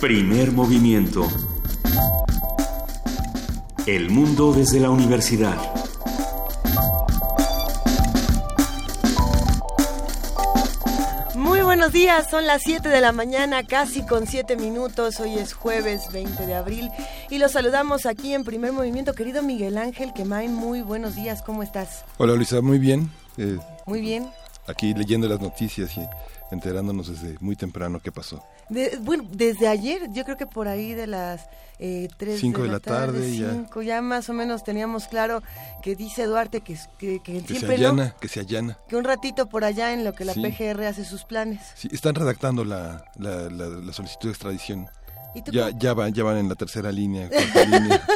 Primer movimiento. El mundo desde la universidad. Muy buenos días, son las 7 de la mañana, casi con 7 minutos. Hoy es jueves 20 de abril y los saludamos aquí en Primer Movimiento. Querido Miguel Ángel Quemain, muy buenos días, ¿cómo estás? Hola Luisa, muy bien. Eh, muy bien. Aquí leyendo las noticias y enterándonos desde muy temprano qué pasó. bueno, desde ayer, yo creo que por ahí de las eh, 3 5 de, la, tarde, cinco, ya. más o menos teníamos claro que dice Duarte que, que, que siempre se allana, no, que se allana. Que un ratito por allá en lo que la Sí. PGR hace sus planes. Sí, están redactando la, la, la, la solicitud de extradición. ¿Y tú Ya, ya, van, ya van en la tercera línea. línea.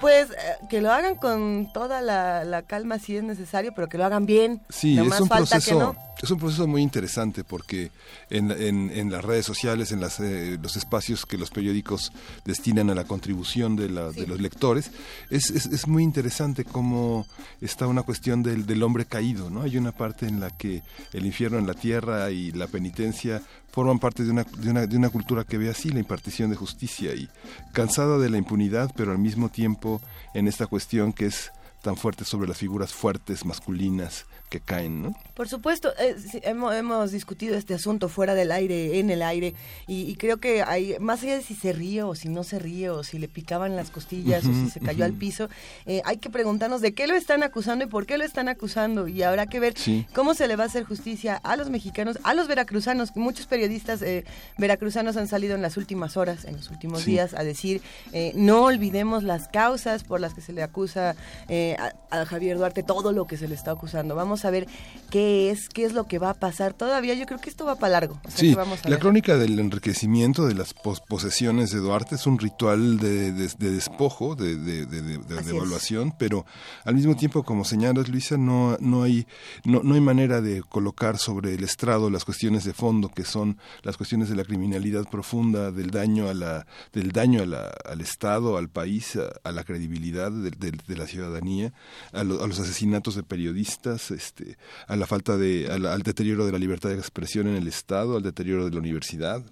Pues eh, que lo hagan con toda la, la calma si es necesario, pero que lo hagan bien. Sí, No es más un falta proceso, que no. es un proceso muy interesante porque en, en, en las redes sociales, en las, eh, los espacios que los periódicos destinan a la contribución de, la, de los lectores, es, es, es muy interesante cómo está una cuestión del, del hombre caído, ¿no? Hay una parte en la que el infierno en la tierra y la penitencia forman parte de una, de una, de una cultura que ve así la impartición de justicia y cansada de la impunidad, pero al mismo tiempo en esta cuestión que es tan fuerte sobre las figuras fuertes, masculinas, que caen, ¿no? Por supuesto, eh, hemos, hemos discutido este asunto fuera del aire, en el aire, y, y creo que hay, más allá de si se ríe o si no se ríe, o si le picaban las costillas, o si se cayó al piso, eh, hay que preguntarnos de qué lo están acusando y por qué lo están acusando, y habrá que ver Sí. cómo se le va a hacer justicia a los mexicanos, a los veracruzanos. Muchos periodistas eh, veracruzanos han salido en las últimas horas, en los últimos Sí. días, a decir, eh, no olvidemos las causas por las que se le acusa eh, a, a Javier Duarte, todo lo que se le está acusando. Vamos a ver qué es, qué es lo que va a pasar. Todavía yo creo que esto va para largo. O sea, Sí, vamos a la ver. crónica del enriquecimiento de las pos- posesiones de Duarte es un ritual de, de- de despojo, de, de, de- de- de Así devaluación, pero al mismo tiempo, como señalas, Luisa, no, no, hay, no, no hay manera de colocar sobre el estrado las cuestiones de fondo, que son las cuestiones de la criminalidad profunda, del daño, a la, del daño a la- al Estado, al país, a, a la credibilidad de la ciudadanía, a, lo- a los asesinatos de periodistas, este, a la falta de, a la- al deterioro de la libertad de expresión en el Estado, al deterioro de la universidad.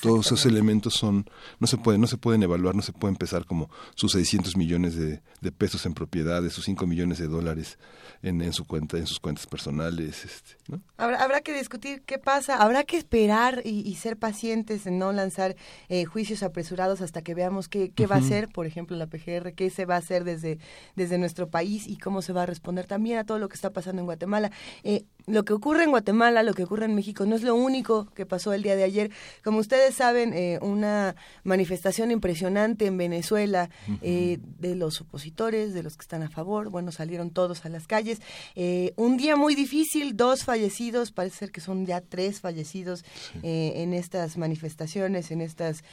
Todos esos elementos son no se pueden no se pueden evaluar, no se puede empezar como sus 600 millones de, de pesos en propiedades, sus 5 millones de dólares en, en su cuenta, en sus cuentas personales, este, ¿no? Habrá, habrá que discutir qué pasa, habrá que esperar y, y ser pacientes en no lanzar eh, juicios apresurados hasta que veamos qué, qué va a hacer, por ejemplo, la PGR, qué se va a hacer desde, desde nuestro país y cómo se va a responder también a todo lo que está pasando en Guatemala. Eh, lo que ocurre en Guatemala, lo que ocurre en México, no es lo único que pasó el día de ayer. Como ustedes saben, eh, una manifestación impresionante en Venezuela eh, de los opositores, de los que están a favor, bueno, salieron todos a las calles. Eh, un día muy difícil, dos fallecidos, parece ser que son ya tres fallecidos en estas manifestaciones, en estas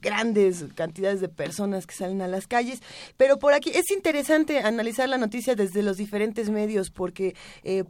grandes cantidades de personas que salen a las calles. Pero por aquí es interesante analizar la noticia desde los diferentes medios, porque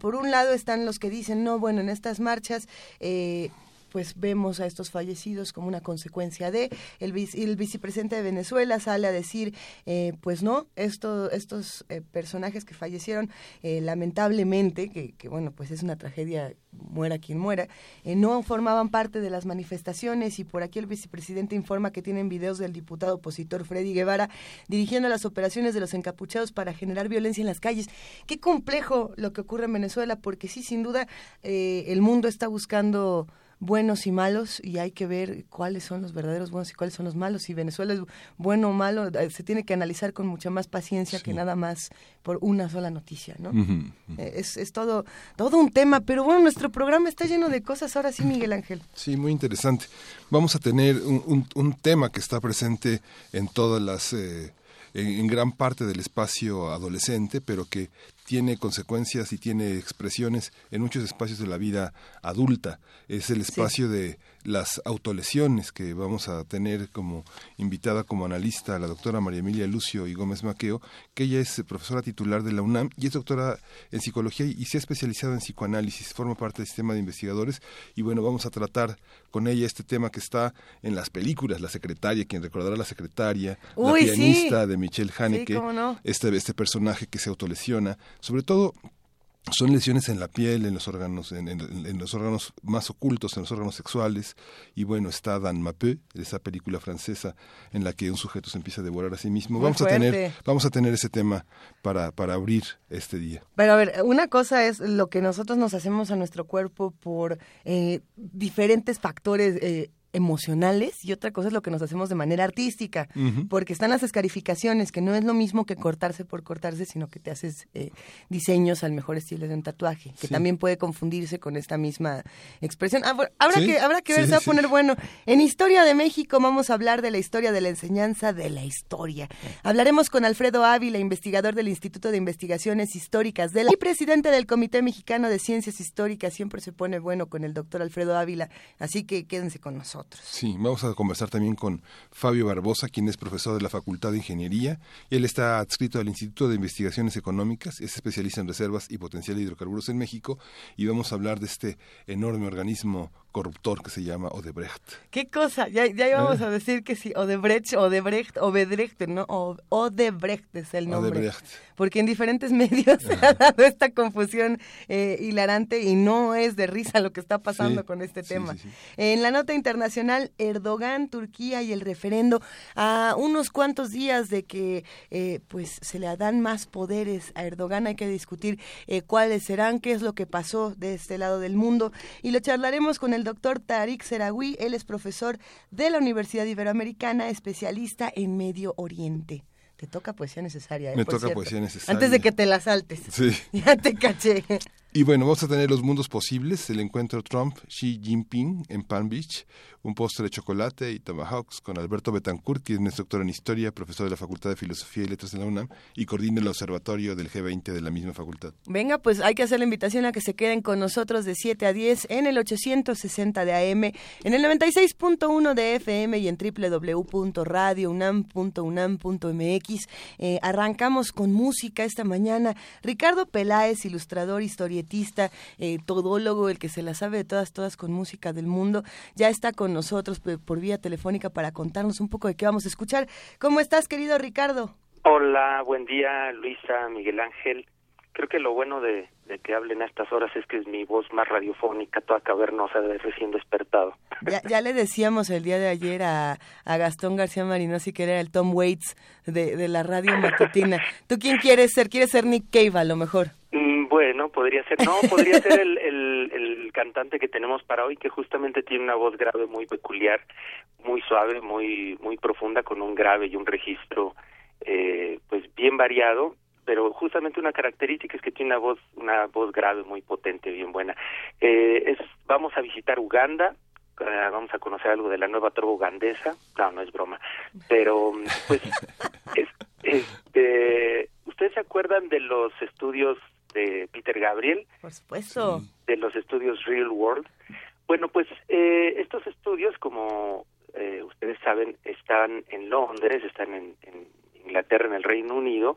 por un lado están los que dicen, no, bueno, en estas marchas... Eh, pues vemos a estos fallecidos como una consecuencia de el, el vicepresidente de Venezuela sale a decir eh, pues no esto, estos eh, personajes que fallecieron eh, lamentablemente que, que, bueno pues es una tragedia muera quien muera eh, no formaban parte de las manifestaciones y por aquí el vicepresidente informa que tienen videos del diputado opositor Freddy Guevara dirigiendo las operaciones de los encapuchados para generar violencia en las calles. Qué complejo lo que ocurre en Venezuela porque sí sin duda eh, el mundo está buscando buenos y malos y hay que ver cuáles son los verdaderos buenos y cuáles son los malos. Si Venezuela es bueno o malo, eh, se tiene que analizar con mucha más paciencia que nada más por una sola noticia, ¿no? Eh, Es, es todo, todo un tema, pero bueno, nuestro programa está lleno de cosas ahora sí, Miguel Ángel. Sí, muy interesante. Vamos a tener un, un- un tema que está presente en todas las, eh, en, gran parte del espacio adolescente, pero que tiene consecuencias y tiene expresiones en muchos espacios de la vida adulta. Es el espacio de las autolesiones que vamos a tener como invitada como analista a la doctora María Emilia Lucio y Gómez Maqueo, que ella es profesora titular de la UNAM y es doctora en psicología y se ha especializado en psicoanálisis, forma parte del sistema de investigadores y bueno, vamos a tratar con ella este tema que está en las películas, La Secretaria, quien recordará la secretaria, Uy, la sí. pianista de Michelle Haneke, no. este, este personaje que se autolesiona, sobre todo son lesiones en la piel, en los órganos, en, en, los órganos más ocultos, en los órganos sexuales. Y bueno, está Dan Mapeux, esa película francesa en la que un sujeto se empieza a devorar a sí mismo. vamos a tener, vamos a tener ese tema para, para abrir este día. Pero a ver, una cosa es lo que nosotros nos hacemos a nuestro cuerpo por eh, diferentes factores eh, emocionales y otra cosa es lo que nos hacemos de manera artística, porque están las escarificaciones, que no es lo mismo que cortarse por cortarse, sino que te haces eh, diseños al mejor estilo de un tatuaje, que también puede confundirse con esta misma expresión. Ah, habrá, que, habrá que ver, se va a poner bueno. En Historia de México vamos a hablar de la historia de la enseñanza de la historia. Hablaremos con Alfredo Ávila, investigador del Instituto de Investigaciones Históricas de la y presidente del Comité Mexicano de Ciencias Históricas. Siempre se pone bueno con el doctor Alfredo Ávila, así que quédense con nosotros. Sí, vamos a conversar también con Fabio Barbosa, quien es profesor de la Facultad de Ingeniería. Él está adscrito al Instituto de Investigaciones Económicas, es especialista en reservas y potencial de hidrocarburos en México y vamos a hablar de este enorme organismo corruptor que se llama Odebrecht. ¿Qué cosa? Ya, ya íbamos eh. a decir que sí, Odebrecht, Odebrecht, Obedrecht, ¿no? Odebrecht es el nombre. Odebrecht. Porque en diferentes medios se ha dado esta confusión eh, hilarante y no es de risa lo que está pasando con este tema. en la nota internacional, Erdogan, Turquía y el referendo, a unos cuantos días de que eh, pues se le dan más poderes a Erdogan, hay que discutir cuáles serán, qué es lo que pasó de este lado del mundo y lo charlaremos con el doctor Tariq Serawi. Él es profesor de la Universidad Iberoamericana, especialista en Medio Oriente. Te toca poesía necesaria. ¿eh? Me toca poesía necesaria. Antes de que te la saltes. Sí. Ya te caché. Y bueno, vamos a tener los mundos posibles, el encuentro Trump-Xi Jinping en Palm Beach, un postre de chocolate y tomahawks con Alberto Betancourt, quien es doctor en historia, profesor de la Facultad de Filosofía y Letras de la UNAM y coordina el observatorio del G20 de la misma facultad. Venga, pues hay que hacer la invitación a que se queden con nosotros de 7 a 10 en el 860 de AM, en el 96.1 de FM y en www.radiounam.unam.mx. Eh, arrancamos con música esta mañana. Ricardo Peláez, ilustrador, historia eh, todólogo, el que se la sabe de todas, todas con música del mundo, ya está con nosotros por vía telefónica para contarnos un poco de qué vamos a escuchar. ¿Cómo estás, querido Ricardo? Hola, buen día, Luisa, Miguel Ángel. Creo que lo bueno de, que hablen a estas horas es que es mi voz más radiofónica, toda cavernosa de recién despertado. Ya, ya le decíamos el día de ayer a, a Gastón García Marinosi que era el Tom Waits de, de la radio matutina. ¿Tú quién quieres ser? ¿Quieres ser Nick Cave a lo mejor? Mm, bueno, podría ser, no, podría ser el, el, cantante que tenemos para hoy, que justamente tiene una voz grave muy peculiar, muy suave, muy muy profunda, con un grave y un registro, eh, pues bien variado, pero justamente una característica es que tiene una voz una voz grave muy potente, bien buena. Eh, es, vamos a visitar Uganda, eh, vamos a conocer algo de la nueva trova ugandesa, no, no es broma, pero pues, es, este, ¿ustedes se acuerdan de los estudios de Peter Gabriel. Por supuesto. De los estudios Real World. Bueno, pues eh, estos estudios, como eh, ustedes saben, están en Londres, están en, Inglaterra, en el Reino Unido,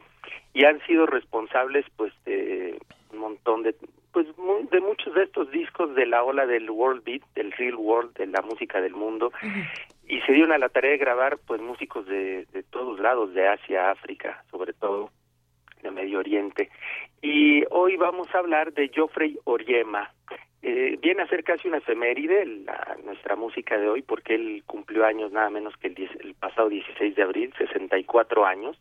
y han sido responsables, pues, de un montón de, pues, de muchos de estos discos de la ola del World Beat, del Real World, de la música del mundo, y se dieron a la tarea de grabar, pues, músicos de, de todos lados, de Asia, África, sobre todo, de Medio Oriente. Y hoy vamos a hablar de Geoffrey Oriema. Eh, viene a ser casi una efeméride la, nuestra música de hoy porque él cumplió años nada menos que el, pasado 16 de abril, 64 años.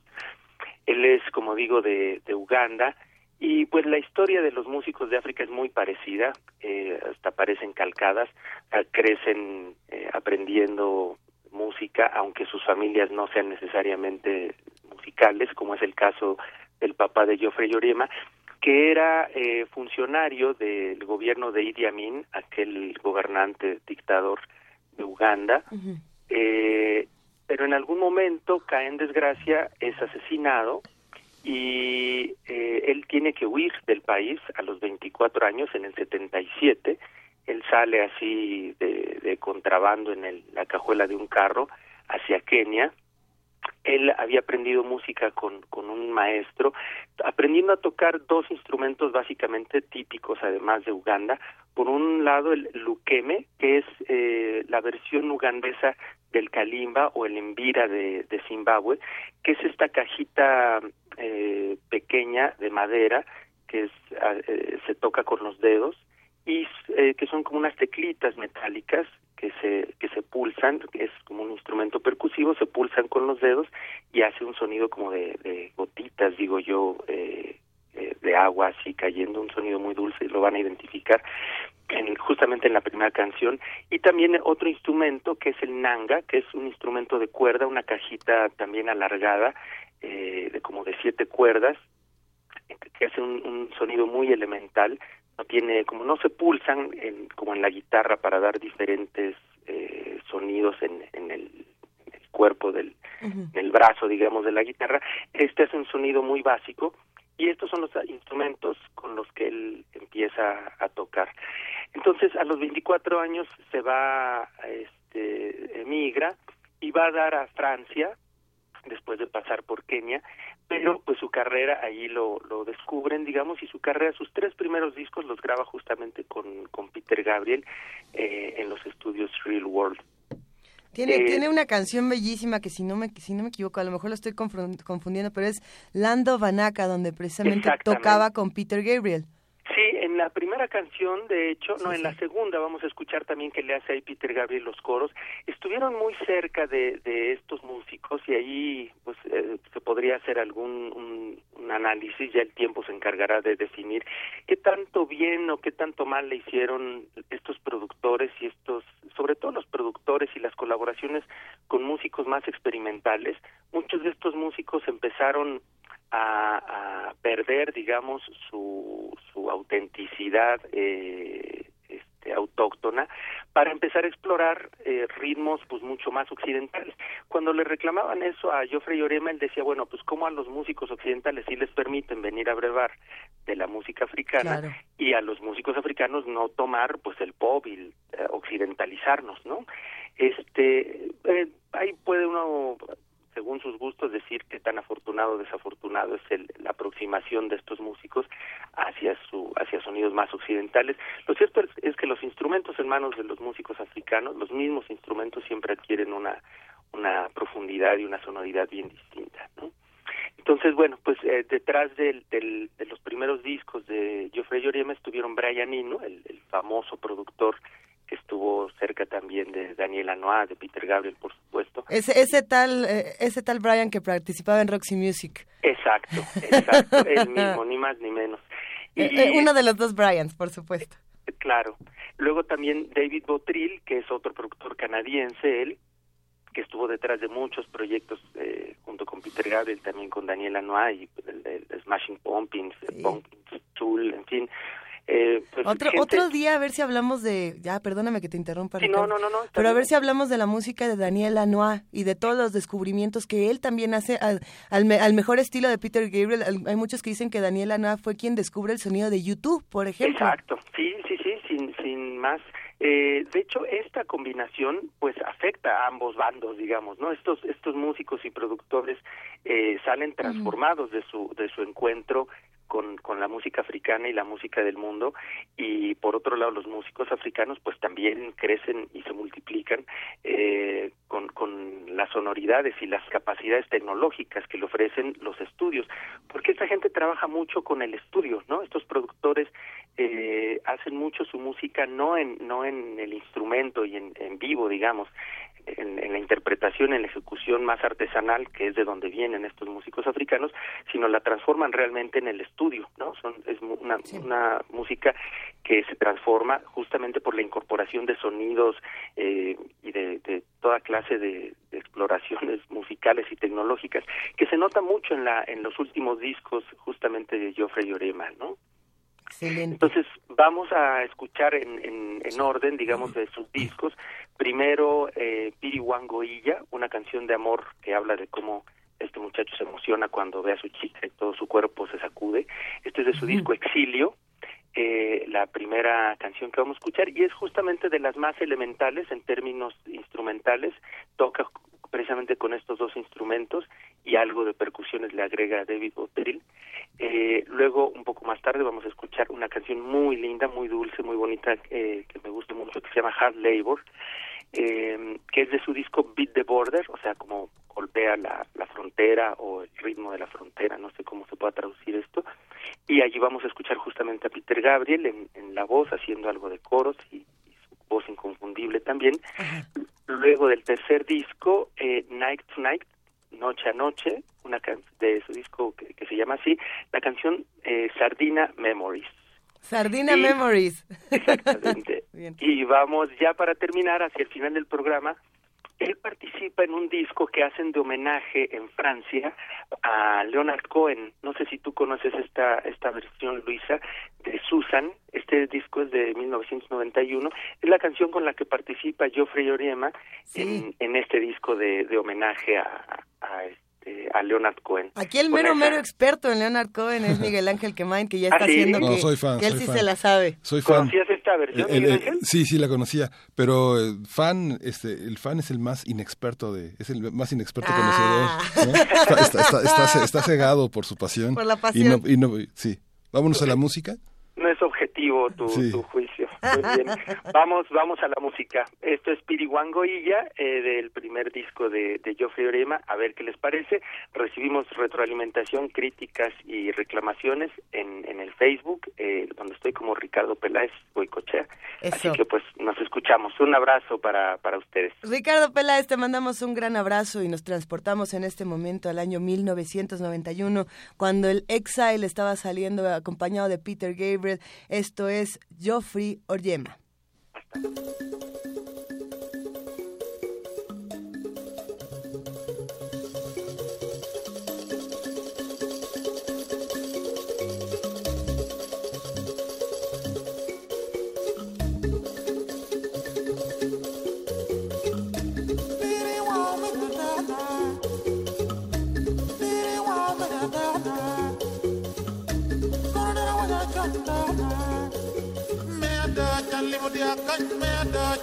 Él es, como digo, de, Uganda y pues la historia de los músicos de África es muy parecida, eh, hasta parecen calcadas, eh, crecen eh, aprendiendo música, aunque sus familias no sean necesariamente musicales, como es el caso el papá de Geoffrey Oriema, que era eh, funcionario del gobierno de Idi Amin, aquel gobernante dictador de Uganda, eh, pero en algún momento cae en desgracia, es asesinado y eh, él tiene que huir del país a los 24 años, en el 77, él sale así de, de contrabando en el, la cajuela de un carro hacia Kenia, él había aprendido música con, con un maestro, aprendiendo a tocar dos instrumentos básicamente típicos, además de Uganda. Por un lado, el lukeme, que es eh, la versión ugandesa del kalimba o el embira de, Zimbabue, que es esta cajita eh, pequeña de madera que es eh, se toca con los dedos y eh, que son como unas teclitas metálicas que se que se pulsan, es como un instrumento percusivo, se pulsan con los dedos y hace un sonido como de, gotitas, digo yo, eh, eh, de agua así cayendo, un sonido muy dulce y lo van a identificar en, justamente en la primera canción. Y también otro instrumento que es el nanga, que es un instrumento de cuerda, una cajita también alargada eh, de como de siete cuerdas que hace un sonido muy elemental no tiene como no se pulsan en, como en la guitarra para dar diferentes eh, sonidos en, en, el, cuerpo del en el brazo digamos de la guitarra este es un sonido muy básico y estos son los instrumentos con los que él empieza a tocar. Entonces a los 24 años se va este emigra y va a dar a Francia después de pasar por Kenia pero pues su carrera ahí lo, lo descubren, digamos, y su carrera, sus tres primeros discos los graba justamente con, con Peter Gabriel eh, en los estudios Real World. Tiene, eh, tiene una canción bellísima que si no me si no me equivoco, a lo mejor lo estoy confundiendo, pero es Lando Vanaka, donde precisamente tocaba con Peter Gabriel. En la primera canción, de hecho, no, en la segunda vamos a escuchar también que le hace ahí Peter Gabriel los coros. Estuvieron muy cerca de, de estos músicos y ahí pues eh, se podría hacer algún un, un, análisis, ya el tiempo se encargará de definir qué tanto bien o qué tanto mal le hicieron estos productores y estos, sobre todo los productores y las colaboraciones con músicos más experimentales. Muchos de estos músicos empezaron a, a perder, digamos, su, su autenticidad eh, este, autóctona para empezar a explorar eh, ritmos pues mucho más occidentales. Cuando le reclamaban eso a Geoffrey Orema, él decía, bueno, pues cómo a los músicos occidentales sí les permiten venir a brevar de la música africana y a los músicos africanos no tomar pues el pop y eh, occidentalizarnos, ¿no? Este, eh, ahí puede uno según sus gustos, decir que tan afortunado o desafortunado es el, la aproximación de estos músicos hacia su hacia sonidos más occidentales. Lo cierto es, que los instrumentos en manos de los músicos africanos, los mismos instrumentos siempre adquieren una una profundidad y una sonoridad bien distinta, ¿no? Entonces, bueno, pues eh, detrás del, del, de los primeros discos de Geoffrey Yoriema estuvieron Brian Eno, el, el famoso productor estuvo cerca también de Daniel Anoa, de Peter Gabriel, por supuesto. Ese, ese tal eh, ese tal Brian que participaba en Roxy Music. Exacto, exacto, el mismo, ni más ni menos. Eh, y, eh, uno de los dos Bryans, por supuesto. Claro. Luego también David Botril, que es otro productor canadiense, él, que estuvo detrás de muchos proyectos eh, junto con Peter Gabriel, también con Daniel Anoa y el, Smashing Pumpkins, Pumpkins Tool, en fin, eh, pues, otro, otro día a ver si hablamos de, ya perdóname que te interrumpa, no, no, no, pero a ver si hablamos de la música de Daniel Lanois y de todos los descubrimientos que él también hace al, al, mejor estilo de Peter Gabriel. hay muchos que dicen que Daniel Lanois fue quien descubre el sonido de YouTube, por ejemplo. Exacto, sí, sí, sí, sin, sin más. Eh, de hecho, esta combinación pues afecta a ambos bandos, digamos, ¿no? Estos estos músicos y productores eh, salen transformados de su de su encuentro con, con la música africana y la música del mundo. Y por otro lado los músicos africanos pues también crecen y se multiplican eh, con, con las sonoridades y las capacidades tecnológicas que le ofrecen los estudios. Porque esta gente trabaja mucho con el estudio no estos productores eh, hacen mucho su música no en no en el instrumento y en, en vivo digamos en, en, la interpretación, en la ejecución más artesanal, que es de donde vienen estos músicos africanos, sino la transforman realmente en el estudio, ¿no? Son, es una, una música que se transforma justamente por la incorporación de sonidos eh, y de, de, toda clase de, de, exploraciones musicales y tecnológicas, que se nota mucho en, la, en los últimos discos justamente de Geoffrey Orema, ¿no? Entonces vamos a escuchar en, en, en, orden, digamos, de sus discos. Primero, eh, Piri Wangoilla, una canción de amor que habla de cómo este muchacho se emociona cuando ve a su chica y todo su cuerpo se sacude. Este es de su disco Exilio, eh, la primera canción que vamos a escuchar y es justamente de las más elementales en términos instrumentales. Toca precisamente con estos dos instrumentos y algo de percusiones le agrega David Botterill. Eh, luego, un poco más tarde, vamos a escuchar una canción muy linda, muy dulce, muy bonita, eh, que me gusta mucho, que se llama Hard Labor, eh, que es de su disco Beat the Border, o sea, como golpea la, la frontera o el ritmo de la frontera, no sé cómo se pueda traducir esto. y allí vamos a escuchar justamente a Peter Gabriel en, la voz haciendo algo de coros y, su voz inconfundible también. Luego del tercer disco, eh, Night to Night, Noche a Noche, una de su disco que, se llama así, la canción eh, Sardina Memories. Sardina Memories. Exactamente. y vamos ya para terminar, hacia el final del programa, él participa en un disco que hacen de homenaje en Francia a Leonard Cohen. No sé si tú conoces esta esta versión, Luisa, de Susan. Este disco es de 1991. Es la canción con la que participa Geoffrey Oriema en, en este disco de, de homenaje a, a este, a Leonard Cohen. Aquí el mero, mero experto en Leonard Cohen es Miguel Ángel Quemain, que ya está ¿Ah, haciendo que, soy fan, él sí se la sabe. Soy fan. ¿Conocías esta versión, Miguel Ángel? Sí, sí, la conocía, pero el eh, fan, este, el fan es el más inexperto de, es el más inexperto ah. conocedor. Está, está, cegado por su pasión. Por la pasión. Y no, sí. Vámonos a la música. No es objetivo tu, tu juicio. Muy bien. Vamos, vamos a la música. Esto es Pirihuangoilla, eh, del primer disco de, de Geoffrey Orema. A ver qué les parece. Recibimos retroalimentación, críticas y reclamaciones en, en el Facebook, eh, donde estoy como Ricardo Peláez Boicochea. Así que pues nos escuchamos. Un abrazo para, para ustedes. Ricardo Peláez, te mandamos un gran abrazo y nos transportamos en este momento al año 1991, cuando el Exile estaba saliendo acompañado de Peter Gabriel. Esto es Geoffrey Oryema.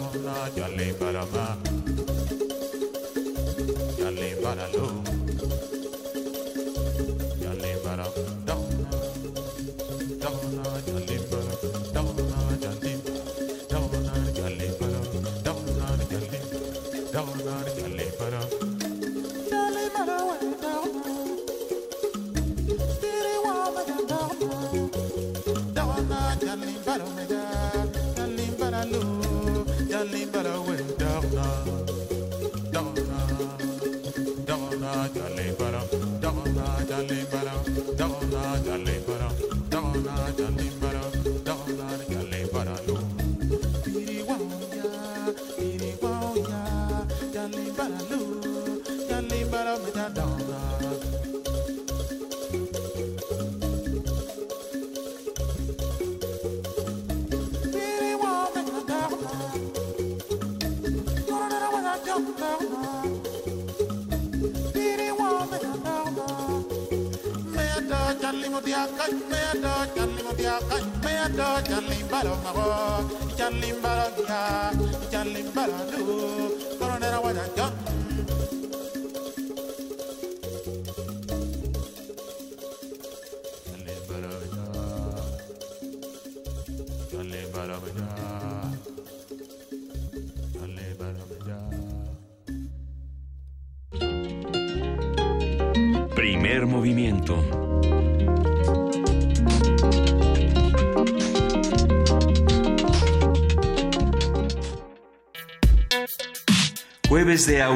da donna, donna jolly para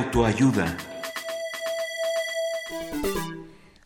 autoayuda.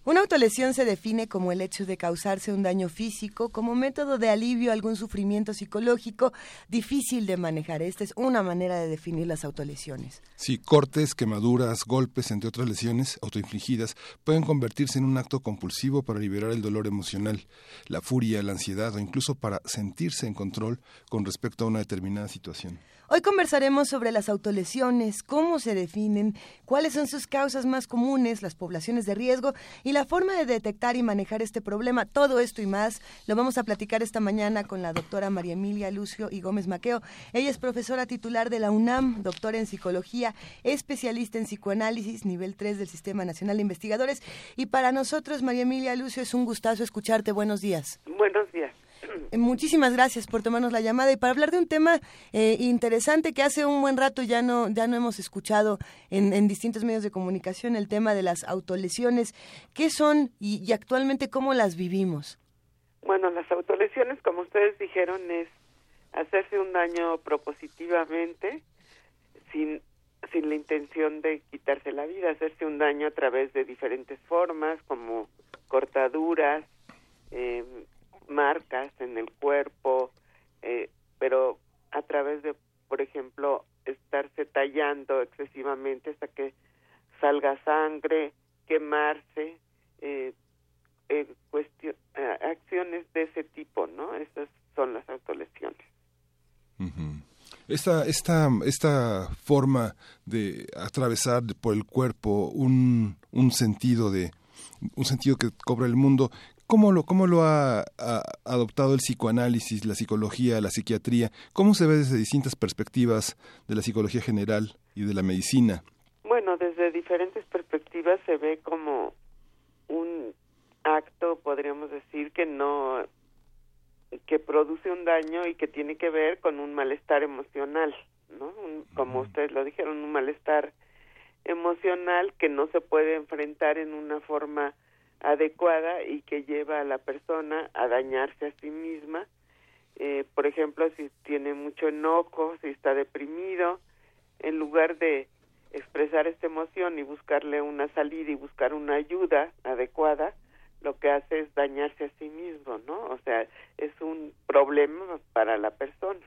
Una autolesión se define como el hecho de causarse un daño físico como método de alivio a algún sufrimiento psicológico difícil de manejar. Esta es una manera de definir las autolesiones. Sí, cortes, quemaduras, golpes, entre otras lesiones autoinfligidas, pueden convertirse en un acto compulsivo para liberar el dolor emocional, la furia, la ansiedad o incluso para sentirse en control con respecto a una determinada situación. Hoy conversaremos sobre las autolesiones, cómo se definen, cuáles son sus causas más comunes, las poblaciones de riesgo y la forma de detectar y manejar este problema, todo esto y más, lo vamos a platicar esta mañana con la doctora María Emilia Lucio y Gómez Maqueo. Ella es profesora titular de la UNAM, doctora en psicología, especialista en psicoanálisis, nivel 3 del Sistema Nacional de Investigadores. Y para nosotros, María Emilia Lucio, es un gustazo escucharte. Buenos días. Buenos días. Eh, Muchísimas gracias por tomarnos la llamada y para hablar de un tema eh, interesante que hace un buen rato ya no ya no hemos escuchado en, distintos medios de comunicación, el tema de las autolesiones. ¿Qué son y, y actualmente cómo las vivimos? Bueno, las autolesiones, como ustedes dijeron, es hacerse un daño propositivamente sin sin la intención de quitarse la vida, hacerse un daño a través de diferentes formas, como cortaduras, eh, marcas en el cuerpo, eh, pero a través de, por ejemplo, estarse tallando excesivamente hasta que salga sangre, quemarse, eh, eh, acciones de ese tipo, ¿no? Esas son las autolesiones. Ujú. Esta, esta, esta forma de atravesar por el cuerpo un, un sentido de un sentido que cobra el mundo, ¿cómo lo, cómo lo ha, ha adoptado el psicoanálisis, la psicología, la psiquiatría? ¿Cómo se ve desde distintas perspectivas de la psicología general y de la medicina? Bueno, desde diferentes perspectivas se ve como un acto, podríamos decir, que no que produce un daño y que tiene que ver con un malestar emocional, ¿no? Un- como ustedes lo dijeron, un malestar emocional que no se puede enfrentar en una forma adecuada y que lleva a la persona a dañarse a sí misma. Eh, por ejemplo, si tiene mucho enojo, si está deprimido, en lugar de expresar esta emoción y buscarle una salida y buscar una ayuda adecuada, lo que hace es dañarse a sí mismo, ¿no? O sea, es un problema para la persona.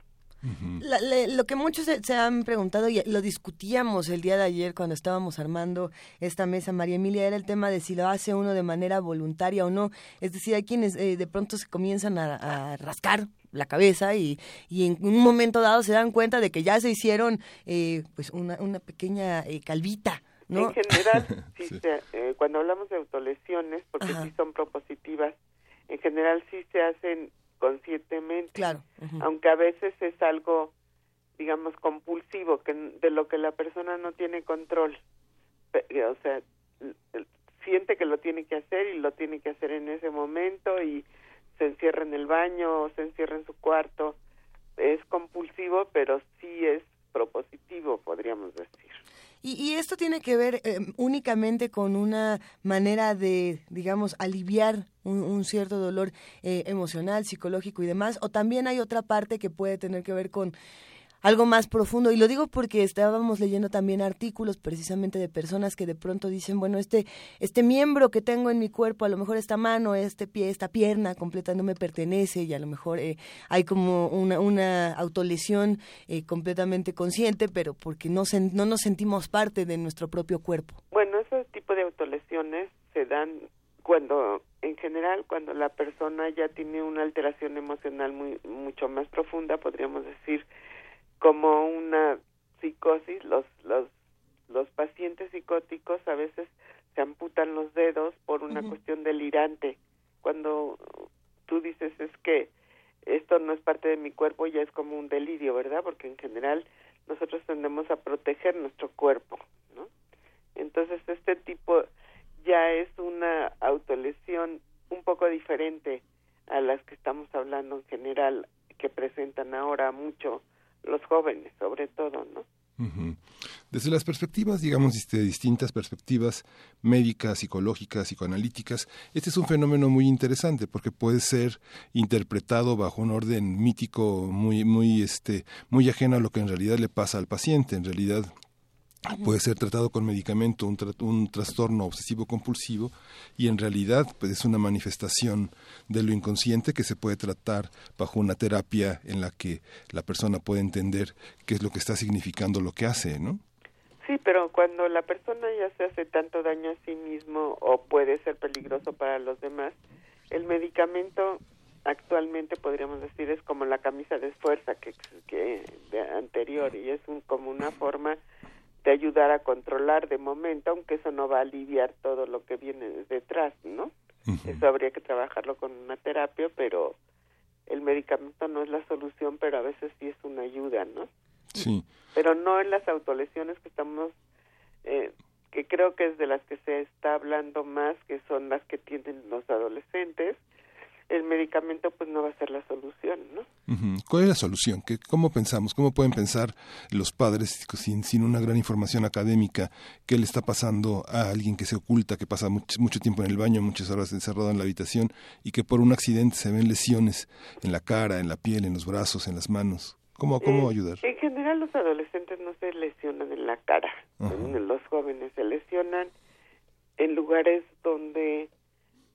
La- le- lo que muchos se, se han preguntado y lo discutíamos el día de ayer cuando estábamos armando esta mesa, María Emilia, era el tema de si lo hace uno de manera voluntaria o no. Es decir, hay quienes eh, de pronto se comienzan a, a rascar la cabeza y, y en un momento dado se dan cuenta de que ya se hicieron eh, pues una, una pequeña eh, calvita. ¿no? En general, sí se- eh, cuando hablamos de autolesiones, porque Ajá. sí son propositivas, en general sí se hacen conscientemente, Claro. aunque a veces es algo, digamos, compulsivo, que de lo que la persona no tiene control. Eh, O sea, siente que lo tiene que hacer y lo tiene que hacer en ese momento y se encierra en el baño o se encierra en su cuarto. Es compulsivo, pero sí es propositivo, podríamos decir. Y, y esto tiene que ver eh, únicamente con una manera de, digamos, aliviar un, un cierto dolor eh, emocional, psicológico y demás, o también hay otra parte que puede tener que ver con algo más profundo. Y lo digo porque estábamos leyendo también artículos precisamente de personas que de pronto dicen, bueno, este, este miembro que tengo en mi cuerpo, a lo mejor esta mano, este pie, esta pierna completa no me pertenece y a lo mejor eh, hay como una, una autolesión eh, completamente consciente, pero porque no, sen- no nos sentimos parte de nuestro propio cuerpo. Bueno, ese tipo de autolesiones se dan cuando, en general, cuando la persona ya tiene una alteración emocional muy mucho más profunda, podríamos decir, como una psicosis. Los los los pacientes psicóticos a veces se amputan los dedos por una cuestión delirante. Cuando tú dices es que esto no es parte de mi cuerpo, ya es como un delirio, ¿verdad? Porque en general nosotros tendemos a proteger nuestro cuerpo, ¿no? Entonces este tipo ya es una autolesión un poco diferente a las que estamos hablando en general, que presentan ahora mucho los jóvenes, sobre todo, ¿no? Desde las perspectivas, digamos, este, distintas perspectivas médicas, psicológicas, psicoanalíticas, este es un fenómeno muy interesante porque puede ser interpretado bajo un orden mítico muy, muy, este, muy ajeno a lo que en realidad le pasa al paciente. En realidad puede ser tratado con medicamento un, tra- un trastorno obsesivo compulsivo y en realidad pues, es una manifestación de lo inconsciente que se puede tratar bajo una terapia en la que la persona puede entender qué es lo que está significando lo que hace, ¿no? Sí, pero cuando la persona ya se hace tanto daño a sí mismo o puede ser peligroso para los demás, el medicamento actualmente podríamos decir es como la camisa de fuerza que, que anterior y es un, como una forma de ayudar a controlar de momento, aunque eso no va a aliviar todo lo que viene detrás, ¿no? Eso habría que trabajarlo con una terapia, pero el medicamento no es la solución, pero a veces sí es una ayuda, ¿no? Sí. Pero no en las autolesiones que estamos, eh, que creo que es de las que se está hablando más, que son las que tienen los adolescentes, el medicamento pues no va a ser la solución, ¿no? ¿Cuál es la solución? ¿Qué, ¿Cómo pensamos? ¿Cómo pueden pensar los padres sin, sin una gran información académica qué le está pasando a alguien que se oculta, que pasa mucho, mucho tiempo en el baño, muchas horas encerrado en la habitación y que por un accidente se ven lesiones en la cara, en la piel, en los brazos, en las manos? ¿Cómo, cómo Eh, ayudar? En general los adolescentes no se lesionan en la cara, Ajá. los jóvenes se lesionan en lugares donde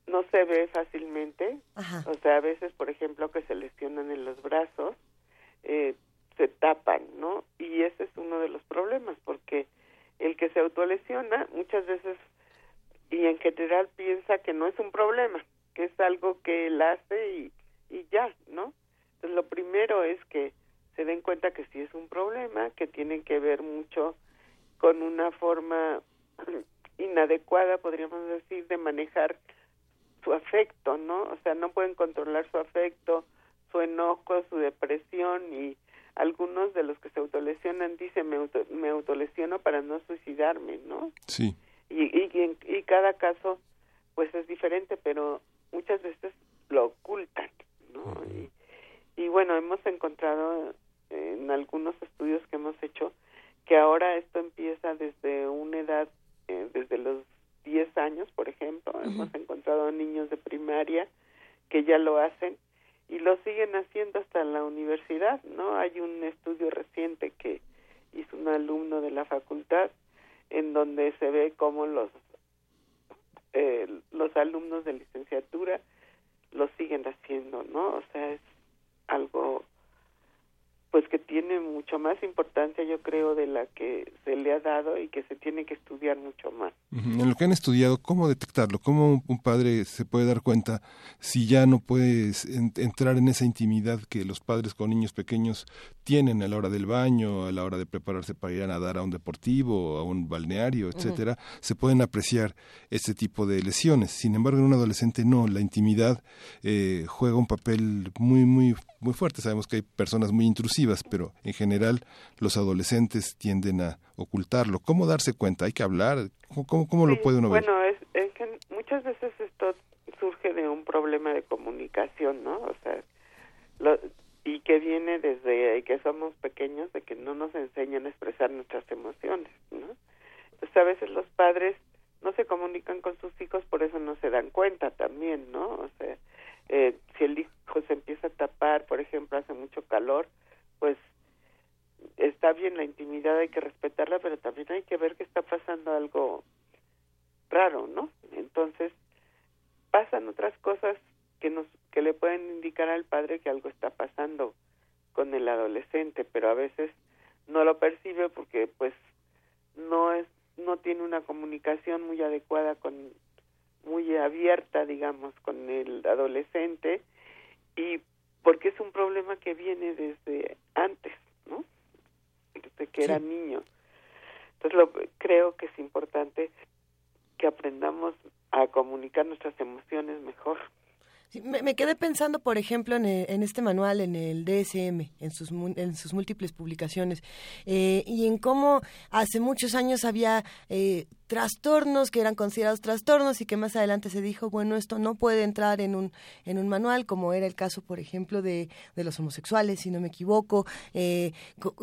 no se ve fácilmente, Ajá. o sea, a veces, por ejemplo, que se lesionan en los brazos, eh, se tapan, ¿no? Y ese es uno de los problemas, porque el que se autolesiona muchas veces y en general piensa que no es un problema, que es algo que él hace y, y ya, ¿no? Entonces lo primero es que se den cuenta que sí es un problema, que tiene que ver mucho con una forma inadecuada, podríamos decir, de manejar su afecto, ¿no? O sea, no pueden controlar su afecto, su enojo, su depresión y algunos de los que se autolesionan dicen me, auto, me autolesiono para no suicidarme, ¿no? Sí. Y, y, y, cada caso pues es diferente, pero muchas veces lo ocultan, ¿no? Y, y bueno, hemos encontrado en algunos estudios que hemos hecho que ahora esto empieza desde una edad, eh, desde los 10 años, por ejemplo, hemos encontrado niños de primaria que ya lo hacen y lo siguen haciendo hasta la universidad, ¿no? Hay un estudio reciente que hizo un alumno de la facultad en donde se ve cómo los eh, los alumnos de licenciatura lo siguen haciendo, ¿no? O sea, es algo pues que tiene mucho más importancia, yo creo, de la que se le ha dado y que se tiene que estudiar mucho más. En lo que han estudiado, ¿cómo detectarlo? ¿Cómo un, padre se puede dar cuenta si ya no puedes en- entrar en esa intimidad que los padres con niños pequeños tienen a la hora del baño, a la hora de prepararse para ir a nadar a un deportivo, a un balneario, etcétera? Se pueden apreciar este tipo de lesiones. Sin embargo, en un adolescente no. La intimidad eh, juega un papel muy, muy, muy fuerte. Sabemos que hay personas muy intrusivas, pero en general los adolescentes tienden a ocultarlo. ¿Cómo darse cuenta? ¿Hay que hablar? ¿Cómo, lo puede uno ver? Bueno, es, es que muchas veces esto surge de un problema de comunicación, ¿no? O sea, lo- y que viene desde que somos pequeños, de que no nos enseñan a expresar nuestras emociones, ¿no? Entonces a veces los padres no se comunican con sus hijos, por eso no se dan cuenta también, ¿no? O sea, eh, si el hijo se empieza a tapar, por ejemplo, hace mucho calor, pues está bien la intimidad, hay que respetarla, pero también hay que ver que está pasando algo raro, ¿no? Entonces pasan otras cosas que nos que le pueden indicar al padre que algo está pasando con el adolescente, pero a veces no lo percibe porque pues no es no tiene una comunicación muy adecuada con muy abierta, digamos, con el adolescente y porque es un problema que viene desde antes, ¿no? Desde que era niño. Entonces lo, creo que es importante que aprendamos a comunicar nuestras emociones mejor. Me, me quedé pensando, por ejemplo, en, el- en este manual, en el DSM, en sus, en sus múltiples publicaciones, eh, y en cómo hace muchos años había eh, trastornos que eran considerados trastornos y que más adelante se dijo, bueno, esto no puede entrar en un, en un manual, como era el caso, por ejemplo, de, los homosexuales, si no me equivoco. eh,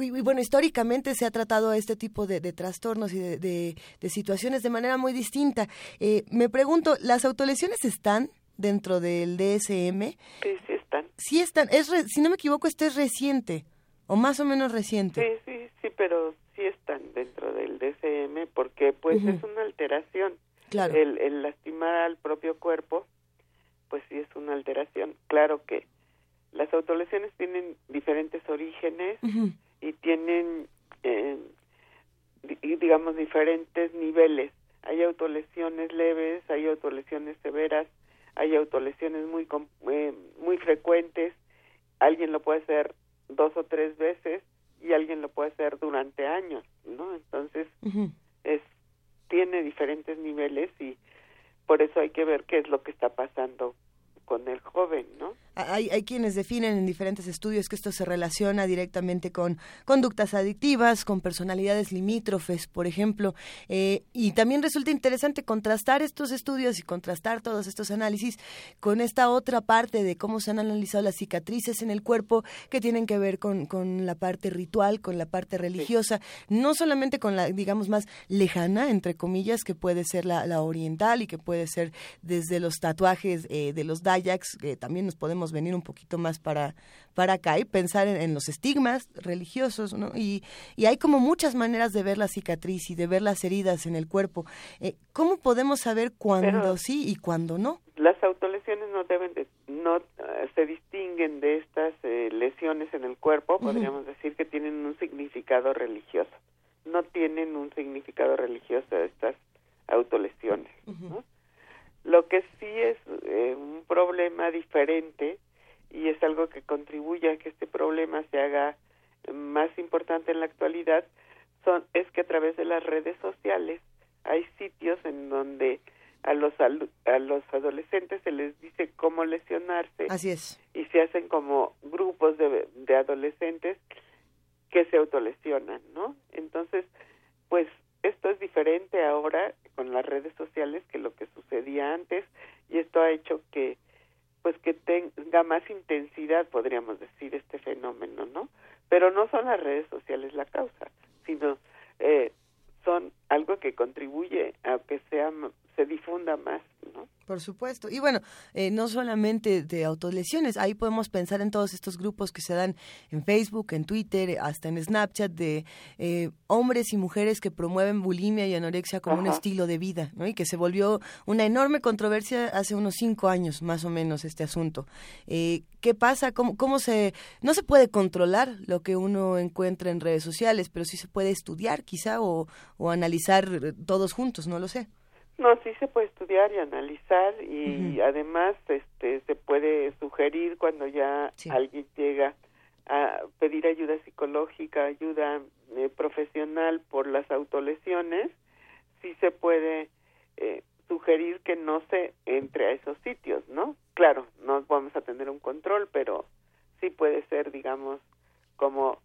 y, bueno, históricamente se ha tratado este tipo de, trastornos y de, de- situaciones de manera muy distinta. Eh, me pregunto, ¿las autolesiones están dentro del DSM? Sí, sí están. Sí están, es re- si no me equivoco, este es reciente, o más o menos reciente. Sí, sí, sí, pero sí están dentro del DCM porque pues Ujú. es una alteración. Claro. El, el lastimar al propio cuerpo, pues sí es una alteración. Claro que las autolesiones tienen diferentes orígenes Ujú. y tienen, eh, digamos, diferentes niveles. Hay autolesiones leves, hay autolesiones severas, hay autolesiones muy eh, muy frecuentes. Alguien lo puede hacer dos o tres veces y alguien lo puede hacer durante años, ¿no? Entonces, es tiene diferentes niveles y por eso hay que ver qué es lo que está pasando con el joven, ¿no? Hay, hay quienes definen en diferentes estudios que esto se relaciona directamente con conductas adictivas, con personalidades limítrofes, por ejemplo, eh, y también resulta interesante contrastar estos estudios y contrastar todos estos análisis con esta otra parte de cómo se han analizado las cicatrices en el cuerpo que tienen que ver con, con la parte ritual, con la parte religiosa, no solamente con la, digamos, más lejana, entre comillas, que puede ser la, la oriental y que puede ser desde los tatuajes eh, de los Dayaks, que también nos podemos venir un poquito más para, para acá y pensar en, en los estigmas religiosos, ¿no? Y, y hay como muchas maneras de ver la cicatriz y de ver las heridas en el cuerpo. Eh, ¿Cómo podemos saber cuándo Pero- sí y cuándo no? Las autolesiones no deben de, no eh, se distinguen de estas eh, lesiones en el cuerpo, podríamos decir que tienen un significado religioso. No tienen un significado religioso estas autolesiones. ¿no? Lo que sí es eh, un problema diferente y es algo que contribuye a que este problema se haga más importante en la actualidad son es que a través de las redes sociales hay sitios en donde a los a los adolescentes se les dice cómo lesionarse Así es. y se hacen como grupos de, de adolescentes que se autolesionan, ¿no? Entonces, pues esto es diferente ahora con las redes sociales que lo que sucedía antes y esto ha hecho que pues que tenga más intensidad, podríamos decir, este fenómeno, ¿no? Pero no son las redes sociales la causa, sino eh, son algo que contribuye a que sea se difunda más, ¿no? Por supuesto. Y bueno, eh, no solamente de autolesiones, ahí podemos pensar en todos estos grupos que se dan en Facebook, en Twitter, hasta en Snapchat, de eh, hombres y mujeres que promueven bulimia y anorexia como un estilo de vida, ¿no? Y que se volvió una enorme controversia hace unos cinco años, más o menos, este asunto. Eh, ¿Qué pasa? ¿Cómo, ¿Cómo se...? No se puede controlar lo que uno encuentra en redes sociales, pero sí se puede estudiar, quizá, o, o analizar todos juntos, no lo sé. No, sí se puede estudiar y analizar y además este se puede sugerir cuando ya Sí. alguien llega a pedir ayuda psicológica, ayuda eh, profesional por las autolesiones, sí se puede eh, sugerir que no se entre a esos sitios, ¿no? Claro, no vamos a tener un control, pero sí puede ser, digamos, como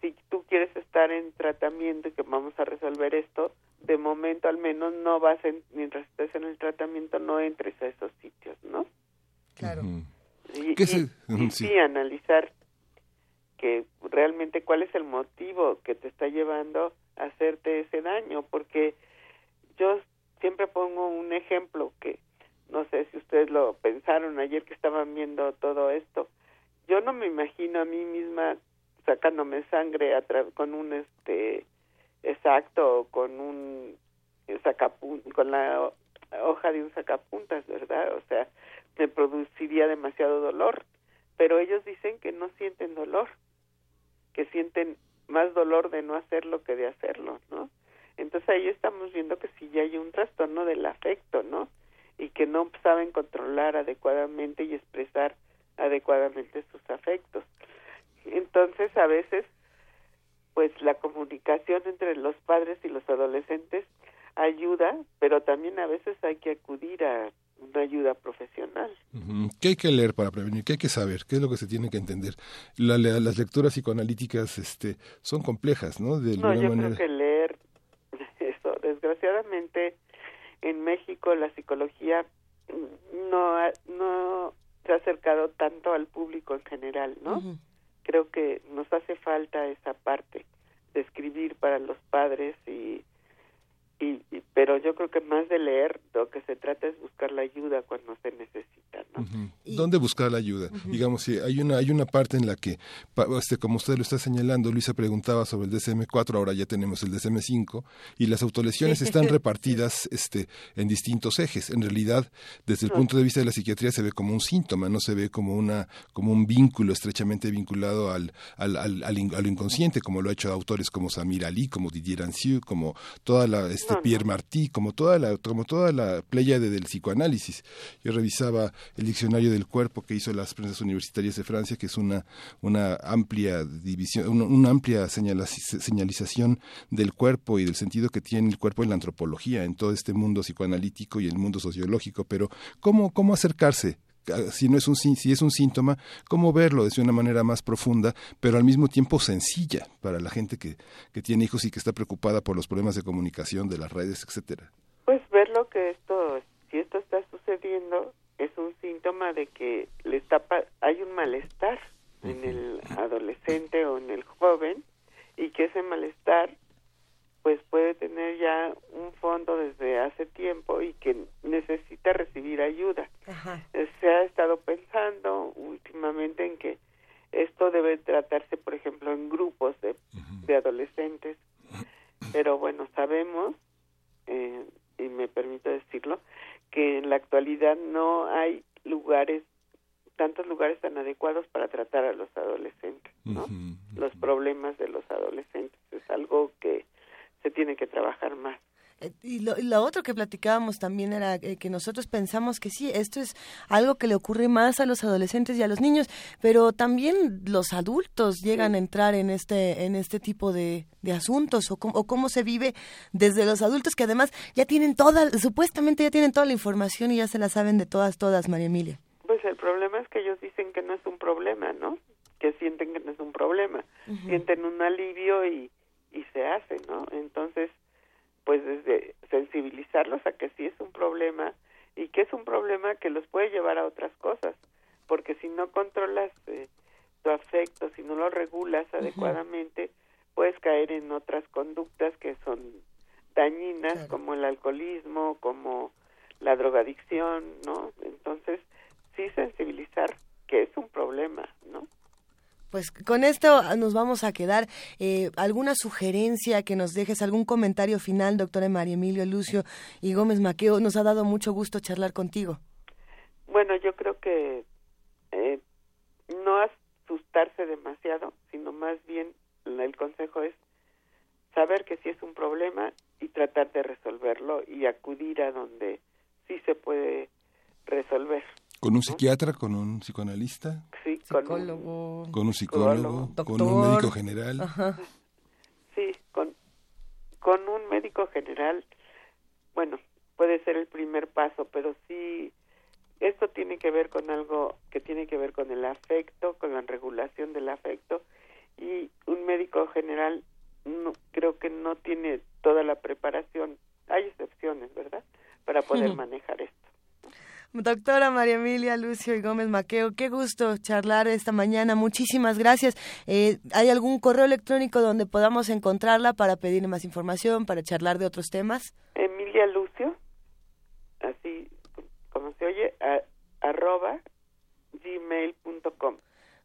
si tú quieres estar en tratamiento y que vamos a resolver esto, de momento al menos no vas en, mientras estés en el tratamiento no entres a esos sitios, ¿no? Claro. Y, ¿Qué y- se- y Ujú, sí. sí. analizar que realmente cuál es el motivo que te está llevando a hacerte ese daño, porque yo siempre pongo un ejemplo que no sé si ustedes lo pensaron ayer que estaban viendo todo esto. Yo no me imagino a mí misma sacándome sangre con un este exacto con un sacapun con la ho- hoja de un sacapuntas, ¿verdad? O sea, me produciría demasiado dolor, pero ellos dicen que no sienten dolor, que sienten más dolor de no hacerlo que de hacerlo, ¿no? Entonces ahí estamos viendo que sí ya hay un trastorno del afecto, ¿no? Y que no saben controlar adecuadamente y expresar adecuadamente sus afectos. Entonces a veces pues la comunicación entre los padres y los adolescentes ayuda, pero también a veces hay que acudir a una ayuda profesional. ¿Qué hay que leer para prevenir? ¿Qué hay que saber? ¿Qué es lo que se tiene que entender? La- la- las lecturas psicoanalíticas este, son complejas, ¿no? De No, yo manera. creo que leer eso, desgraciadamente en México la psicología no ha- no se ha acercado tanto al público en general, ¿no? Ujú. Creo que nos hace falta esa parte de escribir para los padres y, y, y- pero yo creo que más de leer lo que se trata es buscar la ayuda cuando se necesita, ¿no? Y- ¿Dónde buscar la ayuda? Digamos, si hay una hay una parte en la que, pa- este, como usted lo está señalando, Luisa preguntaba sobre el DSM-4, ahora ya tenemos el DSM-5, y las autolesiones están repartidas este, en distintos ejes. En realidad, desde el punto de vista de la psiquiatría, se ve como un síntoma, no se ve como, una, como un vínculo estrechamente vinculado al, al, al, al in- a lo inconsciente, como lo ha hecho autores como Samir Ali, como Didier Anciu, como toda la, este, este. Pierre Martí, como toda la como toda la pléyade del psicoanálisis. Yo revisaba el diccionario del cuerpo que hizo las prensas universitarias de Francia, que es una una amplia división, una, una amplia señalización del cuerpo y del sentido que tiene el cuerpo en la antropología, en todo este mundo psicoanalítico y el mundo sociológico. Pero cómo cómo acercarse si no es un si es un síntoma, cómo verlo de una manera más profunda, pero al mismo tiempo sencilla para la gente que, que tiene hijos y que está preocupada por los problemas de comunicación de las redes, etcétera. Pues verlo que esto, si esto está sucediendo, es un síntoma de que le está pa- hay un malestar en el adolescente o en el joven y que ese malestar pues puede tener ya un fondo desde hace tiempo y que necesita recibir ayuda. Ajá. Eh, Se ha estado pensando últimamente en que esto debe tratarse, por ejemplo, en grupos de, de adolescentes, pero bueno, sabemos, eh, y me permito decirlo, que en la actualidad no hay lugares, tantos lugares tan adecuados para tratar a los adolescentes, ¿no? Los problemas de los adolescentes es algo que se tiene que trabajar más. Eh, Y lo, y lo otro que platicábamos también era eh, que nosotros pensamos que sí, esto es algo que le ocurre más a los adolescentes y a los niños, pero también los adultos llegan a entrar en este en este tipo de, de asuntos o, cómo- o cómo se vive desde los adultos que además ya tienen toda, supuestamente ya tienen toda la información y ya se la saben de todas, todas, María Emilia. Pues el problema es que ellos dicen que no es un problema, ¿no? Que sienten que no es un problema. Sienten un alivio y, y se hace, ¿no? Entonces, pues desde sensibilizarlos a que sí es un problema y que es un problema que los puede llevar a otras cosas. Porque si no controlas eh, tu afecto, si no lo regulas adecuadamente, puedes caer en otras conductas que son dañinas, Claro. como el alcoholismo, como la drogadicción, ¿no? Entonces, sí sensibilizar que es un problema, ¿no? Pues con esto nos vamos a quedar. Eh, ¿Alguna sugerencia que nos dejes, algún comentario final, doctora María Emilio Lucio y Gómez Maqueo? Nos ha dado mucho gusto charlar contigo. Bueno, yo creo que eh, no asustarse demasiado, sino más bien el consejo es saber que sí es un problema y tratar de resolverlo y acudir a donde sí se puede resolver. Con un psiquiatra, con un psicoanalista, Sí, con un- Psicólogo. con un psicólogo, Doctor. con un médico general. Ajá. sí, con, con un médico general, bueno, puede ser el primer paso, pero sí, esto tiene que ver con algo que tiene que ver con el afecto, con la regulación del afecto, y un médico general no, creo que no tiene toda la preparación, hay excepciones, ¿verdad?, para poder manejar esto. Doctora María Emilia Lucio y Gómez Maqueo, qué gusto charlar esta mañana. Muchísimas gracias. Eh, ¿Hay algún correo electrónico donde podamos encontrarla para pedir más información, para charlar de otros temas? Emilia Lucio, así como se oye, a- arroba gmail.com.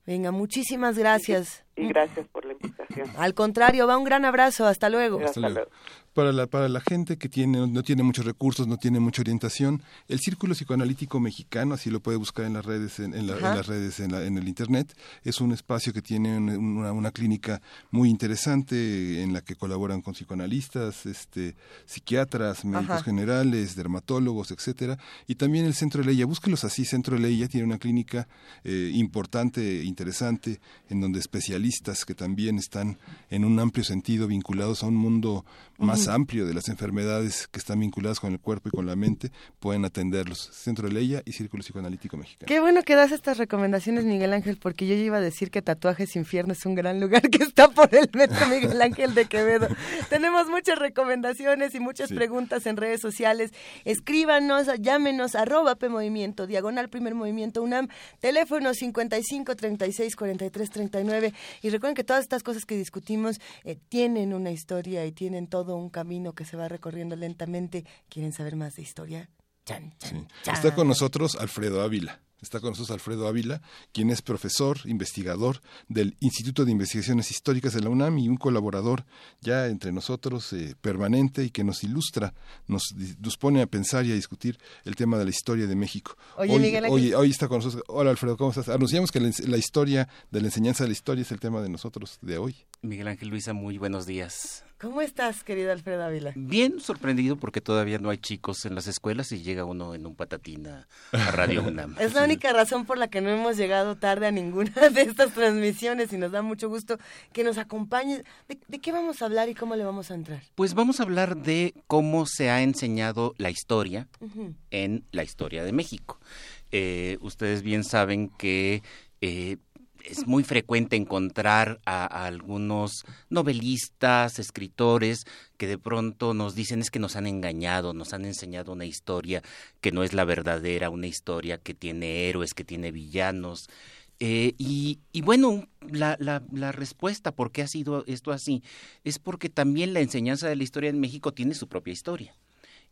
Venga, muchísimas gracias. Y gracias por la invitación. Al contrario, va un gran abrazo. Hasta luego. Hasta Hasta luego. luego. Para la, para la gente que tiene, no tiene muchos recursos, no tiene mucha orientación, el Círculo Psicoanalítico Mexicano, así lo puede buscar en las redes, en, en la- en las redes, en, la- en el Internet, es un espacio que tiene un- una, una clínica muy interesante en la que colaboran con psicoanalistas, este, psiquiatras, médicos Ajá. generales, dermatólogos, etcétera, y también el Centro de Leia, búsquelos así, Centro de Leia tiene una clínica eh, importante, interesante, en donde especialistas que también están en un amplio sentido vinculados a un mundo más amplio de las enfermedades que están vinculadas con el cuerpo y con la mente, pueden atenderlos. Centro de Leia y Círculo Psicoanalítico Mexicano. Qué bueno que das estas recomendaciones, Miguel Ángel, porque yo iba a decir que Tatuajes Infierno es un gran lugar que está por el metro Miguel Ángel de Quevedo. Tenemos muchas recomendaciones y muchas Sí. preguntas en redes sociales. Escríbanos, llámenos, arroba P Movimiento, diagonal Primer Movimiento UNAM, teléfono 55 36 43 39. Y recuerden que todas estas cosas que discutimos eh, tienen una historia y tienen todo un camino que se va recorriendo lentamente. ¿Quieren saber más de historia? Chan, chan. Está con nosotros Alfredo Ávila. Está con nosotros Alfredo Ávila, quien es profesor, investigador del Instituto de Investigaciones Históricas de la UNAM y un colaborador ya entre nosotros eh, permanente y que nos ilustra, nos, nos pone a pensar y a discutir el tema de la historia de México. Oye, hoy, Miguel Ángel. hoy, hoy está con nosotros. Hola Alfredo, ¿cómo estás? Anunciamos que la historia de la enseñanza de la historia es el tema de nosotros de hoy. Miguel Ángel Luisa, muy buenos días. ¿Cómo estás, querido Alfredo Ávila? Bien sorprendido porque todavía no hay chicos en las escuelas y llega uno en un patatín a, Radio UNAM. Es la única razón por la que no hemos llegado tarde a ninguna de estas transmisiones y nos da mucho gusto que nos acompañes. ¿De, de qué vamos a hablar y cómo le vamos a entrar? Pues vamos a hablar de cómo se ha enseñado la historia en la historia de México. Eh, ustedes bien saben que eh, es muy frecuente encontrar a, algunos novelistas, escritores, que de pronto nos dicen es que nos han engañado, nos han enseñado una historia que no es la verdadera, una historia que tiene héroes, que tiene villanos. Eh, y, y bueno, la, la, la respuesta por qué ha sido esto así es porque también la enseñanza de la historia en México tiene su propia historia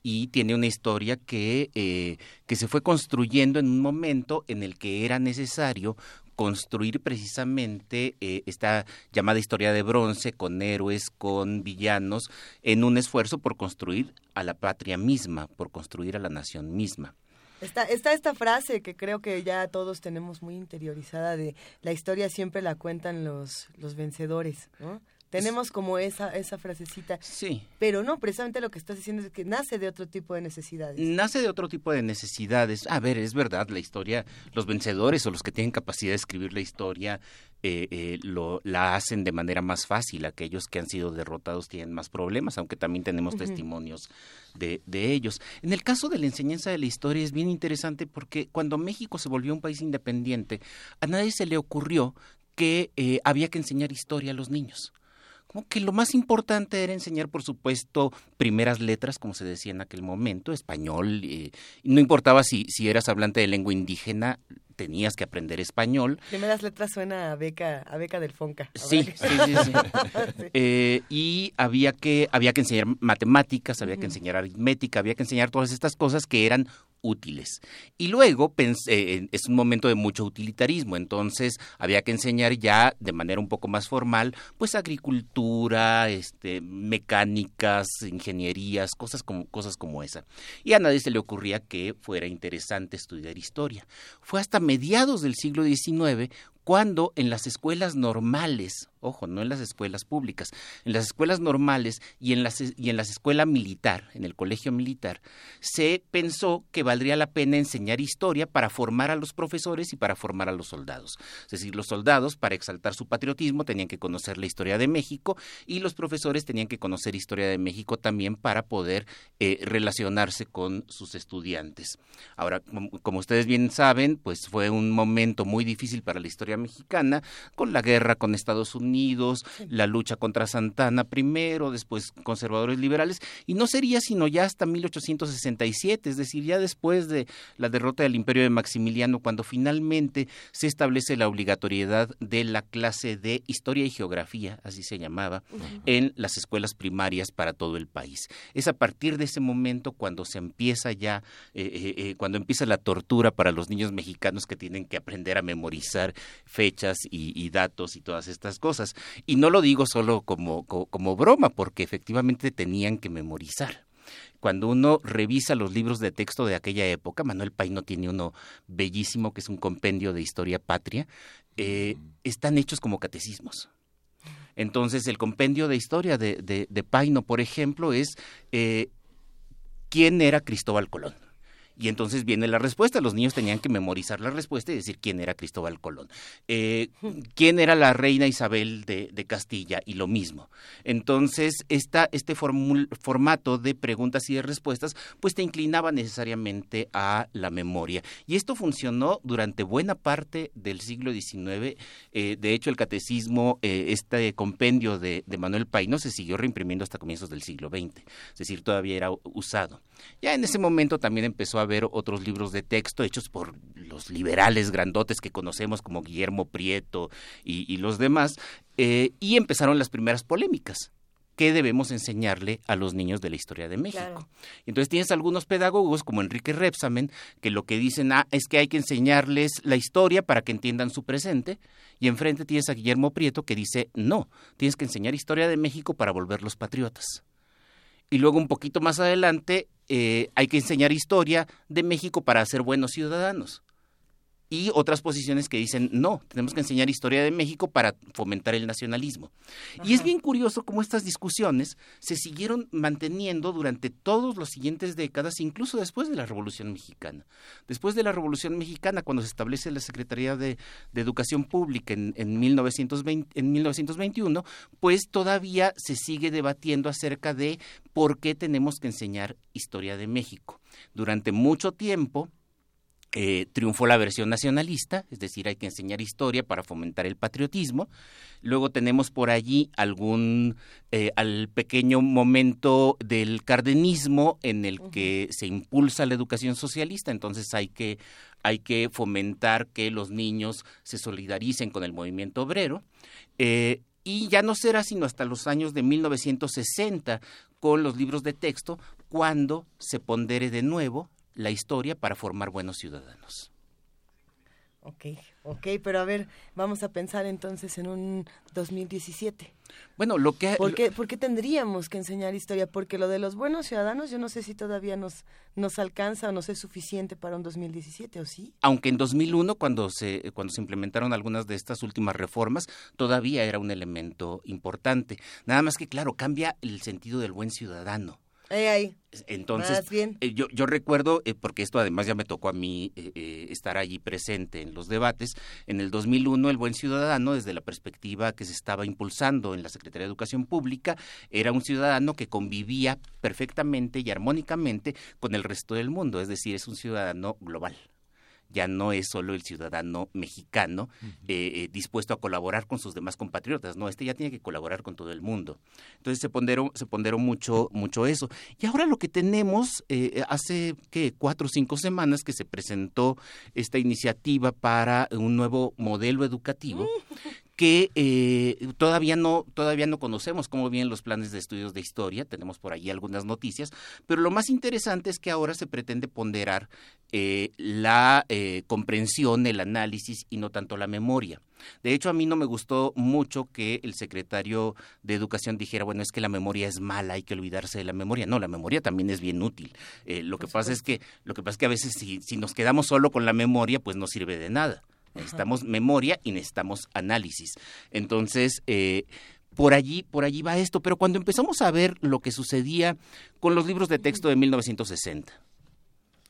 y tiene una historia que, eh, que se fue construyendo en un momento en el que era necesario construir precisamente eh, esta llamada historia de bronce con héroes, con villanos, en un esfuerzo por construir a la patria misma, por construir a la nación misma. Está, está esta frase que creo que ya todos tenemos muy interiorizada de la historia siempre la cuentan los, los vencedores, ¿no? Tenemos como esa, esa frasecita. Sí. Pero no, precisamente lo que estás diciendo es que nace de otro tipo de necesidades. Nace de otro tipo de necesidades. A ver, es verdad, la historia, los vencedores o los que tienen capacidad de escribir la historia eh, eh, lo, la hacen de manera más fácil. Aquellos que han sido derrotados tienen más problemas, aunque también tenemos testimonios de, de ellos. En el caso de la enseñanza de la historia es bien interesante porque cuando México se volvió un país independiente, a nadie se le ocurrió que eh, había que enseñar historia a los niños como que lo más importante era enseñar, por supuesto, primeras letras, como se decía en aquel momento, español. eh, no importaba si, si eras hablante de lengua indígena, tenías que aprender español. Primeras letras suena a beca, a beca del Fonca. Sí, sí, sí, sí. Eh, y había que, había que enseñar matemáticas, había que enseñar aritmética, había que enseñar todas estas cosas que eran útiles. Y luego pens- eh, es un momento de mucho utilitarismo, entonces había que enseñar ya de manera un poco más formal, pues agricultura, este, mecánicas, ingenierías, cosas como, cosas como esa. Y a nadie se le ocurría que fuera interesante estudiar historia. Fue hasta mediados del siglo XIX cuando en las escuelas normales, ojo, no en las escuelas públicas, en las escuelas normales y en las, y en las escuelas militar, en el colegio militar, se pensó que valdría la pena enseñar historia para formar a los profesores y para formar a los soldados. Es decir, los soldados, para exaltar su patriotismo, tenían que conocer la historia de México y los profesores tenían que conocer historia de México también para poder eh, relacionarse con sus estudiantes. Ahora, como, ustedes bien saben, pues fue un momento muy difícil para la historia mexicana, con la guerra con Estados Unidos, la lucha contra Santana primero, después conservadores liberales, y no sería sino ya hasta 1867, es decir, ya después de la derrota del imperio de Maximiliano, cuando finalmente se establece la obligatoriedad de la clase de historia y geografía, así se llamaba, en las escuelas primarias para todo el país. Es a partir de ese momento cuando se empieza ya, eh, eh, eh, cuando empieza la tortura para los niños mexicanos que tienen que aprender a memorizar fechas y, y datos y todas estas cosas. Y no lo digo solo como, co- como broma, porque efectivamente tenían que memorizar. Cuando uno revisa los libros de texto de aquella época, Manuel Paino tiene uno bellísimo que es un compendio de historia patria, eh, están hechos como catecismos. Entonces, el compendio de historia de, de, de Paino, por ejemplo, es eh, quién era Cristóbal Colón. Y entonces viene la respuesta. Los niños tenían que memorizar la respuesta y decir quién era Cristóbal Colón. Eh, quién era la reina Isabel de, de Castilla y lo mismo. Entonces, esta, este formul- formato de preguntas y de respuestas, pues te inclinaba necesariamente a la memoria. Y esto funcionó durante buena parte del siglo XIX. Eh, de hecho, el catecismo, eh, este compendio de, de Manuel Paino, se siguió reimprimiendo hasta comienzos del siglo XX. Es decir, todavía era usado. Ya en ese momento también empezó a haber otros libros de texto hechos por los liberales grandotes que conocemos como Guillermo Prieto y, y los demás, eh, y empezaron las primeras polémicas. ¿Qué debemos enseñarle a los niños de la historia de México? Claro. Entonces tienes algunos pedagogos como Enrique Repsamen que lo que dicen ah, es que hay que enseñarles la historia para que entiendan su presente y enfrente tienes a Guillermo Prieto que dice no, tienes que enseñar historia de México para volverlos patriotas. Y luego un poquito más adelante eh, hay que enseñar historia de México para ser buenos ciudadanos. Y otras posiciones que dicen, no, tenemos que enseñar historia de México para fomentar el nacionalismo. Y es bien curioso cómo estas discusiones se siguieron manteniendo durante todos los siguientes décadas, incluso después de la Revolución Mexicana. Después de la Revolución Mexicana, cuando se establece la Secretaría de, de Educación Pública en, en, 1920, en 1921, pues todavía se sigue debatiendo acerca de por qué tenemos que enseñar historia de México. Durante mucho tiempo, eh, triunfó la versión nacionalista, es decir, hay que enseñar historia para fomentar el patriotismo. Luego tenemos por allí algún eh, al pequeño momento del cardenismo en el que se impulsa la educación socialista, entonces hay que hay que fomentar que los niños se solidaricen con el movimiento obrero. Eh, y ya no será sino hasta los años de 1960 con los libros de texto cuando se pondere de nuevo la historia para formar buenos ciudadanos. Ok, ok, pero a ver, vamos a pensar entonces en un 2017. Bueno, lo que... ¿Por qué, ¿Por qué tendríamos que enseñar historia? Porque lo de los buenos ciudadanos yo no sé si todavía nos, nos alcanza o no es suficiente para un 2017, ¿o sí? Aunque en 2001, cuando se, cuando se implementaron algunas de estas últimas reformas, todavía era un elemento importante. Nada más que, claro, cambia el sentido del buen ciudadano. Ahí, ahí. Entonces, eh, yo, yo recuerdo, eh, porque esto además ya me tocó a mí eh, estar allí presente en los debates, en el 2001 el buen ciudadano, desde la perspectiva que se estaba impulsando en la Secretaría de Educación Pública, era un ciudadano que convivía perfectamente y armónicamente con el resto del mundo, es decir, es un ciudadano global ya no es solo el ciudadano mexicano eh, eh, dispuesto a colaborar con sus demás compatriotas, no, este ya tiene que colaborar con todo el mundo. Entonces se ponderó, se ponderó mucho, mucho eso. Y ahora lo que tenemos, eh, hace que cuatro o cinco semanas que se presentó esta iniciativa para un nuevo modelo educativo que eh, todavía no todavía no conocemos cómo vienen los planes de estudios de historia tenemos por ahí algunas noticias pero lo más interesante es que ahora se pretende ponderar eh, la eh, comprensión el análisis y no tanto la memoria de hecho, a mí no me gustó mucho que el secretario de Educación dijera, bueno, es que la memoria es mala, hay que olvidarse de la memoria. No, la memoria también es bien útil. lo que pasa es que lo que pasa es que a veces si, si nos quedamos solo con la memoria, pues no sirve de nada. Necesitamos memoria y necesitamos análisis. Entonces, eh, por allí, por allí va esto. Pero cuando empezamos a ver lo que sucedía con los libros de texto de 1960,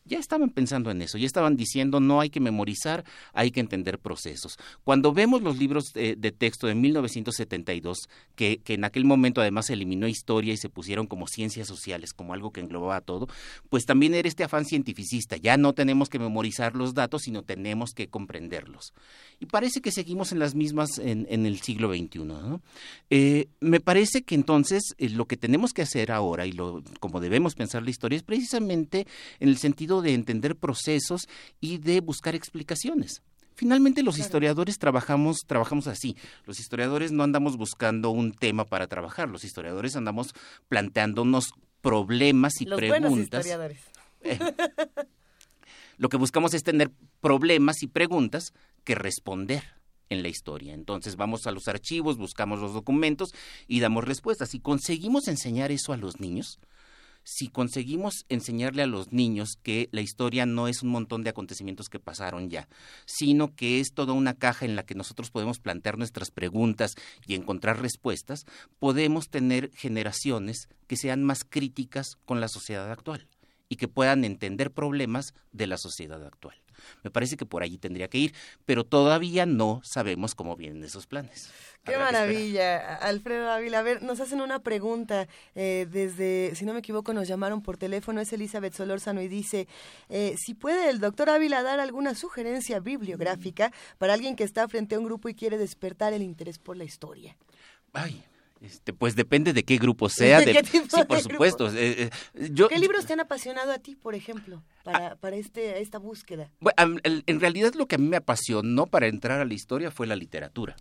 ya estaban pensando en eso, ya estaban diciendo no hay que memorizar, hay que entender procesos. Cuando vemos los libros de, texto de 1972, que, que, en aquel momento además se eliminó historia y se pusieron como ciencias sociales, como algo que englobaba todo, pues también era este afán cientificista, ya no tenemos que memorizar los datos, sino tenemos que comprenderlos. Y parece que seguimos en las mismas en, en el siglo XXI. ¿no? Eh, me parece que entonces eh, lo que tenemos que hacer ahora y lo, como debemos pensar la historia es precisamente en el sentido de entender procesos y de buscar explicaciones. Finalmente los historiadores trabajamos trabajamos así. Los historiadores no andamos buscando un tema para trabajar, los historiadores andamos planteándonos problemas y los preguntas. Buenos historiadores. Eh, lo que buscamos es tener problemas y preguntas que responder en la historia. Entonces vamos a los archivos, buscamos los documentos y damos respuestas. Si conseguimos enseñar eso a los niños, si conseguimos enseñarle a los niños que la historia no es un montón de acontecimientos que pasaron ya, sino que es toda una caja en la que nosotros podemos plantear nuestras preguntas y encontrar respuestas, podemos tener generaciones que sean más críticas con la sociedad actual y que puedan entender problemas de la sociedad actual. Me parece que por allí tendría que ir, pero todavía no sabemos cómo vienen esos planes. Qué maravilla, Alfredo Ávila. A ver, nos hacen una pregunta eh, desde, si no me equivoco, nos llamaron por teléfono, es Elizabeth Solórzano y dice, eh, si puede el doctor Ávila dar alguna sugerencia bibliográfica para alguien que está frente a un grupo y quiere despertar el interés por la historia. Ay, este, pues depende de qué grupo sea. ¿De qué sí, por supuesto. Eh, yo, ¿Qué libros te han apasionado a ti, por ejemplo, para, para este, esta búsqueda? Bueno, en realidad lo que a mí me apasionó para entrar a la historia fue la literatura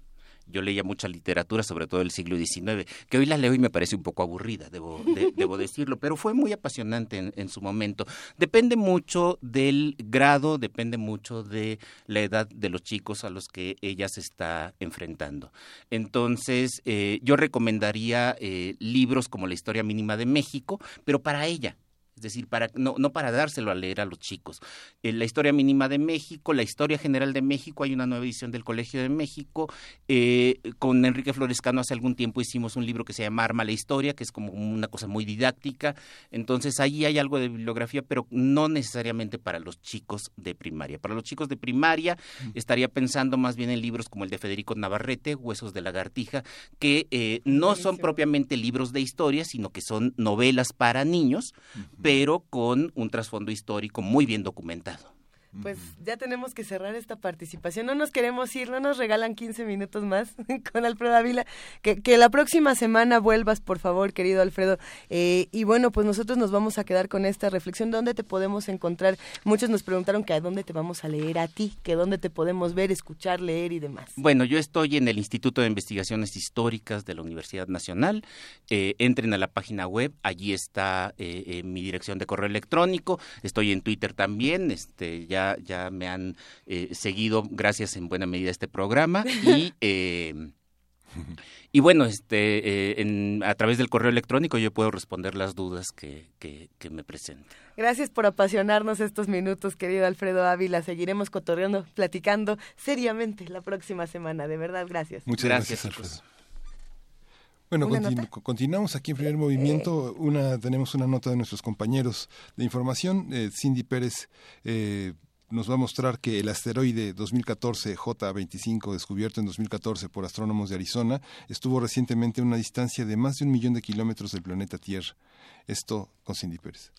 yo leía mucha literatura, sobre todo del siglo XIX, que hoy la leo y me parece un poco aburrida, debo, debo decirlo, pero fue muy apasionante en, en, su momento. Depende mucho del grado, depende mucho de la edad de los chicos a los que ella se está enfrentando. Entonces, eh, yo recomendaría eh, libros como La historia mínima de México, pero para ella, es decir, para, no, no para dárselo a leer a los chicos. Eh, la historia mínima de México, la historia general de México, hay una nueva edición del Colegio de México. Eh, con Enrique Florescano hace algún tiempo hicimos un libro que se llama Arma la Historia, que es como una cosa muy didáctica. Entonces ahí hay algo de bibliografía, pero no necesariamente para los chicos de primaria. Para los chicos de primaria estaría pensando más bien en libros como el de Federico Navarrete, Huesos de lagartija, que eh, no son propiamente libros de historia, sino que son novelas para niños, pero con un trasfondo histórico muy bien documentado. Pues ya tenemos que cerrar esta participación. No nos queremos ir, no nos regalan 15 minutos más con Alfredo Ávila. Que, que la próxima semana vuelvas, por favor, querido Alfredo. Eh, y bueno, pues nosotros nos vamos a quedar con esta reflexión. ¿Dónde te podemos encontrar? Muchos nos preguntaron que a dónde te vamos a leer a ti, que dónde te podemos ver, escuchar, leer y demás. Bueno, yo estoy en el Instituto de Investigaciones Históricas de la Universidad Nacional. Eh, entren a la página web, allí está eh, eh, mi dirección de correo electrónico. Estoy en Twitter también, este, ya ya, me han eh, seguido gracias en buena medida a este programa y eh, y bueno, este, eh, a través del correo electrónico yo puedo responder las dudas que, que, me presenten. Gracias por apasionarnos estos minutos, querido Alfredo Ávila. Seguiremos cotorreando, platicando seriamente la próxima semana. De verdad, gracias. Muchas gracias, Alfredo. Bueno, continuamos aquí en primer movimiento. Una, tenemos una nota de nuestros compañeros de información. Cindy Pérez eh, nos va a mostrar que el asteroide 2014 J25, descubierto en 2014 por astrónomos de Arizona, estuvo recientemente a una distancia de más de un millón de kilómetros del planeta Tierra. Esto con Cindy Pérez.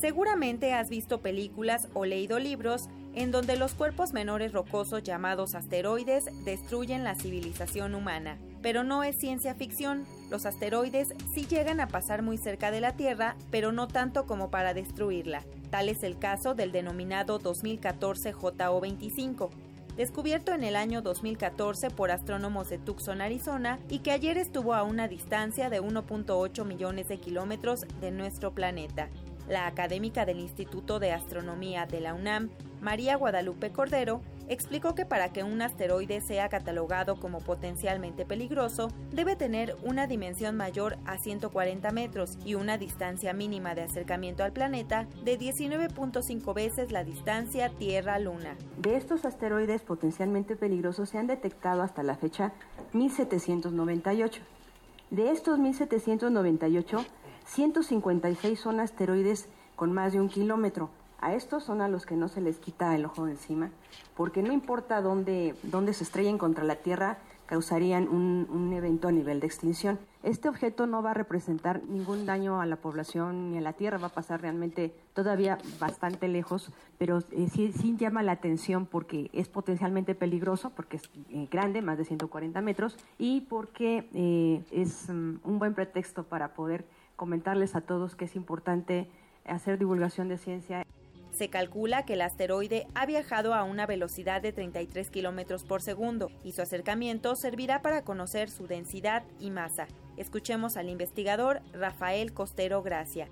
Seguramente has visto películas o leído libros en donde los cuerpos menores rocosos llamados asteroides destruyen la civilización humana. Pero no es ciencia ficción, los asteroides sí llegan a pasar muy cerca de la Tierra, pero no tanto como para destruirla. Tal es el caso del denominado 2014 JO25, descubierto en el año 2014 por astrónomos de Tucson, Arizona, y que ayer estuvo a una distancia de 1.8 millones de kilómetros de nuestro planeta. La académica del Instituto de Astronomía de la UNAM, María Guadalupe Cordero, explicó que para que un asteroide sea catalogado como potencialmente peligroso, debe tener una dimensión mayor a 140 metros y una distancia mínima de acercamiento al planeta de 19.5 veces la distancia Tierra-Luna. De estos asteroides potencialmente peligrosos se han detectado hasta la fecha 1798. De estos 1798, 156 son asteroides con más de un kilómetro. A estos son a los que no se les quita el ojo de encima, porque no importa dónde, dónde se estrellen contra la Tierra, causarían un, un, evento a nivel de extinción. Este objeto no va a representar ningún daño a la población ni a la Tierra, va a pasar realmente todavía bastante lejos, pero eh, sí, sí, llama la atención porque es potencialmente peligroso, porque es eh, grande, más de 140 metros, y porque eh, es um, un buen pretexto para poder comentarles a todos que es importante hacer divulgación de ciencia. Se calcula que el asteroide ha viajado a una velocidad de 33 kilómetros por segundo y su acercamiento servirá para conocer su densidad y masa. Escuchemos al investigador Rafael Costero Gracia.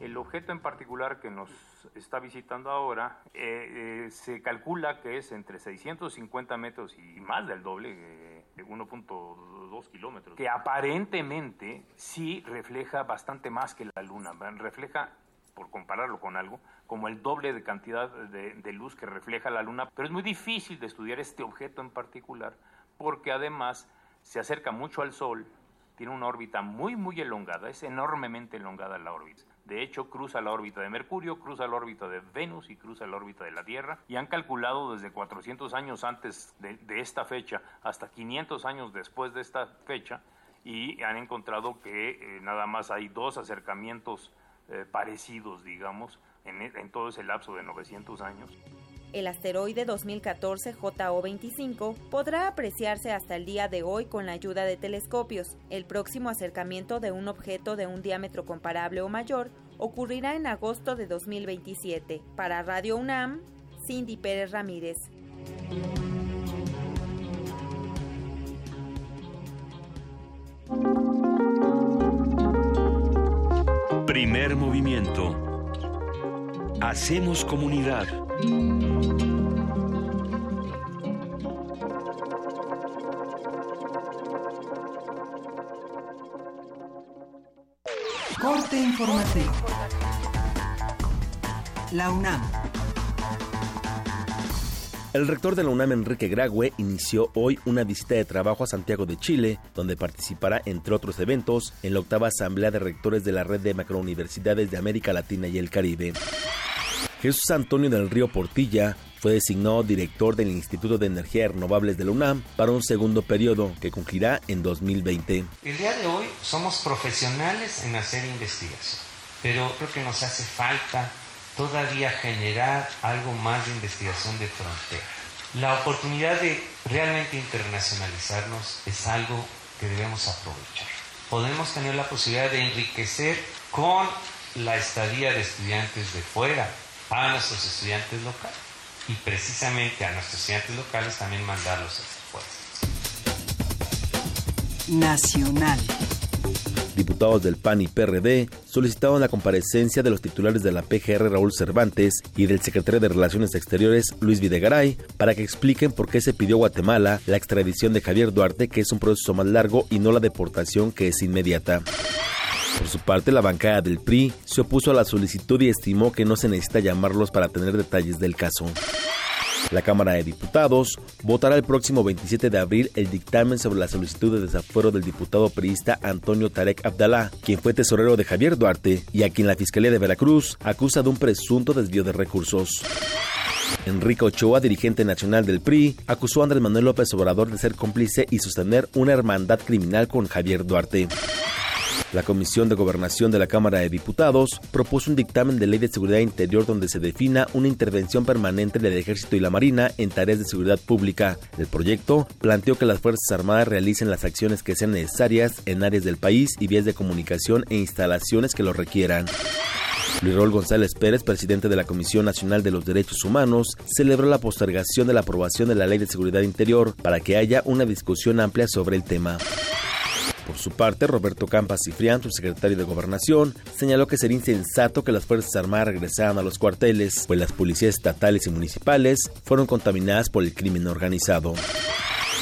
El objeto en particular que nos está visitando ahora eh, eh, se calcula que es entre 650 metros y más del doble, eh, 1.2 kilómetros, que aparentemente sí refleja bastante más que la Luna, refleja, por compararlo con algo, como el doble de cantidad de, de luz que refleja la Luna, pero es muy difícil de estudiar este objeto en particular porque además se acerca mucho al Sol, tiene una órbita muy, muy elongada, es enormemente elongada la órbita. De hecho, cruza la órbita de Mercurio, cruza la órbita de Venus y cruza la órbita de la Tierra. Y han calculado desde 400 años antes de, esta fecha hasta 500 años después de esta fecha y han encontrado que eh, nada más hay dos acercamientos eh, parecidos, digamos, en, en todo ese lapso de 900 años. El asteroide 2014 JO25 podrá apreciarse hasta el día de hoy con la ayuda de telescopios. El próximo acercamiento de un objeto de un diámetro comparable o mayor ocurrirá en agosto de 2027. Para Radio UNAM, Cindy Pérez Ramírez. Primer movimiento. Hacemos comunidad. La UNAM. El rector de la UNAM, Enrique Grague, inició hoy una visita de trabajo a Santiago de Chile, donde participará, entre otros eventos, en la octava Asamblea de Rectores de la Red de Macrouniversidades de América Latina y el Caribe. Jesús Antonio del Río Portilla fue designado director del Instituto de Energía Renovables de la UNAM para un segundo periodo que concluirá en 2020. El día de hoy somos profesionales en hacer investigación, pero creo que nos hace falta todavía generar algo más de investigación de frontera. La oportunidad de realmente internacionalizarnos es algo que debemos aprovechar. Podemos tener la posibilidad de enriquecer con la estadía de estudiantes de fuera a nuestros estudiantes locales y precisamente a nuestros estudiantes locales también mandarlos hacia afuera. Nacional. Diputados del PAN y PRD solicitaron la comparecencia de los titulares de la PGR Raúl Cervantes y del secretario de Relaciones Exteriores Luis Videgaray para que expliquen por qué se pidió a Guatemala la extradición de Javier Duarte, que es un proceso más largo, y no la deportación, que es inmediata. Por su parte, la bancada del PRI se opuso a la solicitud y estimó que no se necesita llamarlos para tener detalles del caso. La Cámara de Diputados votará el próximo 27 de abril el dictamen sobre la solicitud de desafuero del diputado priista Antonio Tarek Abdalá, quien fue tesorero de Javier Duarte y a quien la Fiscalía de Veracruz acusa de un presunto desvío de recursos. Enrique Ochoa, dirigente nacional del PRI, acusó a Andrés Manuel López Obrador de ser cómplice y sostener una hermandad criminal con Javier Duarte. La Comisión de Gobernación de la Cámara de Diputados propuso un dictamen de ley de seguridad interior donde se defina una intervención permanente del Ejército y la Marina en tareas de seguridad pública. El proyecto planteó que las Fuerzas Armadas realicen las acciones que sean necesarias en áreas del país y vías de comunicación e instalaciones que lo requieran. Luis Raúl González Pérez, presidente de la Comisión Nacional de los Derechos Humanos, celebró la postergación de la aprobación de la Ley de Seguridad Interior para que haya una discusión amplia sobre el tema. Por su parte, Roberto Campas Cifrián, subsecretario de Gobernación, señaló que sería insensato que las Fuerzas Armadas regresaran a los cuarteles, pues las policías estatales y municipales fueron contaminadas por el crimen organizado.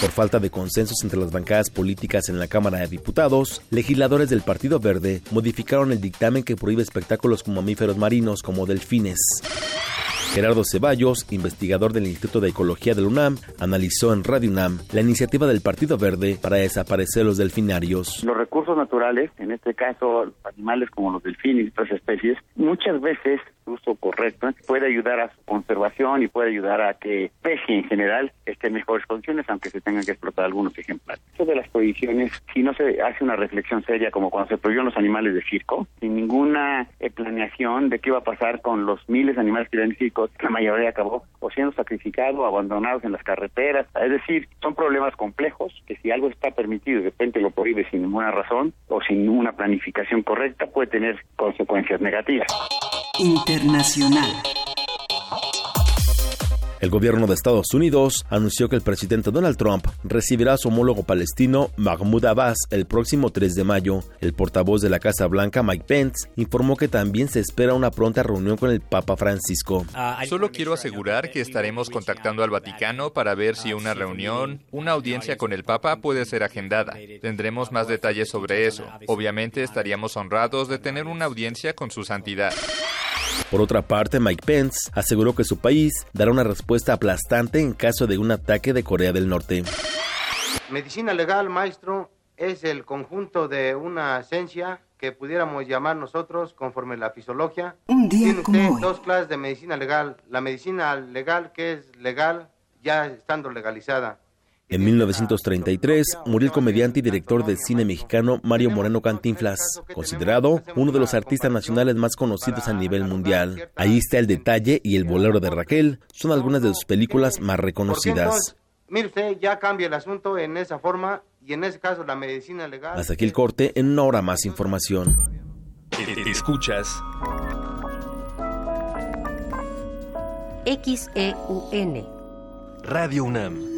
Por falta de consensos entre las bancadas políticas en la Cámara de Diputados, legisladores del Partido Verde modificaron el dictamen que prohíbe espectáculos con mamíferos marinos como delfines. Gerardo Ceballos, investigador del Instituto de Ecología del UNAM, analizó en Radio UNAM la iniciativa del Partido Verde para desaparecer los delfinarios. Los recursos naturales, en este caso animales como los delfines y otras especies, muchas veces uso correcto puede ayudar a su conservación y puede ayudar a que pese en general esté en mejores condiciones, aunque se tengan que explotar algunos ejemplares. Esto de las prohibiciones, si no se hace una reflexión seria como cuando se prohibieron los animales de circo, sin ninguna eh, planeación de qué iba a pasar con los miles de animales que eran circo, la mayoría acabó o siendo sacrificados abandonados en las carreteras. Es decir, son problemas complejos que si algo está permitido y de repente lo prohíbe sin ninguna razón o sin una planificación correcta puede tener consecuencias negativas. Internacional. El gobierno de Estados Unidos anunció que el presidente Donald Trump recibirá a su homólogo palestino Mahmoud Abbas el próximo 3 de mayo. El portavoz de la Casa Blanca, Mike Pence, informó que también se espera una pronta reunión con el Papa Francisco. Solo quiero asegurar que estaremos contactando al Vaticano para ver si una reunión, una audiencia con el Papa puede ser agendada. Tendremos más detalles sobre eso. Obviamente estaríamos honrados de tener una audiencia con su santidad. Por otra parte, Mike Pence aseguró que su país dará una respuesta aplastante en caso de un ataque de Corea del Norte. Medicina legal, maestro, es el conjunto de una esencia que pudiéramos llamar nosotros conforme la fisiología. Un día Tiene como usted hoy. dos clases de medicina legal. La medicina legal, que es legal ya estando legalizada. En 1933 murió el comediante y director del cine mexicano Mario Moreno Cantinflas, considerado uno de los artistas nacionales más conocidos a nivel mundial. Ahí está el detalle y el bolero de Raquel son algunas de sus películas más reconocidas. mire usted, ya cambia el asunto en esa forma y en ese caso la medicina legal. Hasta aquí el corte, en una hora más información. Escuchas XEUN. Radio UNAM.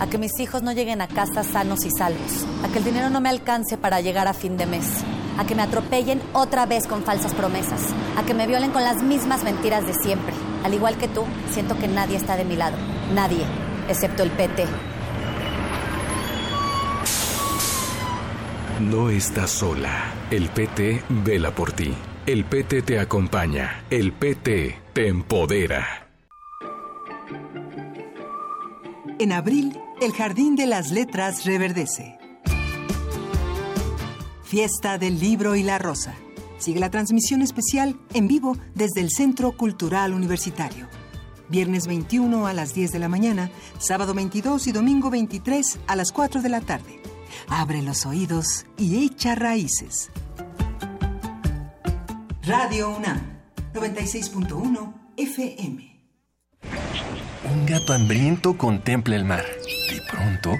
a que mis hijos no lleguen a casa sanos y salvos, a que el dinero no me alcance para llegar a fin de mes, a que me atropellen otra vez con falsas promesas, a que me violen con las mismas mentiras de siempre. Al igual que tú, siento que nadie está de mi lado, nadie, excepto el PT. No estás sola. El PT vela por ti. El PT te acompaña. El PT te empodera. En abril, el Jardín de las Letras reverdece. Fiesta del Libro y la Rosa. Sigue la transmisión especial en vivo desde el Centro Cultural Universitario. Viernes 21 a las 10 de la mañana, sábado 22 y domingo 23 a las 4 de la tarde. Abre los oídos y echa raíces. Radio UNAM, 96.1 FM. Un gato hambriento contempla el mar. De pronto,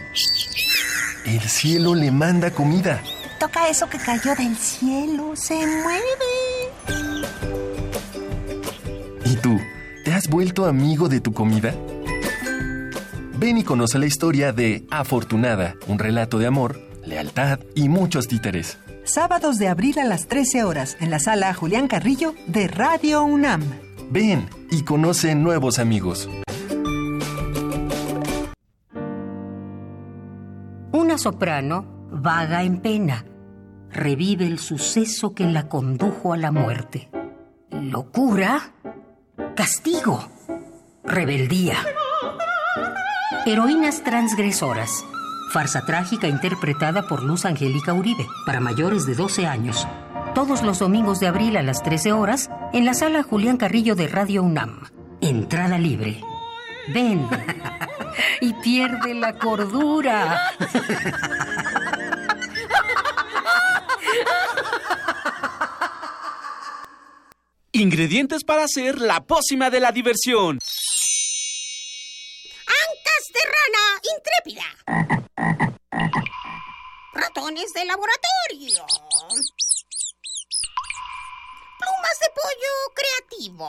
el cielo le manda comida. Toca eso que cayó del cielo, se mueve. ¿Y tú? ¿Te has vuelto amigo de tu comida? Ven y conoce la historia de Afortunada, un relato de amor, lealtad y muchos títeres. Sábados de abril a las 13 horas en la sala Julián Carrillo de Radio UNAM. Ven y conoce nuevos amigos. Soprano vaga en pena. Revive el suceso que la condujo a la muerte. Locura, castigo, rebeldía. Heroínas transgresoras. Farsa trágica interpretada por Luz Angélica Uribe, para mayores de 12 años. Todos los domingos de abril a las 13 horas en la sala Julián Carrillo de Radio UNAM. Entrada libre. Ven y pierde la cordura. Ingredientes para hacer la pócima de la diversión. Ancas de rana intrépida. Ratones de laboratorio. Plumas de pollo creativo.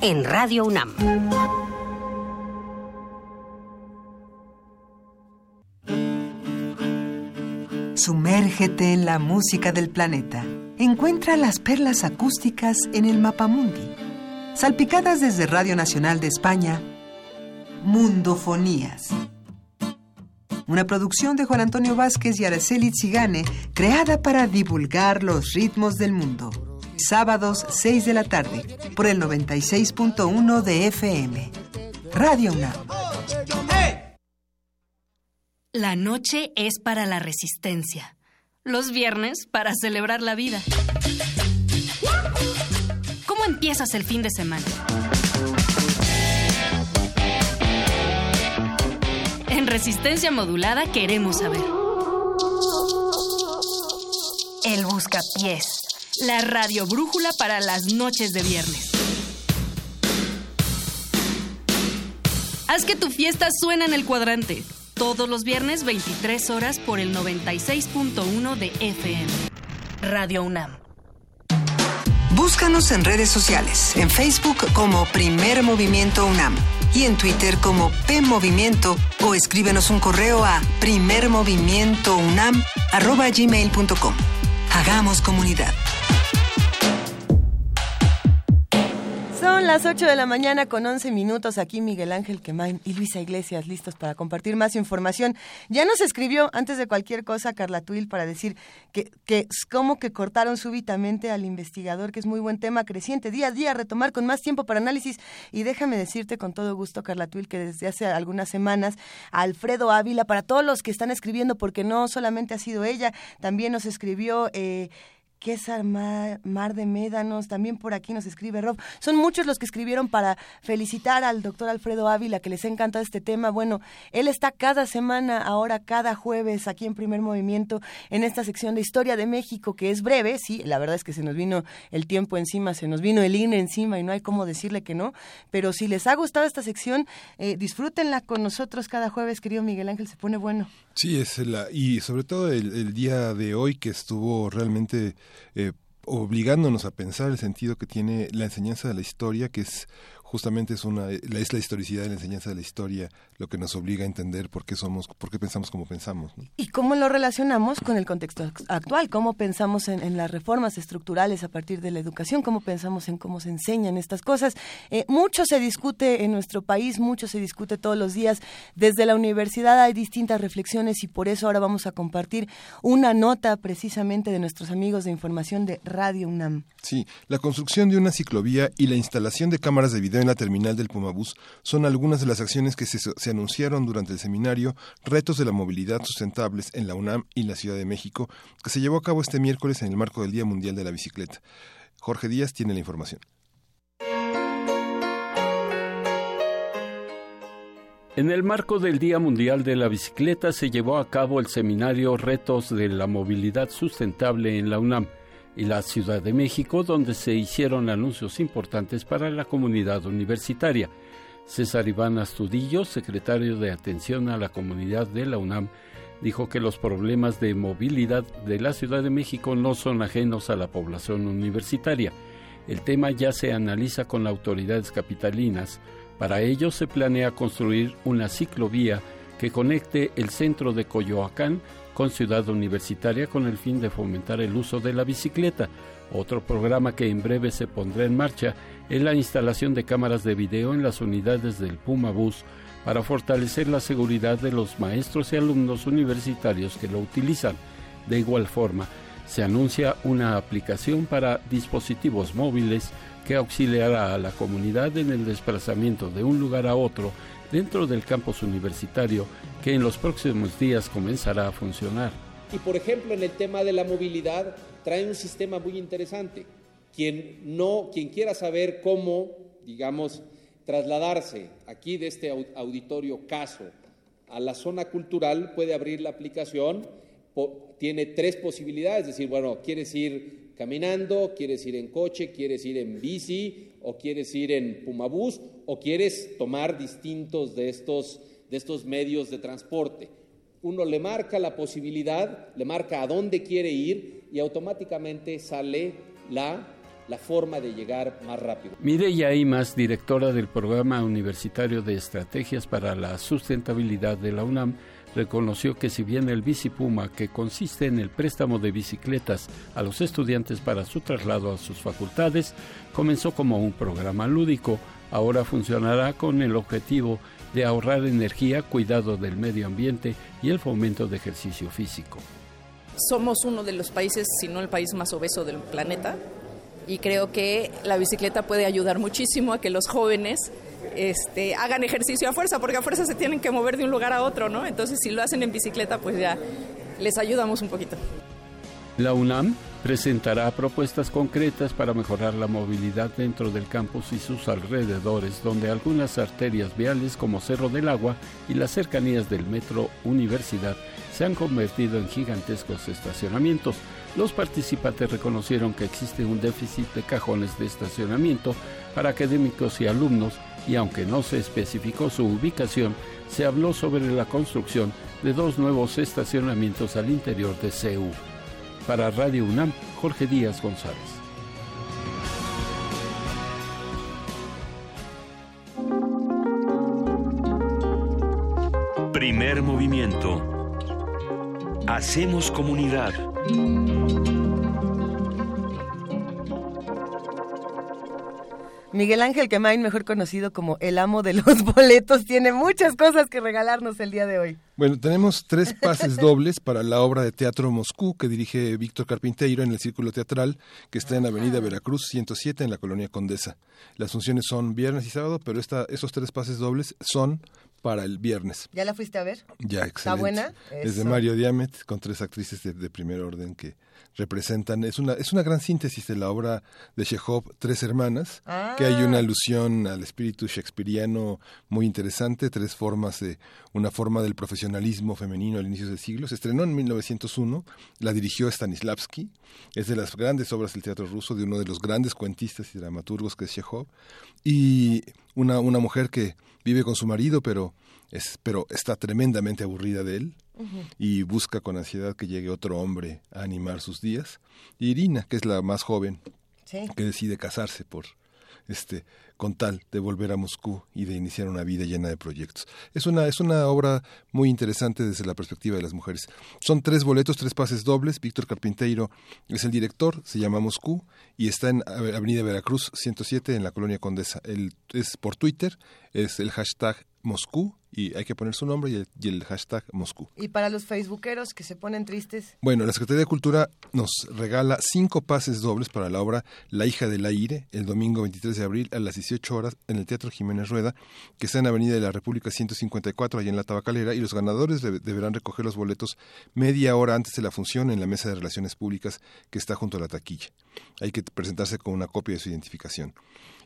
en Radio UNAM. Sumérgete en la música del planeta. Encuentra las perlas acústicas en el Mapamundi. Salpicadas desde Radio Nacional de España, Mundofonías. Una producción de Juan Antonio Vázquez y Araceli Zigane, creada para divulgar los ritmos del mundo. Sábados 6 de la tarde, por el 96.1 de FM. Radio UNAM. La noche es para la resistencia. Los viernes para celebrar la vida. ¿Cómo empiezas el fin de semana? En resistencia modulada queremos saber. El buscapiés. La radio brújula para las noches de viernes. Haz que tu fiesta suene en el cuadrante. Todos los viernes 23 horas por el 96.1 de FM. Radio UNAM. Búscanos en redes sociales, en Facebook como Primer Movimiento UNAM y en Twitter como P Movimiento o escríbenos un correo a primermovimientounam@gmail.com. Hagamos comunidad. Son las 8 de la mañana con 11 minutos. Aquí Miguel Ángel Quemain y Luisa Iglesias listos para compartir más información. Ya nos escribió antes de cualquier cosa Carla Tuil para decir que, que como que cortaron súbitamente al investigador, que es muy buen tema creciente día a día, retomar con más tiempo para análisis. Y déjame decirte con todo gusto, Carla Tuil, que desde hace algunas semanas Alfredo Ávila, para todos los que están escribiendo, porque no solamente ha sido ella, también nos escribió... Eh, Quesar Mar, Mar, de Médanos, también por aquí nos escribe Rob. Son muchos los que escribieron para felicitar al doctor Alfredo Ávila, que les ha encantado este tema. Bueno, él está cada semana, ahora cada jueves, aquí en Primer Movimiento, en esta sección de Historia de México, que es breve, sí, la verdad es que se nos vino el tiempo encima, se nos vino el INE encima y no hay cómo decirle que no. Pero si les ha gustado esta sección, eh, disfrútenla con nosotros cada jueves, querido Miguel Ángel, se pone bueno. Sí, es la, y sobre todo el, día de hoy que estuvo realmente obligándonos a pensar el sentido que tiene la enseñanza de la historia, que es justamente es una la, es la historicidad de la enseñanza de la historia lo que nos obliga a entender por qué somos por qué pensamos como pensamos y cómo lo relacionamos con el contexto actual cómo pensamos en, las reformas estructurales a partir de la educación cómo pensamos en cómo se enseñan estas cosas. Eh, mucho se discute en nuestro país mucho se discute todos los días. Desde la universidad hay distintas reflexiones y por eso ahora vamos a compartir una nota precisamente de nuestros amigos de información de Radio UNAM. Sí la construcción de una ciclovía y la instalación de cámaras de video en la terminal del Pumabús son algunas de las acciones que se, se, anunciaron durante el seminario Retos de la Movilidad Sustentables en la UNAM y la Ciudad de México, que se llevó a cabo este miércoles en el marco del Día Mundial de la Bicicleta. Jorge Díaz tiene la información. En el marco del Día Mundial de la Bicicleta se llevó a cabo el seminario Retos de la Movilidad Sustentable en la UNAM y la Ciudad de México, donde se hicieron anuncios importantes para la comunidad universitaria. César Iván Astudillo, secretario de Atención a la Comunidad de la UNAM, dijo que los problemas de movilidad de la Ciudad de México no son ajenos a la población universitaria. El tema ya se analiza con autoridades capitalinas. Para ello se planea construir una ciclovía que conecte el centro de Coyoacán con Ciudad Universitaria con el fin de fomentar el uso de la bicicleta. Otro programa que en breve se pondrá en marcha es la instalación de cámaras de video en las unidades del Puma Bus para fortalecer la seguridad de los maestros y alumnos universitarios que lo utilizan. De igual forma, se anuncia una aplicación para dispositivos móviles que auxiliará a la comunidad en el desplazamiento de un lugar a otro dentro del campus universitario que en los próximos días comenzará a funcionar. Y por ejemplo, en el tema de la movilidad, trae un sistema muy interesante. Quien, no, quien quiera saber cómo, digamos, trasladarse aquí de este auditorio caso a la zona cultural, puede abrir la aplicación. Tiene tres posibilidades, es decir, bueno, quieres ir caminando, quieres ir en coche, quieres ir en bici o quieres ir en Pumabús o quieres tomar distintos de estos, de estos medios de transporte. Uno le marca la posibilidad, le marca a dónde quiere ir y automáticamente sale la, la forma de llegar más rápido. Mireya Imas, directora del Programa Universitario de Estrategias para la Sustentabilidad de la UNAM, reconoció que si bien el Bicipuma, que consiste en el préstamo de bicicletas a los estudiantes para su traslado a sus facultades, comenzó como un programa lúdico, ahora funcionará con el objetivo de ahorrar energía, cuidado del medio ambiente y el fomento de ejercicio físico. Somos uno de los países, si no el país más obeso del planeta, y creo que la bicicleta puede ayudar muchísimo a que los jóvenes este, hagan ejercicio a fuerza, porque a fuerza se tienen que mover de un lugar a otro, ¿no? Entonces, si lo hacen en bicicleta, pues ya les ayudamos un poquito. La UNAM presentará propuestas concretas para mejorar la movilidad dentro del campus y sus alrededores, donde algunas arterias viales como Cerro del Agua y las cercanías del Metro Universidad se han convertido en gigantescos estacionamientos. Los participantes reconocieron que existe un déficit de cajones de estacionamiento para académicos y alumnos y aunque no se especificó su ubicación, se habló sobre la construcción de dos nuevos estacionamientos al interior de CEU. Para Radio UNAM, Jorge Díaz González. Primer movimiento. Hacemos comunidad. Miguel Ángel Quemain, mejor conocido como el amo de los boletos, tiene muchas cosas que regalarnos el día de hoy. Bueno, tenemos tres pases dobles para la obra de teatro Moscú que dirige Víctor Carpinteiro en el Círculo Teatral, que está en Avenida Veracruz 107 en la Colonia Condesa. Las funciones son viernes y sábado, pero esta, esos tres pases dobles son para el viernes. ¿Ya la fuiste a ver? Ya, excelente. ¿Está buena? Es de. Mario Diamet, con tres actrices de, de primer orden que representan. Es una, es una gran síntesis de la obra de Chekhov, Tres Hermanas, que hay Ah. una alusión al espíritu shakespeariano muy interesante, tres formas de, una forma del profesionalismo femenino al inicio del siglo. Se estrenó en 1901, la dirigió Stanislavski, es de las grandes obras del teatro ruso, de uno de los grandes cuentistas y dramaturgos que es Chekhov, y una, una mujer que vive con su marido, pero, es, pero está tremendamente aburrida de él y busca con ansiedad que llegue otro hombre a animar sus días. Y Irina, que es la más joven, Sí. que decide casarse por este con tal de volver a Moscú y de iniciar una vida llena de proyectos. Es una es una obra muy interesante desde la perspectiva de las mujeres. Son tres boletos, tres pases dobles. Víctor Carpinteiro es el director, se llama Moscú y está en Ave- Avenida Veracruz 107 en la colonia Condesa. El, es por Twitter, es el hashtag Moscú y hay que poner su nombre y el, y el hashtag Moscú. Y para los facebookeros que se ponen tristes, Bueno, la Secretaría de Cultura nos regala cinco pases dobles para la obra La hija del aire, el domingo 23 de abril a las 18 horas en el Teatro Jiménez Rueda, que está en Avenida de la República 154, allá en la Tabacalera, y los ganadores de- deberán recoger los boletos media hora antes de la función en la mesa de relaciones públicas que está junto a la taquilla. Hay que presentarse con una copia de su identificación.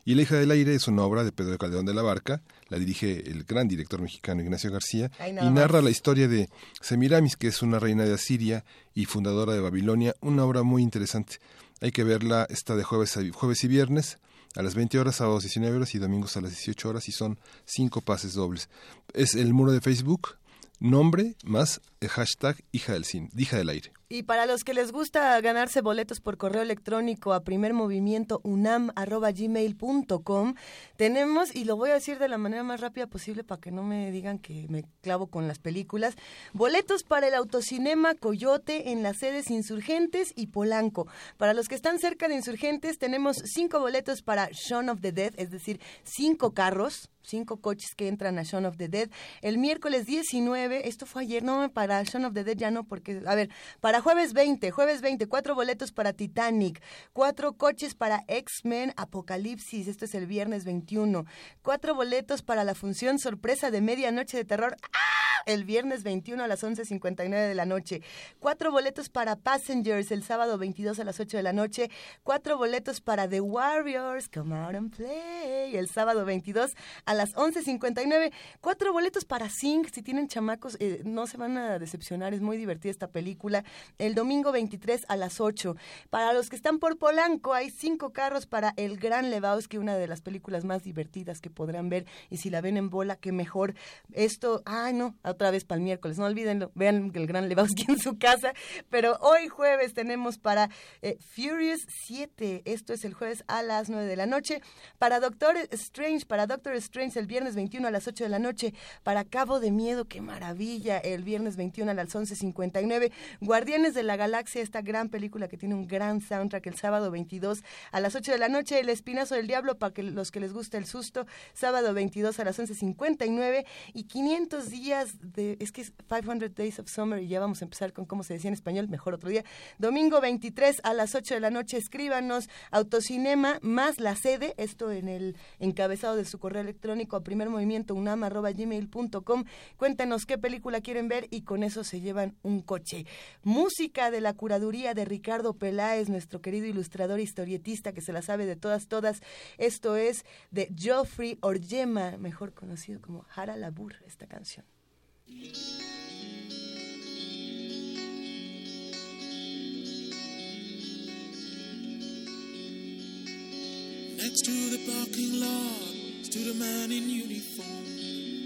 Y La hija del aire es una obra de Pedro Calderón de la Barca, la dirige el gran director mexicano Ignacio García, Ay, y narra la historia de Semiramis, que es una reina de Asiria y fundadora de Babilonia, una obra muy interesante. Hay que verla, está de jueves, a- jueves y viernes a las 20 horas, sábados 19 horas y domingos a las 18 horas y son cinco pases dobles. Es el muro de Facebook, nombre más hashtag hija del cine, hija del aire. Y para los que les gusta ganarse boletos por correo electrónico a primermovimientounam.gmail.com, tenemos, y lo voy a decir de la manera más rápida posible para que no me digan que me clavo con las películas, boletos para el autocinema Coyote en las sedes Insurgentes y Polanco. Para los que están cerca de Insurgentes, tenemos cinco boletos para Shaun of the Dead, es decir, cinco carros cinco coches que entran a Shaun of the Dead. El miércoles 19, esto fue ayer, no, para Shaun of the Dead ya no, porque, a ver, para jueves 20, jueves 20, cuatro boletos para Titanic, cuatro coches para X-Men Apocalipsis, esto es el viernes 21, cuatro boletos para la función sorpresa de Medianoche de Terror. ¡Ah! el viernes 21 a las 11.59 de la noche. Cuatro boletos para Passengers el sábado 22 a las 8 de la noche. Cuatro boletos para The Warriors, Come Out and Play, el sábado 22 a las 11.59. Cuatro boletos para Sing, si tienen chamacos, eh, no se van a decepcionar, es muy divertida esta película. El domingo 23 a las 8. Para los que están por Polanco, hay cinco carros para El Gran Lebowski, una de las películas más divertidas que podrán ver. Y si la ven en bola, qué mejor. Esto, ay no, otra vez para el miércoles, no olvídenlo, vean El Gran Lebowski en su casa. Pero hoy jueves tenemos para eh, Furious 7, esto es el jueves a las 9 de la noche. Para Doctor Strange, para Doctor Strange el viernes 21 a las 8 de la noche. Para Cabo de Miedo, qué maravilla, el viernes 21 a las 11.59. Guardianes de la Galaxia, esta gran película que tiene un gran soundtrack el sábado 22 a las 8 de la noche. El Espinazo del Diablo, para que los que les gusta el susto, sábado 22 a las 11.59. Y 500 días de, es que es 500 Days of Summer y ya vamos a empezar con cómo se decía en español, mejor otro día. Domingo 23 a las 8 de la noche, escríbanos Autocinema más la sede, esto en el encabezado de su correo electrónico a primer movimiento unam.gmail.com. Cuéntenos qué película quieren ver y con con eso se llevan un coche. Música de la curaduría de Ricardo Peláez, nuestro querido ilustrador historietista que se la sabe de todas, todas. Esto es de Geoffrey Orgema, mejor conocido como Hara Labur, esta canción.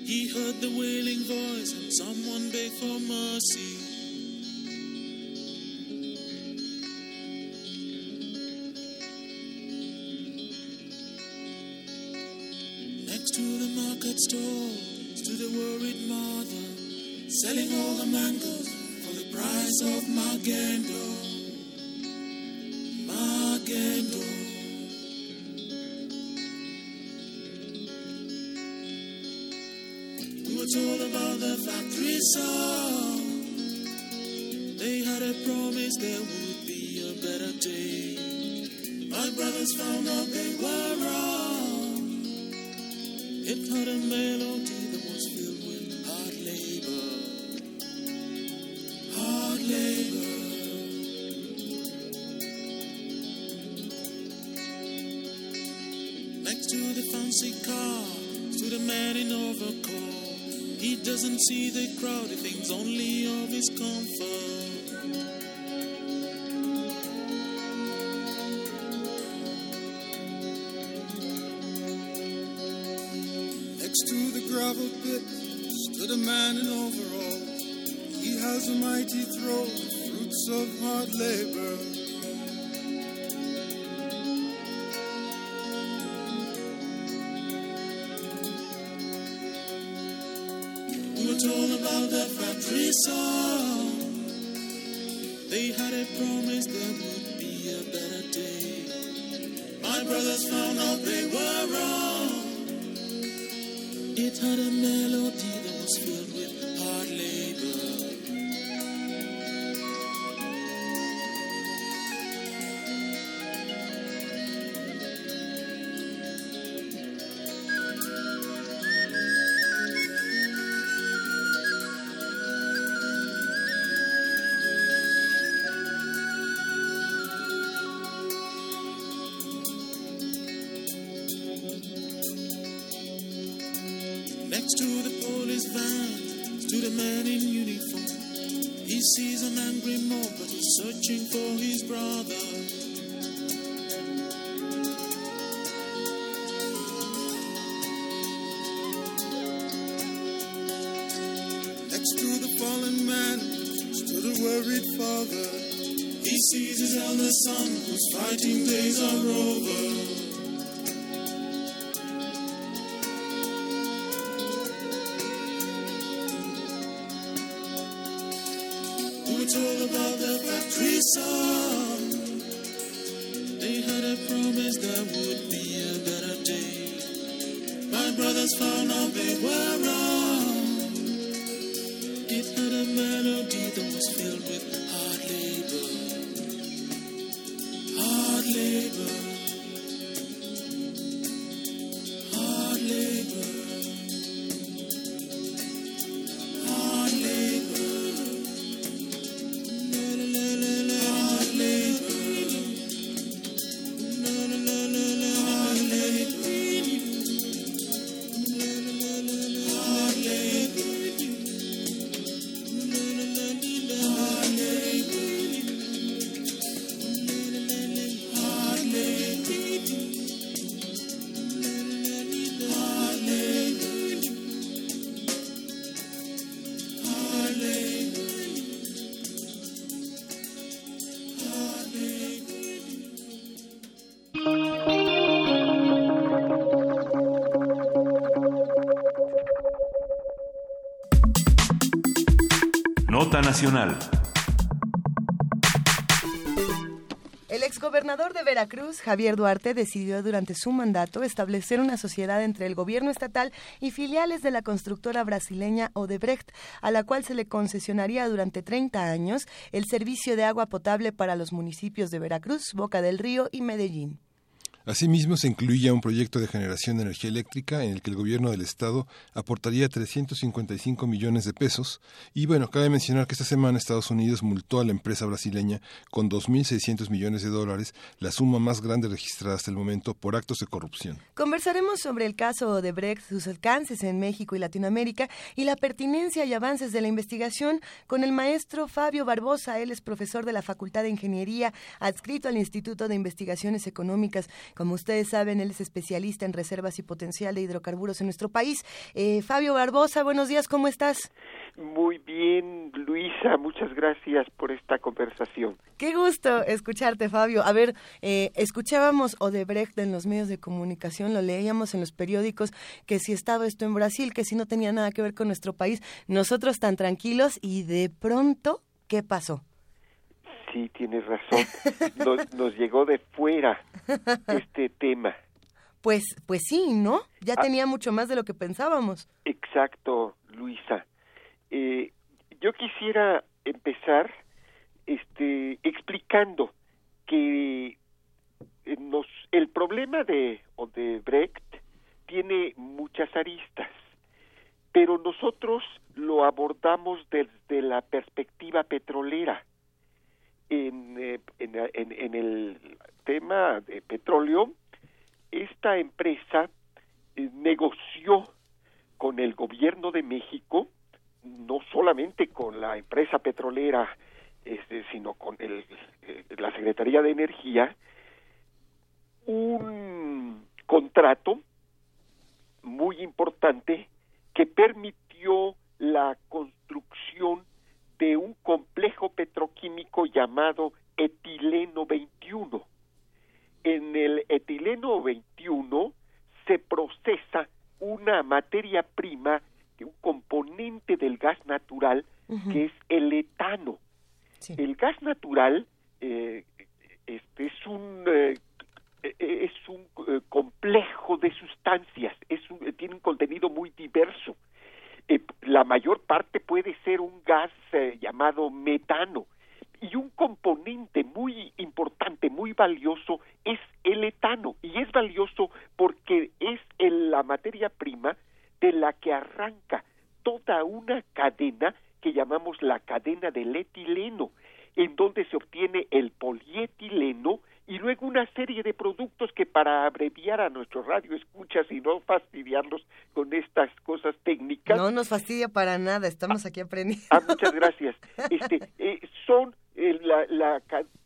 He heard the wailing voice and someone beg for mercy. Next to the market stall stood a worried mother, selling all the mangoes for the price of Magendo. Magendo. Were told about the factory song. They had a promise there would be a better day. My brothers found out they were wrong. It had a melody that was filled with hard labor. Hard labor. Next to the fancy car to the man in overcoat. He doesn't see the crowd, he thinks only of his comfort. Next to the gravel pit stood a man in overalls. He has a mighty throat, fruits of hard labor. Factory song. They had a promise there would be a better day. My brothers found out they were wrong. It had a melody to the police van stood a man in uniform. He sees an angry mob, but he's searching for his brother. Next to the fallen man stood a worried father. He sees his eldest son, whose fighting days are over. Nacional. El exgobernador de Veracruz, Javier Duarte, decidió durante su mandato establecer una sociedad entre el gobierno estatal y filiales de la constructora brasileña Odebrecht, a la cual se le concesionaría durante 30 años el servicio de agua potable para los municipios de Veracruz, Boca del Río y Medellín. Asimismo, se incluía un proyecto de generación de energía eléctrica en el que el gobierno del estado aportaría 355 millones de pesos. Y bueno, cabe mencionar que esta semana Estados Unidos multó a la empresa brasileña con 2.600 millones de dólares, la suma más grande registrada hasta el momento por actos de corrupción. Conversaremos sobre el caso de Brecht, sus alcances en México y Latinoamérica y la pertinencia y avances de la investigación con el maestro Fabio Barbosa. Él es profesor de la Facultad de Ingeniería, adscrito al Instituto de Investigaciones Económicas. Como ustedes saben, él es especialista en reservas y potencial de hidrocarburos en nuestro país. Eh, Fabio Barbosa, buenos días, ¿cómo estás? Muy bien, Luisa, muchas gracias por esta conversación. Qué gusto escucharte, Fabio. A ver, eh, escuchábamos Odebrecht en los medios de comunicación, lo leíamos en los periódicos, que si estaba esto en Brasil, que si no tenía nada que ver con nuestro país, nosotros tan tranquilos y de pronto, ¿qué pasó? Sí, tienes razón. Nos, nos llegó de fuera este tema. Pues, pues sí, ¿no? Ya tenía mucho más de lo que pensábamos. Exacto, Luisa. Eh, yo quisiera empezar este, explicando que eh, nos, el problema de Odebrecht tiene muchas aristas, pero nosotros lo abordamos desde la perspectiva petrolera. En, eh, en, en, en el tema de petróleo, esta empresa eh, negoció con el gobierno de México, no solamente con la empresa petrolera, este, sino con el, eh, la Secretaría de Energía, un contrato muy importante que permitió la construcción de un complejo petroquímico llamado etileno 21. En el etileno 21 se procesa una materia prima, un componente del gas natural, que es el etano. El gas natural eh, este es un eh, es un eh, complejo de sustancias, es un, tiene un contenido muy diverso. Eh, la mayor parte puede ser un gas eh, llamado metano. Y un componente muy importante, muy valioso es el etano. Y es valioso porque es el, la materia prima de la que arranca toda una cadena que llamamos la cadena del etileno, en donde se obtiene el polietileno y luego una serie de productos que para abreviar a nuestro radio escuchas y no fastidiarlos con estas cosas técnicas. No nos fastidia para nada, estamos aquí aprendiendo. Ah, muchas gracias. Este, eh, son eh, la, la,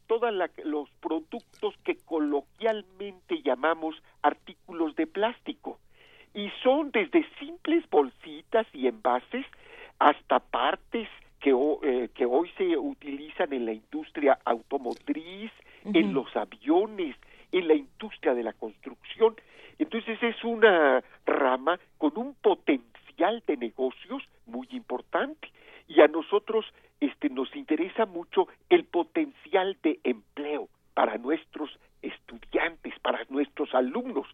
todos los productos que coloquialmente llamamos artículos de plástico y son desde simples bolsitas y envases hasta partes que, eh, que hoy se utilizan en la industria automotriz, en los aviones, en la industria de la construcción. Entonces es una rama con un potencial de negocios muy importante y a nosotros este nos interesa mucho el potencial de empleo para nuestros estudiantes, para nuestros alumnos,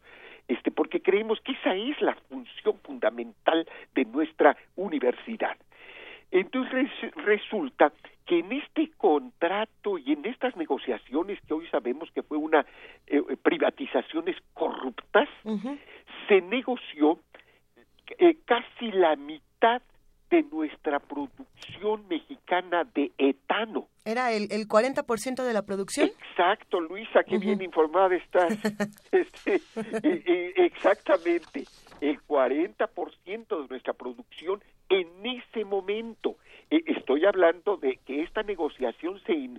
este porque creemos que esa es la función fundamental de nuestra universidad. Entonces resulta que en este contrato y en estas negociaciones que hoy sabemos que fue una eh, privatizaciones corruptas, se negoció eh, casi la mitad de nuestra producción mexicana de etano. ¿Era el, el 40% de la producción? Exacto, Luisa, qué bien informada estás. este, exactamente, el 40% de nuestra producción en ese momento. estoy hablando de que esta negociación se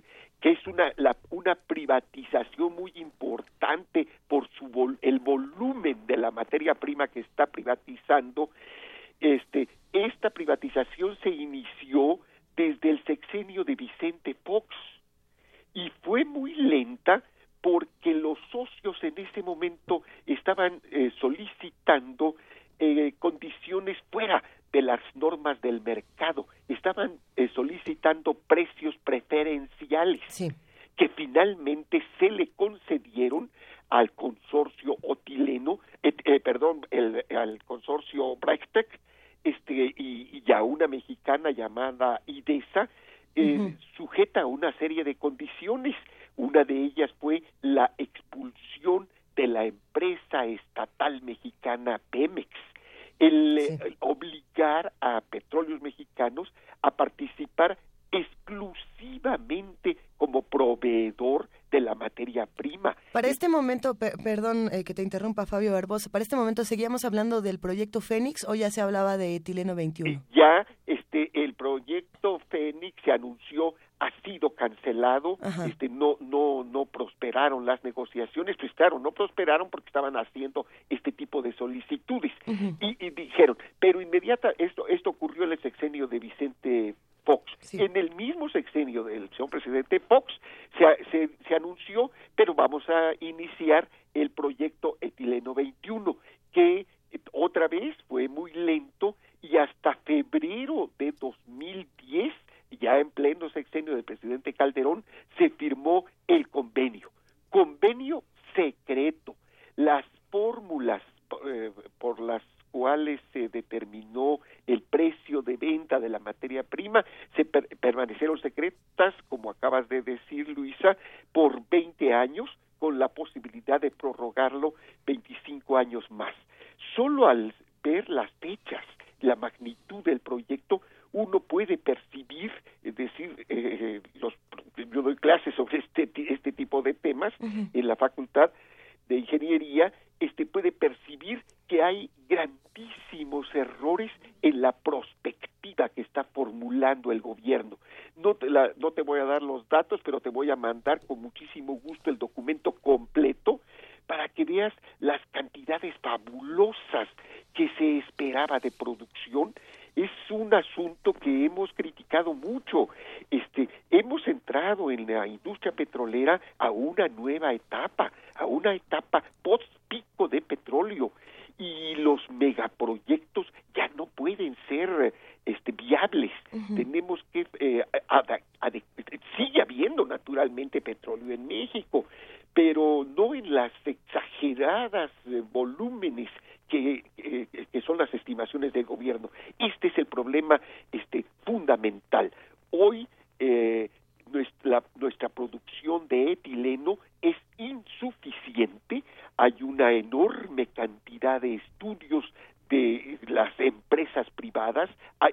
que es una una privatización muy importante por su el volumen de la materia prima que está privatizando este esta privatización se inició desde el sexenio de Vicente Fox y fue muy lenta porque los socios en ese momento estaban eh, solicitando eh, condiciones fuera de las normas del mercado, estaban eh, solicitando precios preferenciales que finalmente se le concedieron al consorcio otileno, perdón, el, al consorcio Brechtek, este y, y, a una mexicana llamada IDESA eh, sujeta a una serie de condiciones. Una de ellas fue la expulsión de la empresa estatal mexicana Pemex, el, eh, obligar a petróleos mexicanos a participar exclusivamente como proveedor de la materia prima. Para este momento, perdón eh, que te interrumpa Fabio Barbosa, para este momento seguíamos hablando del proyecto Fénix o ya se hablaba de etileno 21. Eh, ya este el proyecto Fénix se anunció ha sido cancelado, este no no no prosperaron las negociaciones, pues claro, no prosperaron porque estaban haciendo este tipo de solicitudes. Y, y, dijeron, pero inmediata esto esto ocurrió en el sexenio de Vicente Fox. En el mismo sexenio del señor presidente Fox se, se, anunció, pero vamos a iniciar el proyecto Etileno 21, que eh, otra vez fue muy lento y hasta febrero de 2010, ya en pleno sexenio del presidente Calderón, se firmó el convenio. Convenio secreto. Las fórmulas eh, por las cuales se determinó el precio de venta de la materia prima se permanecieron secretas, como acabas de decir, Luisa, por 20 años, con la posibilidad de prorrogarlo 25 años más. Solo al ver las fechas, la magnitud del proyecto, uno puede percibir, es decir, eh, los, yo doy clases sobre este, este tipo de temas en la facultad de ingeniería, este puede percibir que hay grandísimos errores en la prospectiva que está formulando el gobierno. No te, no te voy a dar los datos, pero te voy a mandar con muchísimo gusto el documento completo para que veas las cantidades fabulosas que se esperaba de producción es un asunto que hemos criticado mucho. Este, hemos entrado en la industria petrolera a una nueva etapa, a una etapa post pico de petróleo y los megaproyectos ya no pueden ser este viables. Tenemos que eh, sigue habiendo naturalmente petróleo en México, pero no en las exageradas eh, volúmenes que, que son las estimaciones del gobierno. Este es el problema este, fundamental. Hoy eh, nuestra, nuestra producción de etileno es insuficiente, hay una enorme cantidad de estudios de las empresas privadas,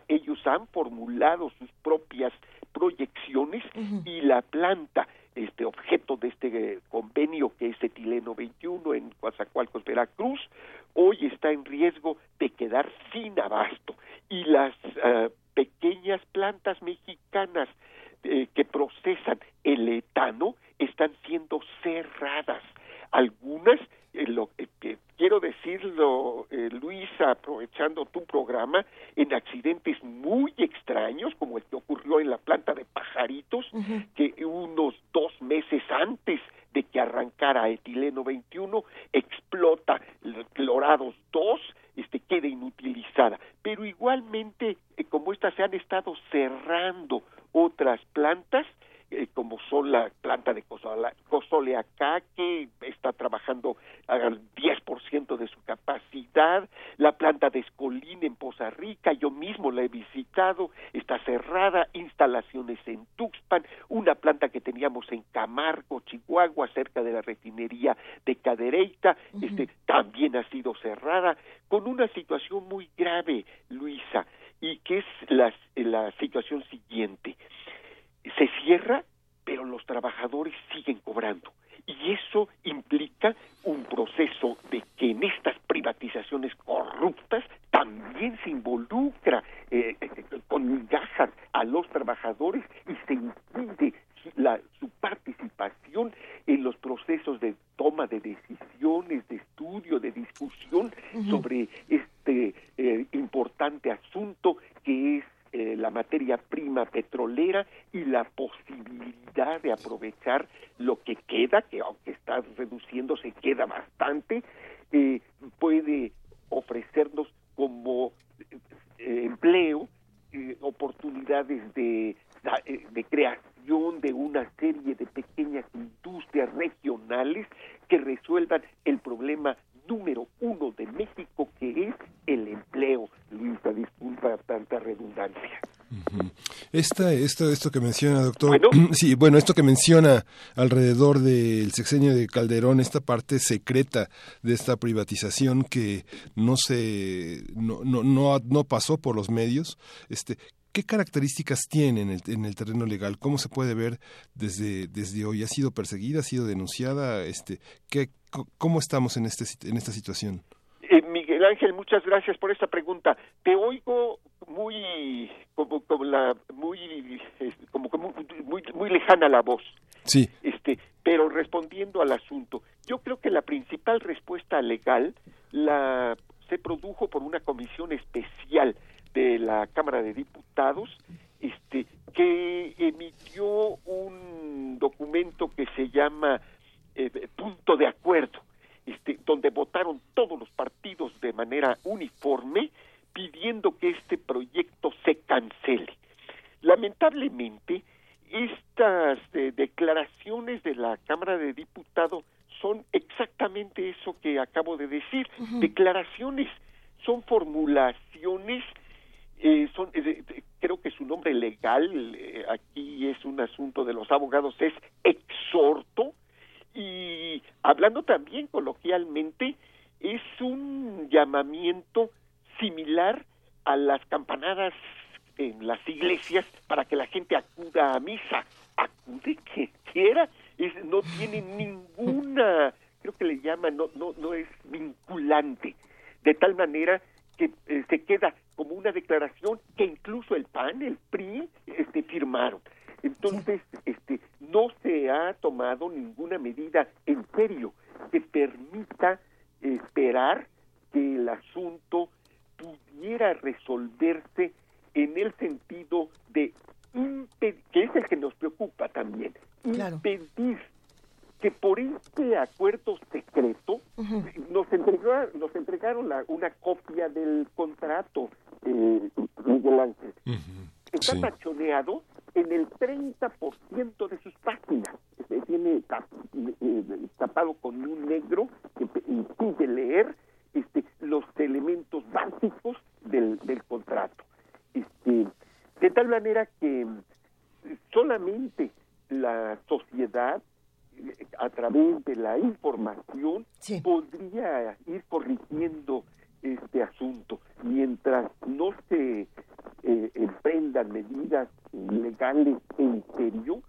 ellos han formulado sus propias proyecciones y la planta este objeto de este convenio que es etileno 21 en Coatzacoalcos, Veracruz, hoy está en riesgo de quedar sin abasto y las eh, pequeñas plantas mexicanas eh, que procesan el etano están siendo cerradas. Algunas, eh, lo, que quiero decirlo, Luisa, aprovechando tu programa, en accidentes muy extraños, como el que ocurrió en la planta de pajaritos, que unos dos meses antes de que arrancara etileno 21, explota clorados 2, este, queda inutilizada. Pero igualmente, eh, como estas se han estado cerrando otras plantas, eh, como son la planta de acá que está trabajando al 10% de su capacidad, la planta de Escolín en Poza Rica, yo mismo la he visitado, está cerrada, instalaciones en Tuxpan, una planta que teníamos en Camargo, Chihuahua, cerca de la refinería de Cadereyta, este, también ha sido cerrada, con una situación muy grave, Luisa, y que es la, la situación siguiente se cierra, pero los trabajadores siguen cobrando. Y eso implica un proceso de que en estas privatizaciones corruptas también se involucra eh, con migajas a los trabajadores y se impide la, su participación en los procesos de toma de decisiones, de estudio, de discusión sobre este eh, importante asunto que es eh, la materia prima petrolera y la posibilidad de aprovechar lo que queda, que aunque está reduciéndose, queda bastante, eh, puede ofrecernos como eh, empleo oportunidades de, de creación de una serie de pequeñas industrias regionales que resuelvan el problema número uno de México, que es el empleo. Luisa, disculpa tanta redundancia. Esta, esto, esto que menciona, doctor, sí, bueno, esto que menciona alrededor del sexenio de Calderón, esta parte secreta de esta privatización que no se, no, no, no, no pasó por los medios, este, ¿Qué características tiene en el, en el, terreno legal? ¿Cómo se puede ver desde, desde hoy? ¿Ha sido perseguida? ¿Ha sido denunciada? Este, ¿qué, ¿Cómo estamos en, este, en esta situación? Eh, Miguel Ángel, muchas gracias por esta pregunta. Te oigo muy como, como la muy como, como muy, muy lejana la voz. Sí. Este, pero respondiendo al asunto, yo creo que la principal respuesta legal la se produjo por una comisión especial de la Cámara de Diputados, este, que emitió un documento que se llama eh, punto de acuerdo, este, donde votaron todos los partidos de manera uniforme pidiendo que este proyecto se cancele. Lamentablemente, estas eh, declaraciones de la Cámara de Diputados son exactamente eso que acabo de decir, declaraciones, son formulaciones eh, son, eh, creo que su nombre legal aquí es un asunto de los abogados es exhorto y hablando también coloquialmente es un llamamiento similar a las campanadas en las iglesias para que la gente acuda a misa acude que quiera es, no tiene ninguna creo que le llaman no no no es vinculante de tal manera que eh, se queda como una declaración que incluso el PAN, el PRI, este, firmaron. Entonces, este, no se ha tomado ninguna medida en serio que permita esperar que el asunto pudiera resolverse en el sentido de impedir, que es el que nos preocupa también, impedir que por este acuerdo secreto nos, entregaron, nos entregaron una copia del contrato, eh, Miguel Ángel. Está tachoneado en el 30% de sus páginas. Se tiene eh, tapado con un negro que impide leer este, los elementos básicos del, del contrato. Este, de tal manera que solamente la sociedad a través de la información podría ir corrigiendo este asunto. Mientras no se eh, emprendan medidas legales en serio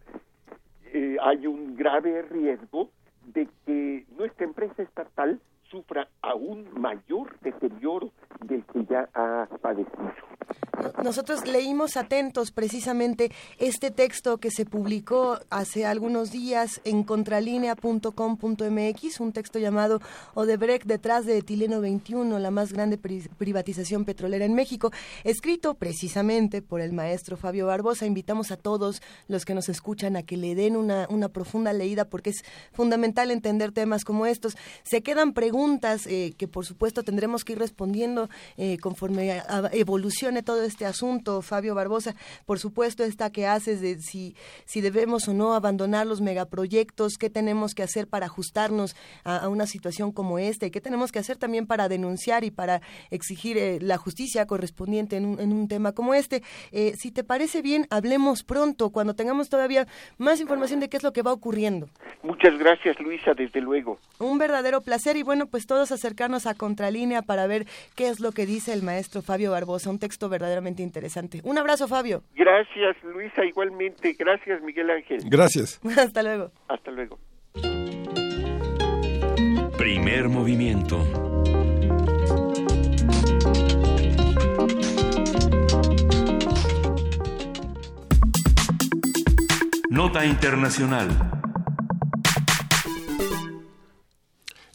eh, hay un grave riesgo de que nuestra empresa estatal sufra aún mayor deterioro del que ya ha padecido. Nosotros leímos atentos precisamente este texto que se publicó hace algunos días en contralinea.com.mx, un texto llamado Odebrecht detrás de Etileno 21, la más grande privatización petrolera en México, escrito precisamente por el maestro Fabio Barbosa. Invitamos a todos los que nos escuchan a que le den una, una profunda leída porque es fundamental entender temas como estos. Se quedan preguntas eh, que por supuesto tendremos que ir respondiendo eh, conforme evolucione todo este asunto, Fabio Barbosa. Por supuesto, esta que haces de si, si debemos o no abandonar los megaproyectos, qué tenemos que hacer para ajustarnos a, una situación como esta y qué tenemos que hacer también para denunciar y para exigir eh, la justicia correspondiente en un, en un tema como este. Si te parece bien, hablemos pronto, cuando tengamos todavía más información de qué es lo que va ocurriendo. Muchas gracias, Luisa, desde luego. Un verdadero placer y bueno, pues todos acercarnos a Contralínea para ver qué es lo que dice el maestro Fabio Barbosa, un texto verdaderamente interesante. Un abrazo, Fabio. Gracias, Luisa, igualmente. Gracias, Miguel Ángel. Gracias. Hasta luego. Hasta luego. Primer movimiento. Nota Internacional.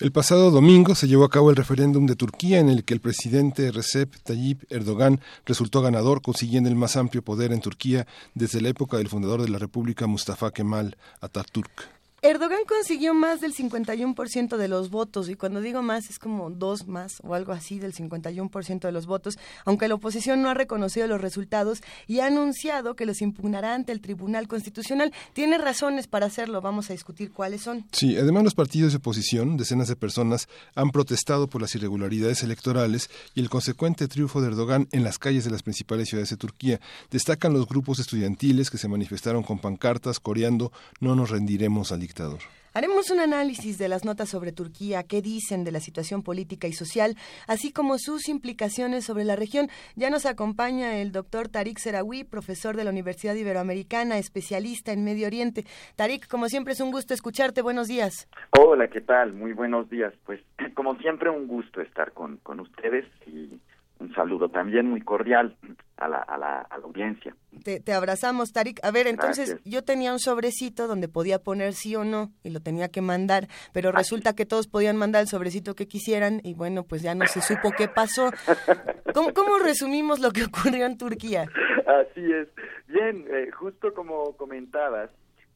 El pasado domingo se llevó a cabo el referéndum de Turquía en el que el presidente Recep Tayyip Erdogan resultó ganador consiguiendo el más amplio poder en Turquía desde la época del fundador de la República Mustafa Kemal Atatürk. Erdogan consiguió más del 51% de los votos y cuando digo más es como dos más o algo así del 51% de los votos, aunque la oposición no ha reconocido los resultados y ha anunciado que los impugnará ante el Tribunal Constitucional. Tiene razones para hacerlo, vamos a discutir cuáles son. Sí, además los partidos de oposición, decenas de personas, han protestado por las irregularidades electorales y el consecuente triunfo de Erdogan en las calles de las principales ciudades de Turquía. Destacan los grupos estudiantiles que se manifestaron con pancartas coreando No nos rendiremos al dictador. Haremos un análisis de las notas sobre Turquía, qué dicen de la situación política y social, así como sus implicaciones sobre la región. Ya nos acompaña el doctor Tarik Serawi, profesor de la Universidad Iberoamericana, especialista en Medio Oriente. Tarik, como siempre es un gusto escucharte. Buenos días. Hola, ¿qué tal? Muy buenos días. Pues como siempre un gusto estar con, con ustedes y un saludo también muy cordial a la, a la, a la audiencia. Te, te, abrazamos, Tarik. A ver, entonces Gracias. yo tenía un sobrecito donde podía poner sí o no y lo tenía que mandar, pero resulta que todos podían mandar el sobrecito que quisieran y bueno, pues ya no se supo qué pasó. ¿Cómo, cómo resumimos lo que ocurrió en Turquía? Así es. Bien, eh, justo como comentabas,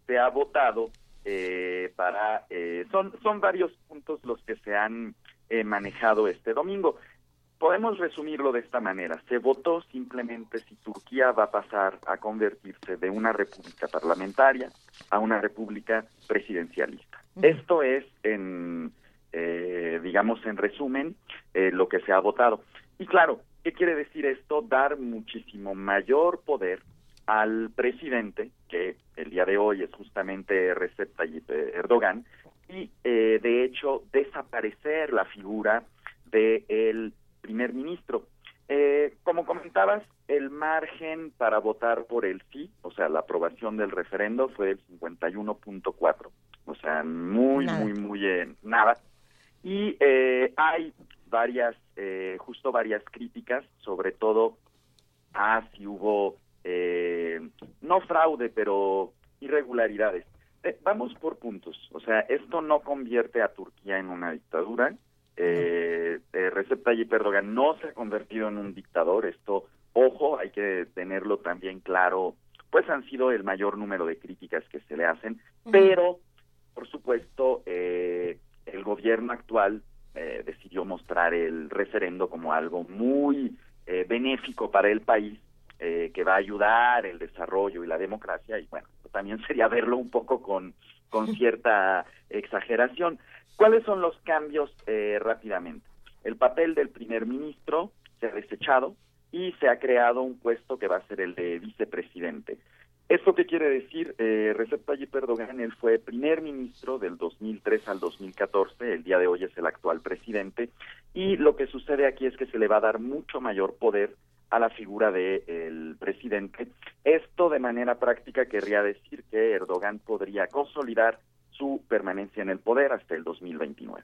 se ha votado eh, para... Eh, son, son varios puntos los que se han eh, manejado este domingo podemos resumirlo de esta manera. Se votó simplemente si Turquía va a pasar a convertirse de una república parlamentaria a una república presidencialista. Esto es, en, eh, digamos, en resumen, eh, lo que se ha votado. Y claro, ¿qué quiere decir esto? Dar muchísimo mayor poder al presidente, que el día de hoy es justamente Recep Tayyip Erdogan, y eh, de hecho desaparecer la figura de el primer ministro. Eh, como comentabas, el margen para votar por el sí, o sea, la aprobación del referendo fue del 51.4, o sea, muy, nada. muy, muy eh, nada. Y eh, hay varias, eh, justo varias críticas, sobre todo a si hubo, eh, no fraude, pero irregularidades. Eh, vamos por puntos, o sea, esto no convierte a Turquía en una dictadura, eh, eh, Recep Tayyip Erdogan no se ha convertido en un dictador, esto, ojo, hay que tenerlo también claro, pues han sido el mayor número de críticas que se le hacen, uh -huh. pero, por supuesto, eh, el gobierno actual eh, decidió mostrar el referendo como algo muy eh, benéfico para el país, eh, que va a ayudar el desarrollo y la democracia, y bueno, también sería verlo un poco con, con cierta exageración. ¿Cuáles son los cambios eh, rápidamente? El papel del primer ministro se ha desechado y se ha creado un puesto que va a ser el de vicepresidente. ¿Esto qué quiere decir? Eh, Recep Tayyip Erdogan, él fue primer ministro del 2003 al 2014, el día de hoy es el actual presidente, y lo que sucede aquí es que se le va a dar mucho mayor poder a la figura del de presidente. Esto de manera práctica querría decir que Erdogan podría consolidar su permanencia en el poder hasta el 2029.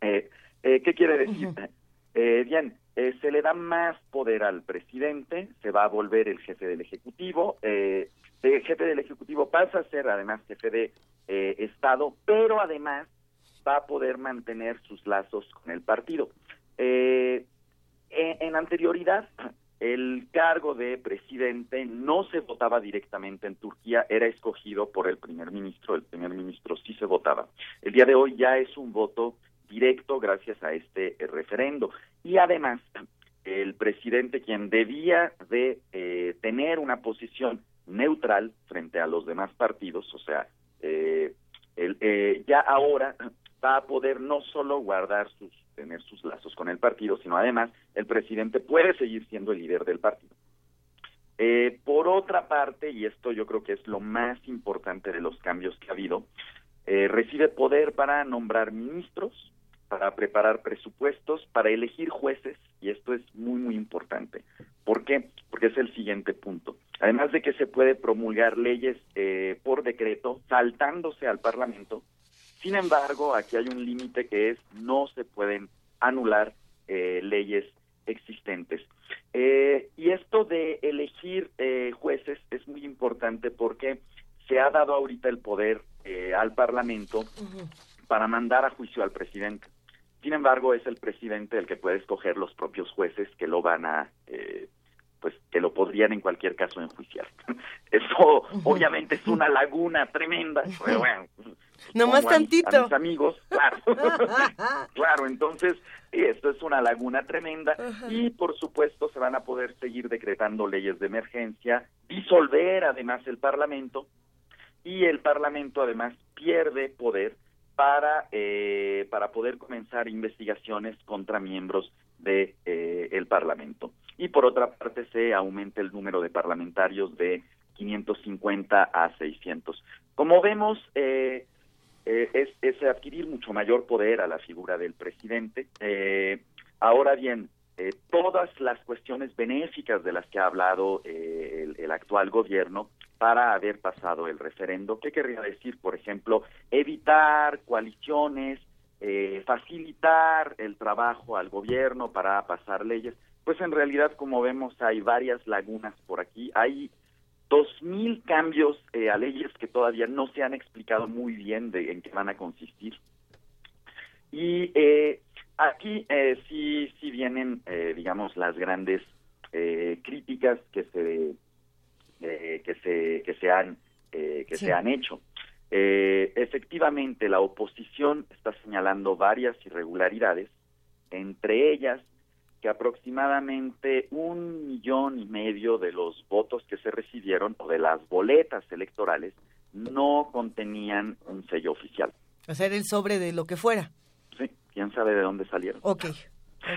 Eh, eh, ¿Qué quiere decir? Uh -huh. eh, bien, eh, se le da más poder al presidente, se va a volver el jefe del Ejecutivo, eh, el jefe del Ejecutivo pasa a ser además jefe de Estado, pero además va a poder mantener sus lazos con el partido. en anterioridad, el cargo de presidente no se votaba directamente en Turquía, era escogido por el primer ministro, el primer ministro sí se votaba. El día de hoy ya es un voto directo gracias a este eh, referendo. Y además, el presidente, quien debía de eh, tener una posición neutral frente a los demás partidos, o sea, eh, el, eh, ya ahora va a poder no solo guardar sus tener sus lazos con el partido, sino además el presidente puede seguir siendo el líder del partido. Eh, por otra parte, y esto yo creo que es lo más importante de los cambios que ha habido, eh, recibe poder para nombrar ministros, para preparar presupuestos, para elegir jueces, y esto es muy, muy importante. ¿Por qué? Porque es el siguiente punto. Además de que se puede promulgar leyes eh, por decreto, saltándose al Parlamento, sin embargo, aquí hay un límite que es no se pueden anular eh, leyes existentes. Eh, y esto de elegir eh, jueces es muy importante porque se ha dado ahorita el poder eh, al Parlamento uh -huh. para mandar a juicio al presidente. Sin embargo, es el presidente el que puede escoger los propios jueces que lo van a eh, pues que lo podrían en cualquier caso enjuiciar. Eso obviamente es una laguna tremenda, pero bueno, Nomás mis- tantito. A mis amigos, claro. claro, entonces esto es una laguna tremenda y por supuesto se van a poder seguir decretando leyes de emergencia, disolver además el Parlamento y el Parlamento además pierde poder para eh, para poder comenzar investigaciones contra miembros de eh, el Parlamento y por otra parte se aumenta el número de parlamentarios de 550 a 600 como vemos eh, eh, es, es adquirir mucho mayor poder a la figura del presidente. Eh, ahora bien, eh, todas las cuestiones benéficas de las que ha hablado eh, el, el actual gobierno para haber pasado el referendo, ¿qué querría decir? Por ejemplo, evitar coaliciones, eh, facilitar el trabajo al gobierno para pasar leyes, pues en realidad, como vemos, hay varias lagunas por aquí. Hay dos mil cambios eh, a leyes que todavía no se han explicado muy bien de en qué van a consistir. Y eh, aquí eh, sí, sí vienen, eh, digamos, las grandes críticas que se, que se, que se han, que Sí. se han hecho. Efectivamente, la oposición está señalando varias irregularidades, entre ellas que aproximadamente un millón y medio de los votos que se recibieron o de las boletas electorales no contenían un sello oficial. Hacer el sobre de lo que fuera. Sí, quién sabe de dónde salieron. Ok.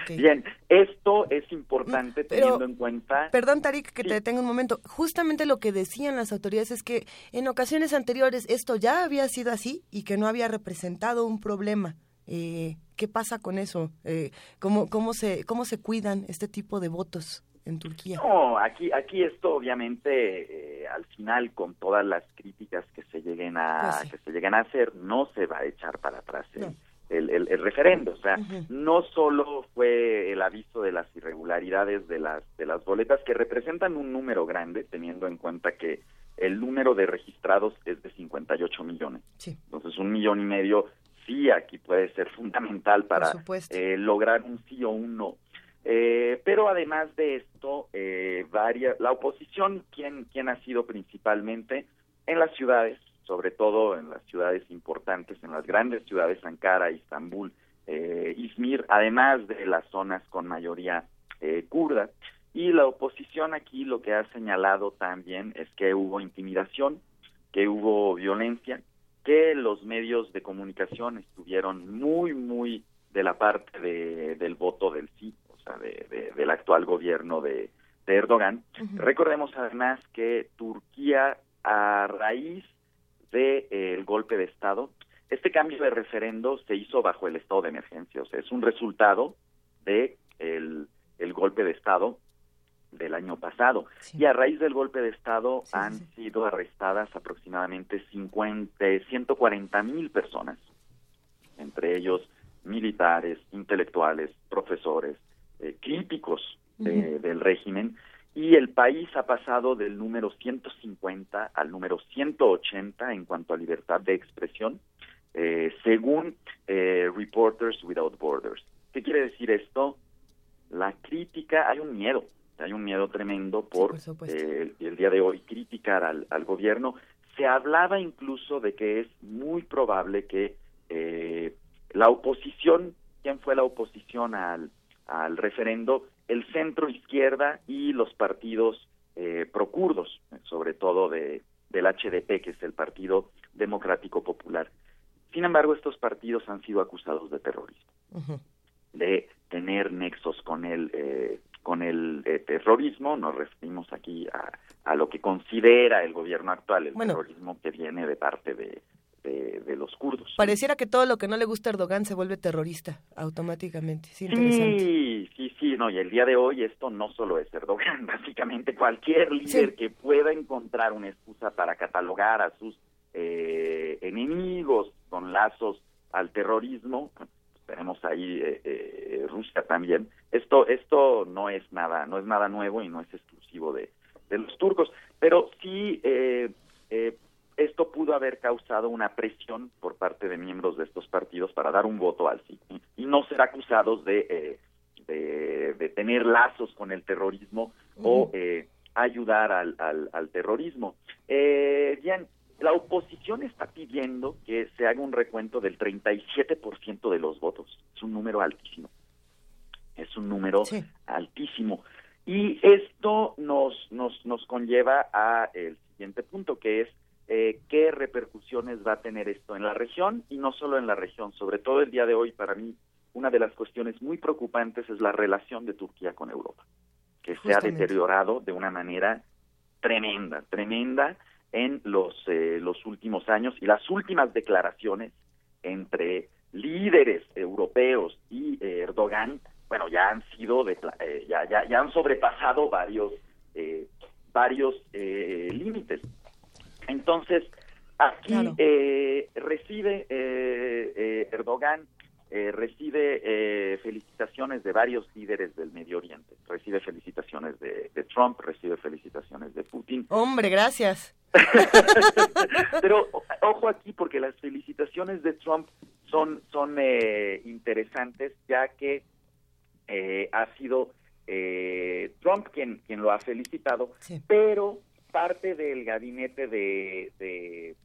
Bien, esto es importante Pero- teniendo en cuenta Perdón, Tarik, que te detenga un momento. Justamente lo que decían las autoridades es que en ocasiones anteriores esto ya había sido así y que no había representado un problema. Eh, ¿Qué pasa con eso? Eh, ¿cómo, cómo, se, ¿Cómo se cuidan este tipo de votos en Turquía? No, aquí, aquí esto obviamente eh, al final con todas las críticas que se lleguen a Pues sí. que se lleguen a hacer no se va a echar para atrás el, el, el- el referendo, o sea, no solo fue el aviso de las irregularidades de las de las boletas que representan un número grande teniendo en cuenta que el número de registrados es de 58 millones. Sí. Entonces un millón y medio sí aquí puede ser fundamental para eh, lograr un sí o un no. Eh, pero además de esto, eh, varias, la oposición, ¿quién, ¿quién ha sido principalmente? En las ciudades, sobre todo en las ciudades importantes, en las grandes ciudades, Ankara, Istambul, eh, Izmir, además de las zonas con mayoría eh, kurda. Y la oposición aquí lo que ha señalado también es que hubo intimidación, que hubo violencia, que los medios de comunicación estuvieron muy, muy de la parte de, del voto del sí, o sea, de- de- del actual gobierno de, de Erdogan. Recordemos además que Turquía, a raíz del golpe de Estado, este cambio de referendo se hizo bajo el estado de emergencia, o sea, es un resultado de el, el golpe de Estado del año pasado. Y a raíz del golpe de Estado han sido arrestadas aproximadamente 50, 140 mil personas, entre ellos militares, intelectuales, profesores, eh, críticos de- Ujú. del régimen, y el país ha pasado del número 150 al número 180 en cuanto a libertad de expresión, eh, según eh, Reporters Without Borders. ¿Qué quiere decir esto? La crítica, hay un miedo, hay un miedo tremendo por, eh, el, el día de hoy criticar al, al gobierno. Se hablaba incluso de que es muy probable que eh, la oposición, ¿quién fue la oposición al, al referendo? El centro izquierda y los partidos eh, procurdos, sobre todo de, del HDP, que es el Partido Democrático Popular. Sin embargo, estos partidos han sido acusados de terrorismo de tener nexos con el eh, con el eh, terrorismo nos referimos aquí a, a lo que considera el gobierno actual el Bueno. terrorismo que viene de parte de, de, de los kurdos Pareciera que todo lo que no le gusta a Erdogan se vuelve terrorista automáticamente. Sí, interesante. sí sí sí no y el día de hoy esto no solo es Erdogan básicamente cualquier líder que pueda encontrar una excusa para catalogar a sus eh, enemigos con lazos al terrorismo tenemos ahí eh, eh, Rusia también. Esto esto no es nada no es nada nuevo y no es exclusivo de, de los turcos, pero sí eh, eh, esto pudo haber causado una presión por parte de miembros de estos partidos para dar un voto al sí y no ser acusados de eh, de, de tener lazos con el terrorismo o eh, ayudar al, al, al terrorismo. Eh, bien, la oposición está pidiendo que se haga un recuento del 37% de los votos. Es un número altísimo. Es un número altísimo. Y esto nos, nos, nos conlleva a el siguiente punto, que es eh, qué repercusiones va a tener esto en la región y no solo en la región. Sobre todo el día de hoy, para mí, una de las cuestiones muy preocupantes es la relación de Turquía con Europa, que se ha deteriorado de una manera tremenda, tremenda en los, eh, los últimos años y las últimas declaraciones entre líderes europeos y eh, Erdogan, bueno, ya han sido, de, eh, ya, ya, ya han sobrepasado varios, varios límites. Entonces, aquí recibe Erdogan eh, recibe eh, felicitaciones de varios líderes del Medio Oriente. Recibe felicitaciones de, Trump, recibe felicitaciones de Putin. Hombre, gracias. Pero ojo aquí porque las felicitaciones de Trump son, son eh, interesantes ya que ha sido Trump quien, quien lo ha felicitado, pero parte del gabinete de, de,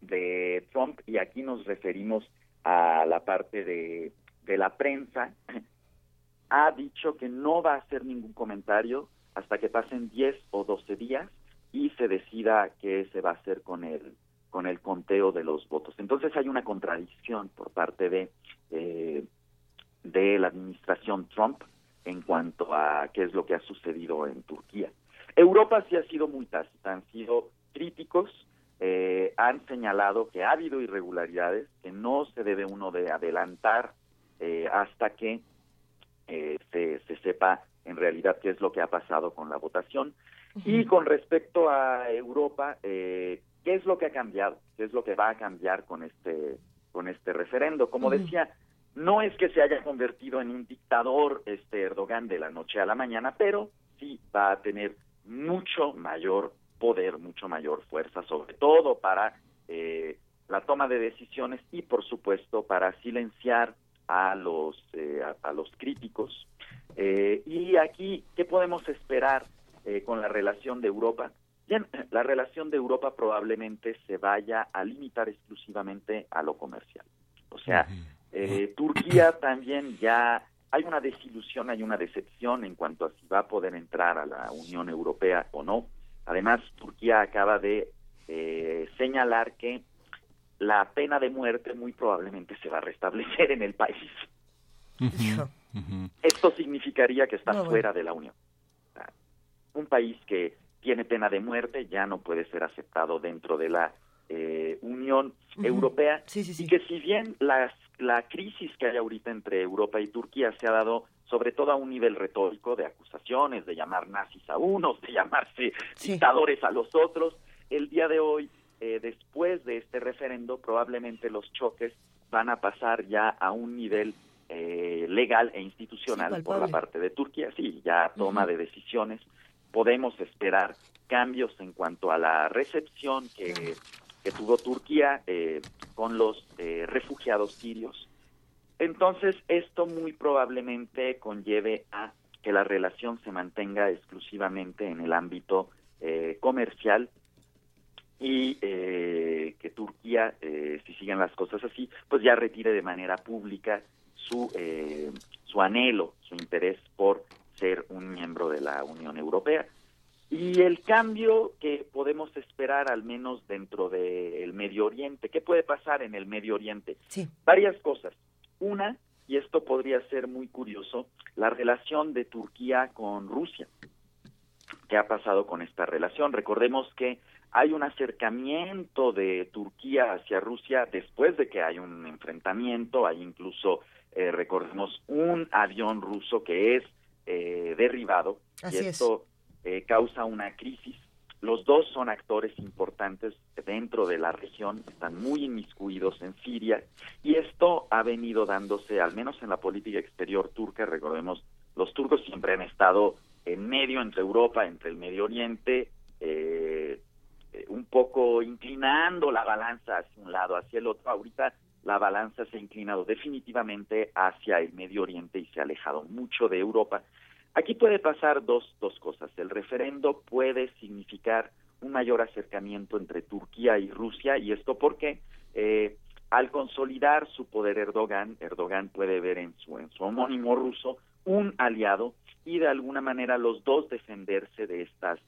de Trump, y aquí nos referimos a la parte de, de la prensa, ha dicho que no va a hacer ningún comentario hasta que pasen 10 o 12 días y se decida qué se va a hacer con el con el conteo de los votos. Entonces hay una contradicción por parte de eh, de la administración Trump en cuanto a qué es lo que ha sucedido en Turquía. Europa sí ha sido muy tácita, han sido críticos eh, han señalado que ha habido irregularidades, que no se debe uno de adelantar eh, hasta que eh, se, se, sepa en realidad qué es lo que ha pasado con la votación. Y con respecto a Europa, ¿qué es lo que ha cambiado? ¿Qué es lo que va a cambiar con este, con este referendo? Como decía, no es que se haya convertido en un dictador este Erdogan de la noche a la mañana, pero sí va a tener mucho mayor poder, mucho mayor fuerza, sobre todo para eh, la toma de decisiones y, por supuesto, para silenciar a los, eh, a, los críticos. Eh, y aquí, ¿qué podemos esperar con la relación de Europa? Bien, la relación de Europa probablemente se vaya a limitar exclusivamente a lo comercial. O sea, Turquía también ya hay una desilusión, hay una decepción en cuanto a si va a poder entrar a la Unión Europea o no. Además, Turquía acaba de eh, señalar que la pena de muerte muy probablemente se va a restablecer en el país. Esto significaría que está fuera de la Unión. Un país que tiene pena de muerte ya no puede ser aceptado dentro de la eh, Unión Europea y que si bien las, la crisis que hay ahorita entre Europa y Turquía se ha dado sobre todo a un nivel retórico de acusaciones, de llamar nazis a unos, de llamarse dictadores a los otros. El día de hoy, eh, después de este referendo, probablemente los choques van a pasar ya a un nivel eh, legal e institucional por la parte de Turquía. Sí, ya toma de decisiones. Podemos esperar cambios en cuanto a la recepción que, que tuvo Turquía eh, con los refugiados sirios entonces, esto muy probablemente conlleve a que la relación se mantenga exclusivamente en el ámbito eh, comercial y eh, que Turquía, eh, si siguen las cosas así, pues ya retire de manera pública su, su anhelo, su interés por ser un miembro de la Unión Europea. Y el cambio que podemos esperar, al menos dentro del Medio Oriente, ¿qué puede pasar en el Medio Oriente? Sí. Varias cosas. Una, y esto podría ser muy curioso, la relación de Turquía con Rusia. ¿Qué ha pasado con esta relación? Recordemos que hay un acercamiento de Turquía hacia Rusia después de que hay un enfrentamiento, hay incluso, eh, recordemos, un avión ruso que es eh, derribado y esto eh, causa una crisis los dos son actores importantes dentro de la región, están muy inmiscuidos en Siria y esto ha venido dándose, al menos en la política exterior turca, recordemos, los turcos siempre han estado en medio entre Europa, entre el Medio Oriente, eh, eh, un poco inclinando la balanza hacia un lado, hacia el otro. Ahorita la balanza se ha inclinado definitivamente hacia el Medio Oriente y se ha alejado mucho de Europa. Aquí puede pasar dos, dos cosas. El referendo puede significar un mayor acercamiento entre Turquía y Rusia, y esto porque eh, al consolidar su poder Erdogan, Erdogan puede ver en su, en su homónimo ruso un aliado y de alguna manera los dos defenderse de estas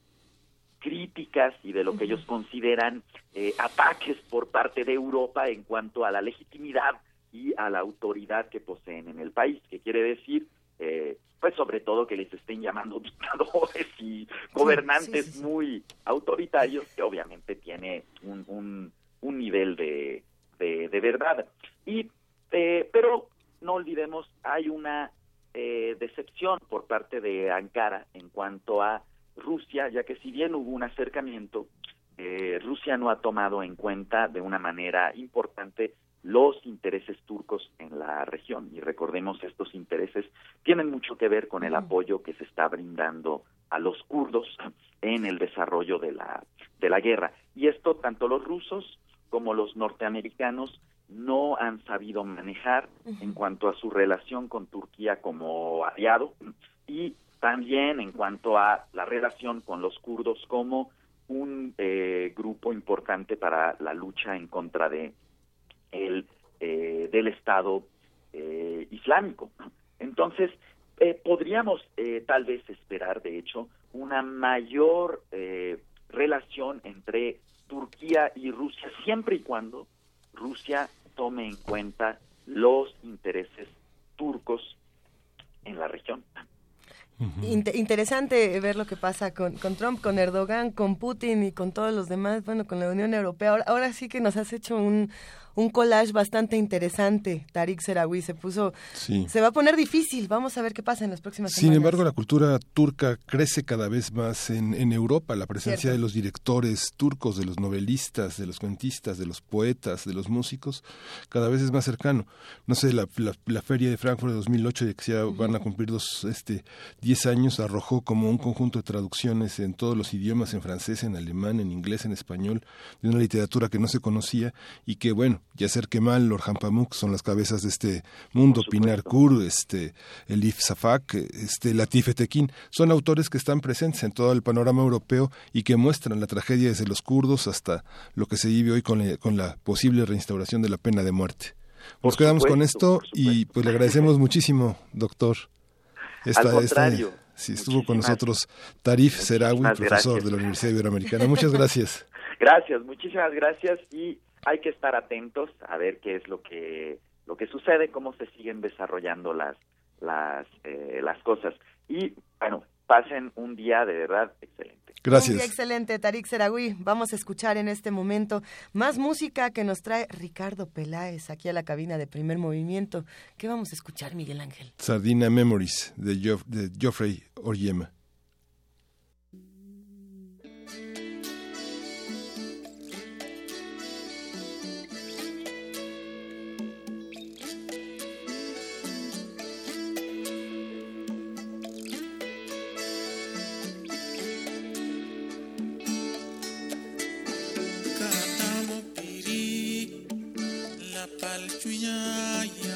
críticas y de lo que ellos consideran eh, ataques por parte de Europa en cuanto a la legitimidad y a la autoridad que poseen en el país, que quiere decir, eh, pues sobre todo que les estén llamando dictadores y gobernantes muy autoritarios, que obviamente tiene un, un, un nivel de, de, de verdad. Y, eh, pero no olvidemos, hay una eh, decepción por parte de Ankara en cuanto a Rusia, ya que si bien hubo un acercamiento, eh, Rusia no ha tomado en cuenta de una manera importante los intereses turcos en la región. Y recordemos, estos intereses tienen mucho que ver con el apoyo que se está brindando a los kurdos en el desarrollo de la, de la guerra. Y esto tanto los rusos como los norteamericanos no han sabido manejar en cuanto a su relación con Turquía como aliado y también en cuanto a la relación con los kurdos como un eh, grupo importante para la lucha en contra de el eh, del Estado eh, Islámico. Entonces eh, podríamos eh, tal vez esperar, de hecho, una mayor eh, relación entre Turquía y Rusia siempre y cuando Rusia tome en cuenta los intereses turcos en la región. Inte- interesante ver lo que pasa con, con Trump, con Erdogan, con Putin y con todos los demás, bueno, con la Unión Europea. Ahora sí que nos has hecho un, un collage bastante interesante, Tarik Serawi. Se puso, Sí. se va a poner difícil. Vamos a ver qué pasa en las próximas Sin semanas. embargo, la cultura turca crece cada vez más en, en Europa. La presencia Cierto. de los directores turcos, de los novelistas, de los cuentistas, de los poetas, de los músicos, cada vez es más cercano. No sé, la, la, la feria de Frankfurt de 2008, de que ya van a cumplir dos, este, 10 años, arrojó como un conjunto de traducciones en todos los idiomas, en francés, en alemán, en inglés, en español, de una literatura que no se conocía y que, bueno, Yasser Kemal, Orhan Pamuk son las cabezas de este mundo, Pinar Kur, este, Elif Safak, este, Latif Etekin, son autores que están presentes en todo el panorama europeo y que muestran la tragedia desde los kurdos hasta lo que se vive hoy con, la- con la posible reinstauración de la pena de muerte. Nos quedamos con esto y pues le agradecemos muchísimo, doctor. Al contrario, sí, estuvo con nosotros Tarif Serawi, profesor gracias. de la Universidad Iberoamericana. Muchas gracias. Gracias, muchísimas gracias y hay que estar atentos a ver qué es lo que lo que sucede, cómo se siguen desarrollando las las eh, las cosas y bueno pasen un día de verdad excelente. Un día excelente, Tarik Serawi. Vamos a escuchar en este momento más música que nos trae Ricardo Peláez aquí a la cabina de primer movimiento. ¿Qué vamos a escuchar, Miguel Ángel? Sardina Memories de, Geoff- de Geoffrey Oryema. Palchuya ya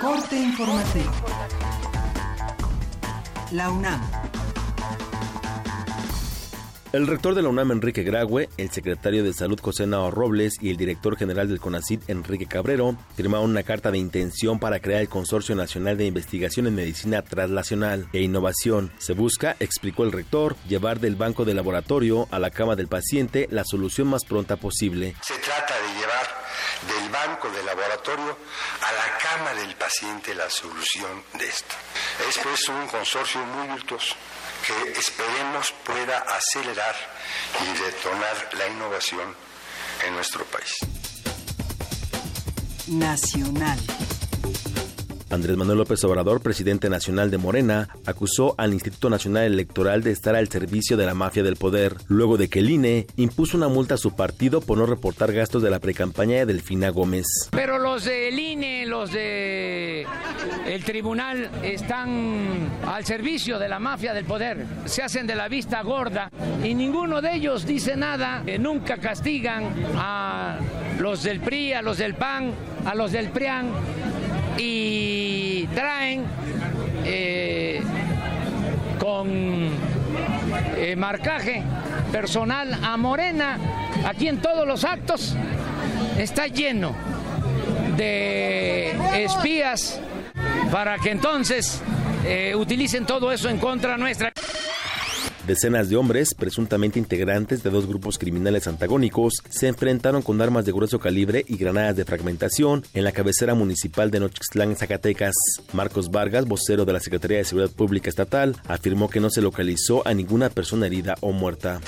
Corte informativo. La UNAM. El rector de la UNAM, Enrique Graue, el secretario de Salud, José Nao Robles, y el director general del CONACID, Enrique Cabrero, firmaron una carta de intención para crear el Consorcio Nacional de Investigación en Medicina Translacional e Innovación. Se busca, explicó el rector, llevar del banco de laboratorio a la cama del paciente la solución más pronta posible. Se trata de llevar del banco de laboratorio a la cama del paciente la solución de esto. Es pues un consorcio muy virtuoso que esperemos pueda acelerar y detonar la innovación en nuestro país. Nacional. Andrés Manuel López Obrador, presidente nacional de Morena, acusó al Instituto Nacional Electoral de estar al servicio de la mafia del poder, luego de que el INE impuso una multa a su partido por no reportar gastos de la precampaña de Delfina Gómez. Pero los del INE, los de el tribunal están al servicio de la mafia del poder. Se hacen de la vista gorda y ninguno de ellos dice nada. Nunca castigan a los del PRI, a los del PAN, a los del PRIAN y traen eh, con eh, marcaje personal a Morena. Aquí en todos los actos está lleno de espías para que entonces eh, utilicen todo eso en contra nuestra. Decenas de hombres, presuntamente integrantes de dos grupos criminales antagónicos, se enfrentaron con armas de grueso calibre y granadas de fragmentación en la cabecera municipal de Nochixtlán, Zacatecas. Marcos Vargas, vocero de la Secretaría de Seguridad Pública Estatal, afirmó que no se localizó a ninguna persona herida o muerta.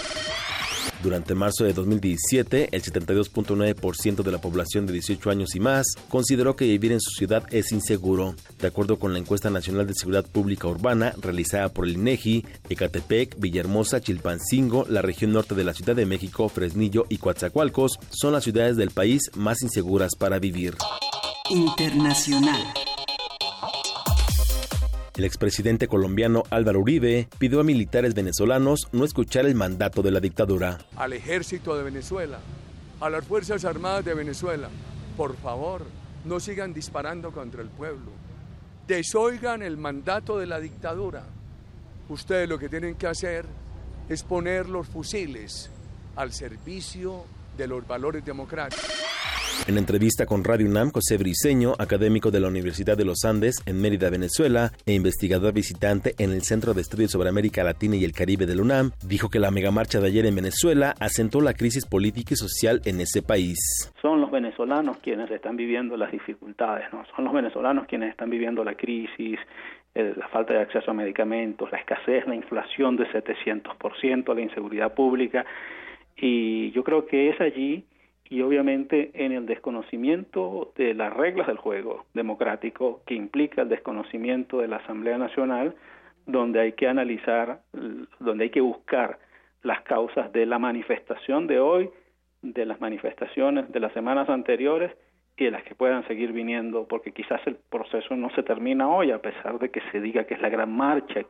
Durante marzo de 2017, el 72.9% de la población de 18 años y más consideró que vivir en su ciudad es inseguro. De acuerdo con la encuesta nacional de seguridad pública urbana realizada por el INEGI, Ecatepec, Villahermosa, Chilpancingo, la región norte de la Ciudad de México, Fresnillo y Coatzacoalcos son las ciudades del país más inseguras para vivir. Internacional. El expresidente colombiano Álvaro Uribe pidió a militares venezolanos no escuchar el mandato de la dictadura. Al ejército de Venezuela, a las Fuerzas Armadas de Venezuela, por favor, no sigan disparando contra el pueblo. Desoigan el mandato de la dictadura. Ustedes lo que tienen que hacer es poner los fusiles al servicio de los valores democráticos. En entrevista con Radio UNAM, José Briceño, académico de la Universidad de los Andes en Mérida, Venezuela, e investigador visitante en el Centro de Estudios sobre América Latina y el Caribe de UNAM, dijo que la megamarcha de ayer en Venezuela asentó la crisis política y social en ese país. Son los venezolanos quienes están viviendo las dificultades, ¿no? Son los venezolanos quienes están viviendo la crisis, la falta de acceso a medicamentos, la escasez, la inflación de 700%, la inseguridad pública. Y yo creo que es allí y obviamente en el desconocimiento de las reglas del juego democrático que implica el desconocimiento de la Asamblea Nacional, donde hay que analizar, donde hay que buscar las causas de la manifestación de hoy, de las manifestaciones de las semanas anteriores y de las que puedan seguir viniendo, porque quizás el proceso no se termina hoy, a pesar de que se diga que es la gran marcha.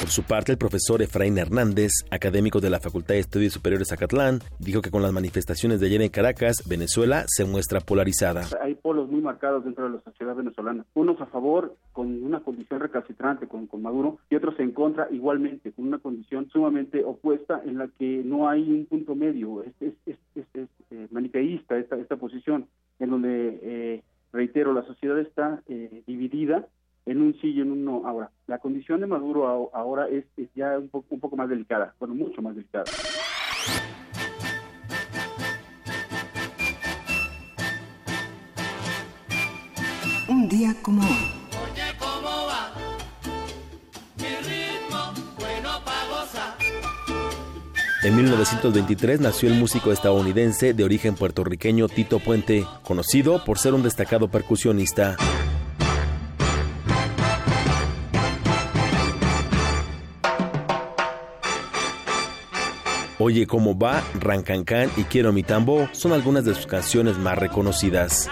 Por su parte, el profesor Efraín Hernández, académico de la Facultad de Estudios Superiores Zacatlán, dijo que con las manifestaciones de ayer en Caracas, Venezuela se muestra polarizada. Hay polos muy marcados dentro de la sociedad venezolana. Unos a favor con una condición recalcitrante con, con Maduro y otros en contra igualmente, con una condición sumamente opuesta en la que no hay un punto medio. Es, es, es, es, es eh, maniqueísta esta, esta posición, en donde, eh, reitero, la sociedad está eh, dividida en un sí y en un no. Ahora, la condición de Maduro ahora es, es ya un poco, un poco más delicada, bueno, mucho más delicada. Un día como hoy. ¿Cómo va? Mi ritmo bueno pa' gozar. En 1923 nació el músico estadounidense de origen puertorriqueño Tito Puente, conocido por ser un destacado percusionista. Oye cómo va, Rancancán y Quiero mi tambo son algunas de sus canciones más reconocidas.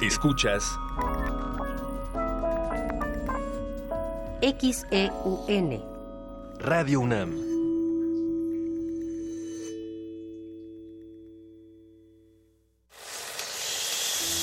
Escuchas XEUN Radio UNAM.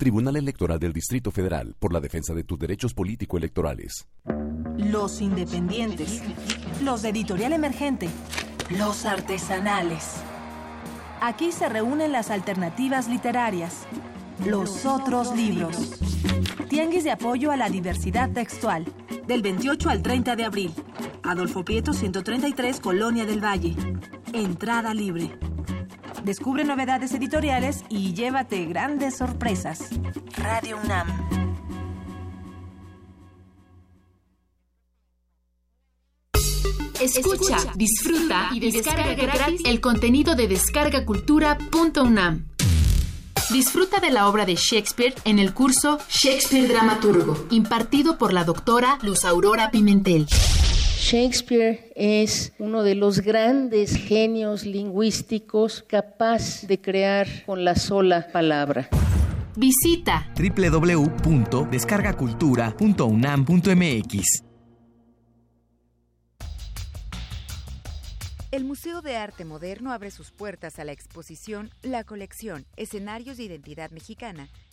Tribunal Electoral del Distrito Federal por la defensa de tus derechos político-electorales. Los independientes. Los de editorial emergente. Los artesanales. Aquí se reúnen las alternativas literarias. Los otros libros. Tianguis de apoyo a la diversidad textual. Del 28 al 30 de abril. Adolfo Prieto 133, Colonia del Valle. Entrada libre. Descubre novedades editoriales y llévate grandes sorpresas. Radio UNAM. Escucha, disfruta y descarga gratis el contenido de descargacultura.unam. Disfruta de la obra de Shakespeare en el curso Shakespeare Dramaturgo, impartido por la doctora Luz Aurora Pimentel. Shakespeare es uno de los grandes genios lingüísticos capaz de crear con la sola palabra. Visita www.descargacultura.unam.mx. El Museo de Arte Moderno abre sus puertas a la exposición La Colección, Escenarios de Identidad Mexicana,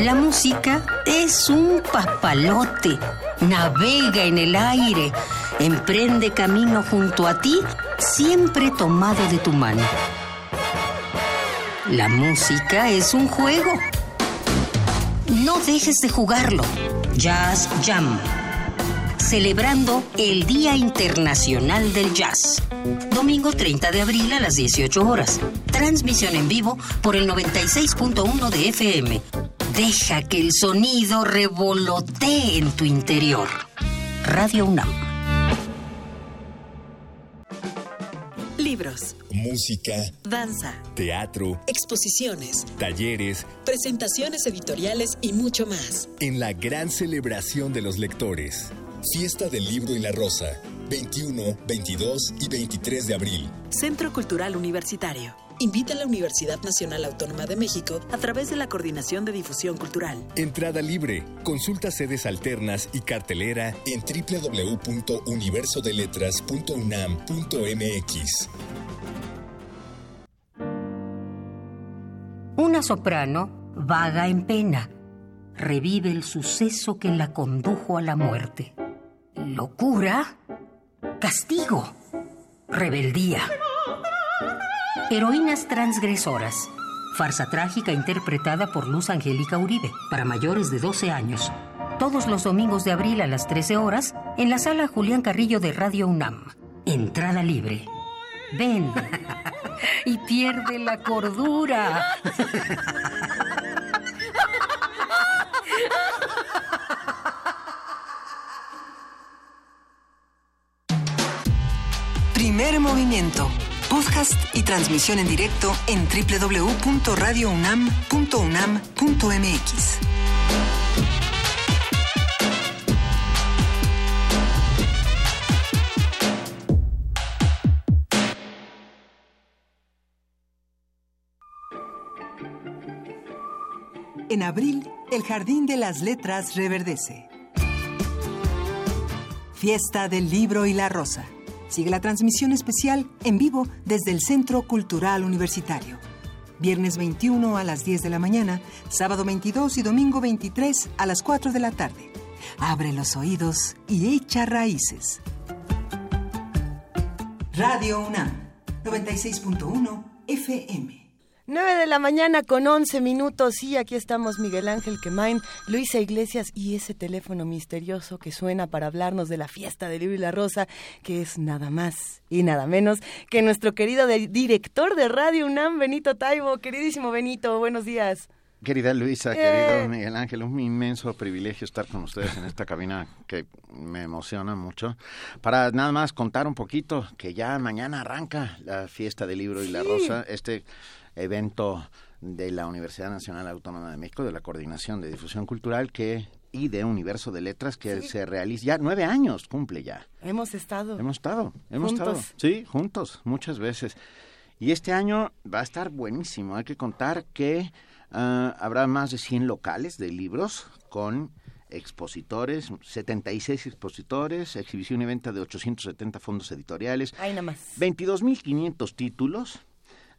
La música es un papalote. Navega en el aire. Emprende camino junto a ti, siempre tomado de tu mano. La música es un juego. No dejes de jugarlo. Jazz Jam. Celebrando el Día Internacional del Jazz. Domingo 30 de abril a las 18 horas. Transmisión en vivo por el 96.1 de FM. Deja que el sonido revolotee en tu interior. Radio UNAM. Libros, Música, danza, teatro, exposiciones, talleres, presentaciones editoriales y mucho más. en la gran celebración de los lectores. Fiesta del Libro y la Rosa, 21, 22 y 23 de abril. Centro Cultural Universitario. Invita a la Universidad Nacional Autónoma de México a través de la Coordinación de Difusión Cultural. Entrada libre. Consulta sedes alternas y cartelera en www.universodeletras.unam.mx. Una soprano vaga en pena. Revive el suceso que la condujo a la muerte. Locura, castigo, rebeldía. Heroínas transgresoras. Farsa trágica interpretada por Luz Angélica Uribe para mayores de 12 años. Todos los domingos de abril a las 13 horas en la sala Julián Carrillo de Radio UNAM. Entrada libre. Ven y pierde la cordura. Primer movimiento. Podcast y transmisión en directo en www.radiounam.unam.mx. En abril, el Jardín de las Letras reverdece. Fiesta del Libro y la Rosa. Sigue la transmisión especial en vivo desde el Centro Cultural Universitario. Viernes 21 a las 10 de la mañana, sábado 22 y domingo 23 a las 4 de la tarde. Abre los oídos y echa raíces. Radio UNAM, 96.1 FM. 9 de la mañana con 11 minutos y aquí estamos Miguel Ángel Quemain, Luisa Iglesias y ese teléfono misterioso que suena para hablarnos de la fiesta del libro y la rosa, que es nada más y nada menos que nuestro querido director de Radio UNAM, Benito Taibo. Queridísimo Benito, buenos días. Querida Luisa, querido Miguel Ángel, un inmenso privilegio estar con ustedes en esta cabina que me emociona mucho. Para nada más contar un poquito que ya mañana arranca la fiesta del libro y la rosa, este evento de la Universidad Nacional Autónoma de México, de la Coordinación de Difusión Cultural, que y de Universo de Letras que se realiza ya nueve años cumple ya. Hemos estado. Hemos estado, hemos estado. Sí, juntos, muchas veces. Y este año va a estar buenísimo. Hay que contar que ah, habrá más de 100 locales de libros con expositores, 76 expositores, exhibición y venta de 870 fondos editoriales. Hay nada más. 22.500 títulos.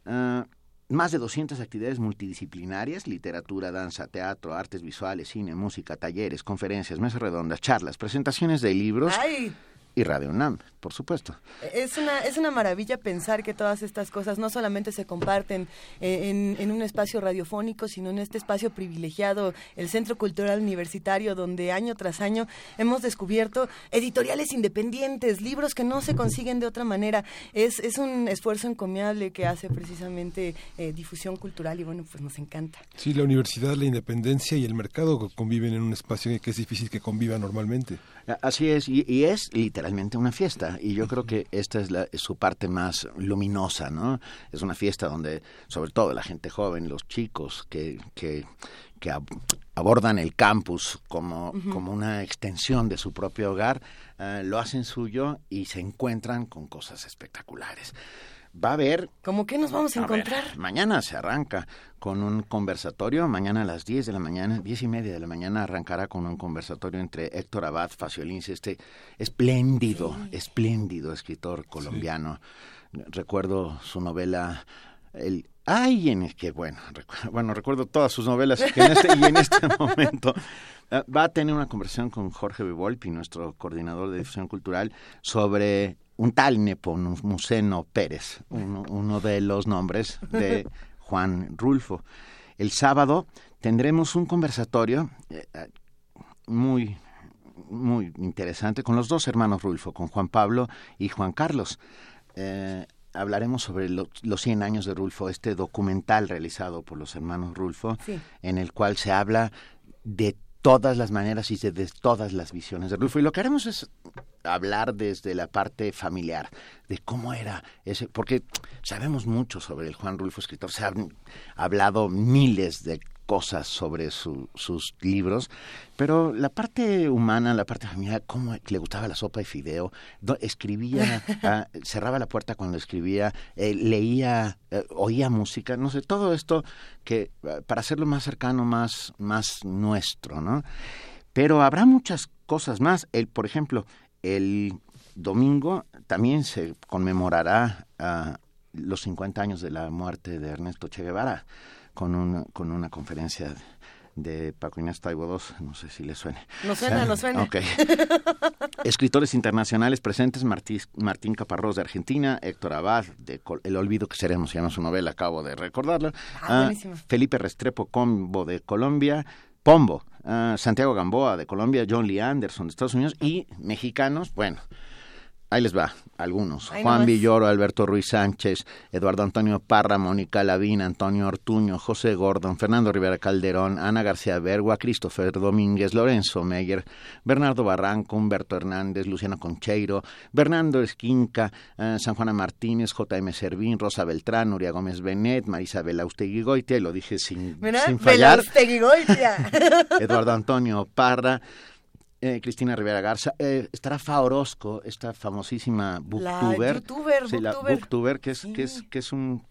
Uh, más de 200 actividades multidisciplinarias, literatura, danza, teatro, artes visuales, cine, música, talleres, conferencias, mesas redondas, charlas, presentaciones de libros. ¡Ay! Y Radio UNAM, por supuesto. Es una, es una maravilla pensar que todas estas cosas no solamente se comparten eh, en, en, un espacio radiofónico, sino en este espacio privilegiado, el Centro Cultural Universitario, donde año tras año hemos descubierto editoriales independientes, libros que no se consiguen de otra manera. Es, es un esfuerzo encomiable que hace precisamente eh, difusión cultural y bueno, pues nos encanta. Sí, la universidad, la independencia y el mercado conviven en un espacio que es difícil que conviva normalmente. Así es, y, y es literalmente una fiesta y yo creo que esta es, la, es su parte más luminosa, ¿no? Es una fiesta donde sobre todo la gente joven, los chicos que, que, que abordan el campus como, uh -huh. como una extensión de su propio hogar, uh, lo hacen suyo y se encuentran con cosas espectaculares va a haber... ¿Cómo que nos vamos a, a encontrar? Ver, mañana se arranca con un conversatorio, mañana a las 10 de la mañana, 10 y media de la mañana arrancará con un conversatorio entre Héctor Abad Faciolins, este espléndido, sí. espléndido escritor colombiano. Sí. Recuerdo su novela el ay en el que bueno recuerdo, bueno recuerdo todas sus novelas en este, y en este momento uh, va a tener una conversación con Jorge Bevolpi nuestro coordinador de difusión cultural sobre un tal Nepomuceno Pérez uno, uno de los nombres de Juan Rulfo el sábado tendremos un conversatorio eh, muy muy interesante con los dos hermanos Rulfo con Juan Pablo y Juan Carlos eh, hablaremos sobre lo, los 100 años de Rulfo, este documental realizado por los hermanos Rulfo, sí. en el cual se habla de todas las maneras y de, de, todas las visiones de Rulfo. Y lo que haremos es hablar desde la parte familiar, de cómo era ese, porque sabemos mucho sobre el Juan Rulfo escritor, se han hablado miles de cosas sobre su, sus libros, pero la parte humana, la parte familiar, cómo le gustaba la sopa de fideo, escribía, uh, cerraba la puerta cuando escribía, eh, leía, eh, oía música, no sé, todo esto que uh, para hacerlo más cercano, más, más nuestro, ¿no? Pero habrá muchas cosas más. El, por ejemplo, el domingo también se conmemorará uh, los 50 años de la muerte de Ernesto Che Guevara con una, con una conferencia de Paco Inés Taibo II, no sé si le suene. No suena, no suena. Ok. Escritores internacionales presentes, Martín Caparrós de Argentina, Héctor Abad de El Olvido que seremos, se llama su novela, acabo de recordarla. Ah, ah Felipe Restrepo Combo de Colombia, Pombo, ah, Santiago Gamboa de Colombia, John Lee Anderson de Estados Unidos y mexicanos, bueno, Ahí les va, algunos. Juan Villoro, Alberto Ruiz Sánchez, Eduardo Antonio Parra, Mónica Lavín, Antonio Ortuño, José Gordon, Fernando Rivera Calderón, Ana García Bergua, Christopher Domínguez, Lorenzo Meyer, Bernardo Barranco, Humberto Hernández, Luciano Concheiro, Bernardo Esquinca, eh, San Juana Martínez, J.M. Servín, Rosa Beltrán, Nuria Gómez Benet, Marisa Belaustegui Goitia, y lo dije sin, sin fallar. Eduardo Antonio Parra, eh, Cristina Rivera Garza, eh, estará Fa Orozco, esta famosísima booktuber, la booktuber, que es que es que es un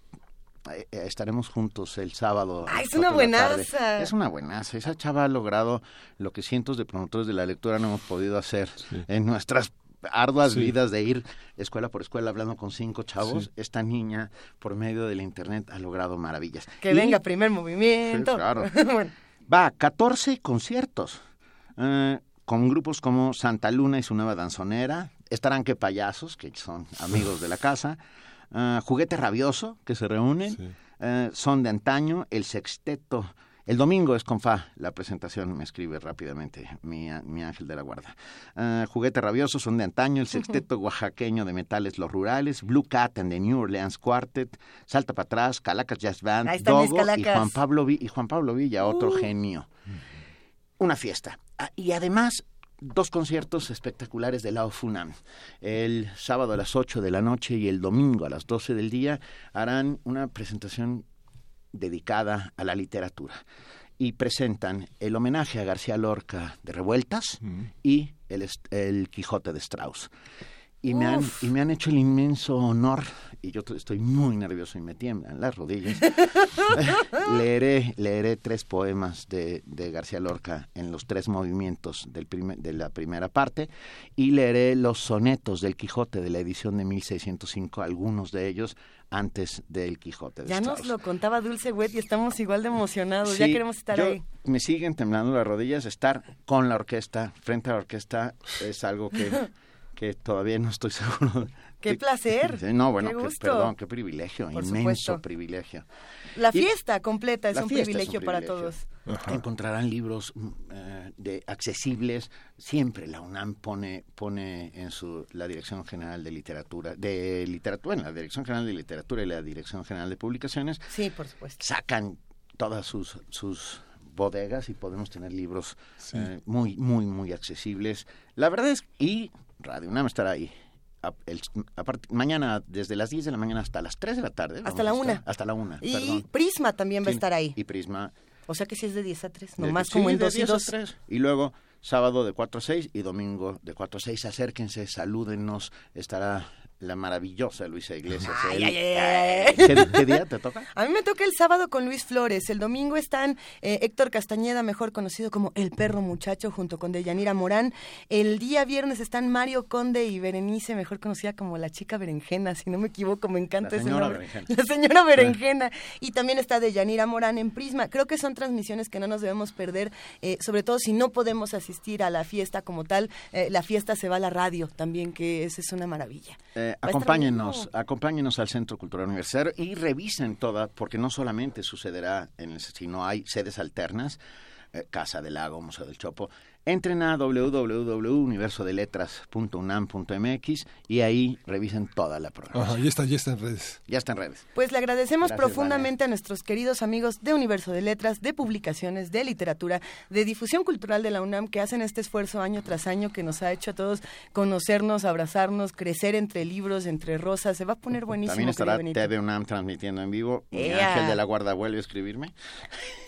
eh, estaremos juntos el sábado. Ah, es una buenaza. Es una buenaza. Esa chava ha logrado lo que cientos de promotores de la lectura no hemos podido hacer en nuestras arduas vidas de ir escuela por escuela hablando con cinco chavos. Esta niña, por medio del internet, ha logrado maravillas. Que venga primer movimiento. claro. Va, 14 conciertos con grupos como Santa Luna y su nueva danzonera, estarán que payasos, que son amigos de la casa, uh, Juguete Rabioso, que se reúnen, eh, Son de Antaño, El Sexteto. El domingo es con Fa, la presentación me escribe rápidamente mi, mi ángel de la guarda. Uh, Juguete Rabioso, Son de Antaño, El Sexteto Oaxaqueño de Metales Los Rurales, Blue Cat and the New Orleans Quartet, Salta para atrás, Calacas Jazz Band, Dogo y Juan, Pablo y Juan Pablo Villa, otro uh. genio una fiesta. Ah, y además, dos conciertos espectaculares de la Funam. El sábado a las 8 de la noche y el domingo a las 12 del día harán una presentación dedicada a la literatura y presentan el homenaje a García Lorca de Revueltas y el, el Quijote de Strauss y me, han, y me han hecho el inmenso honor, y yo estoy muy nervioso y me tiemblan las rodillas, leeré, leeré tres poemas de, de, García Lorca en los tres movimientos del de la primera parte, y leeré los sonetos del Quijote de la edición de 1605, algunos de ellos antes del Quijote. De ya nos lo contaba Dulce Wet y estamos igual de emocionados, ya queremos estar ahí. Me siguen temblando las rodillas, estar con la orquesta, frente a la orquesta, es algo que que todavía no estoy seguro. ¡Qué placer! no, bueno, qué perdón, qué privilegio, inmenso privilegio. La fiesta completa es un, privilegio para todos. Encontrarán libros mm, eh, de accesibles. Siempre la UNAM pone pone en su la Dirección General de Literatura, de literatura, en la Dirección General de Literatura y la Dirección General de Publicaciones. Sí, por supuesto. Sacan todas sus sus bodegas y podemos tener libros eh, muy muy muy accesibles. La verdad es y Radio UNAM estará ahí. mañana desde las 10 de la mañana hasta las 3 de la tarde. Hasta la 1. Hasta la 1. Y Prisma también va a estar ahí. Y Prisma. O sea que si es de 10 a 3, nomás como en 2 y 2. Y luego sábado de 4 a 6 y domingo de 4 a 6. Acérquense, salúdenos. Estará la maravillosa Luisa Iglesias. ¿Qué, día te toca? A mí me toca el sábado con Luis Flores. El domingo están eh, Héctor Castañeda, mejor conocido como El Perro Muchacho, junto con Deyanira Morán. El día viernes están Mario Conde y Berenice, mejor conocida como la chica berenjena, si no me equivoco, me encanta ese nombre. La señora berenjena. Y también está Deyanira Morán en Prisma. Creo que son transmisiones que no nos debemos perder, eh, sobre todo si no podemos asistir a la fiesta como tal. Eh, la fiesta se va a la radio también, que esa es una maravilla acompáñenos, acompáñenos al Centro Cultural Universitario y revisen toda, porque no solamente sucederá en el, si no hay sedes alternas, eh, Casa del Lago, Museo del Chopo, entren a www.universodeletras.unam.mx y ahí revisen toda la programación. ya está, ya está en redes. Ya está en redes. Pues le agradecemos profundamente a nuestros queridos amigos de Universo de Letras, de Publicaciones, de Literatura, de Difusión Cultural de la UNAM que hacen este esfuerzo año tras año que nos ha hecho a todos conocernos, abrazarnos, crecer entre libros, entre rosas. Se va a poner buenísimo. También estará TV UNAM transmitiendo en vivo. Ángel de la Guarda vuelve a escribirme.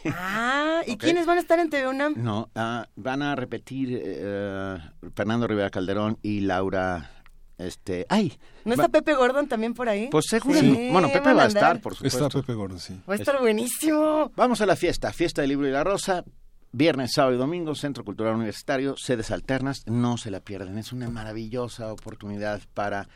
Ah, ¿y quiénes van a estar en TV UNAM? No, ah, van a repetir eh, Fernando Rivera Calderón y Laura este ay no está Pepe Gordon también por ahí pues seguro bueno Pepe va a estar por supuesto. Está Pepe Gordon sí. Va a estar buenísimo. Vamos a la fiesta fiesta del libro y la rosa Viernes, sábado y domingo, Centro Cultural Universitario, sedes alternas, no se la pierden. Es una maravillosa oportunidad para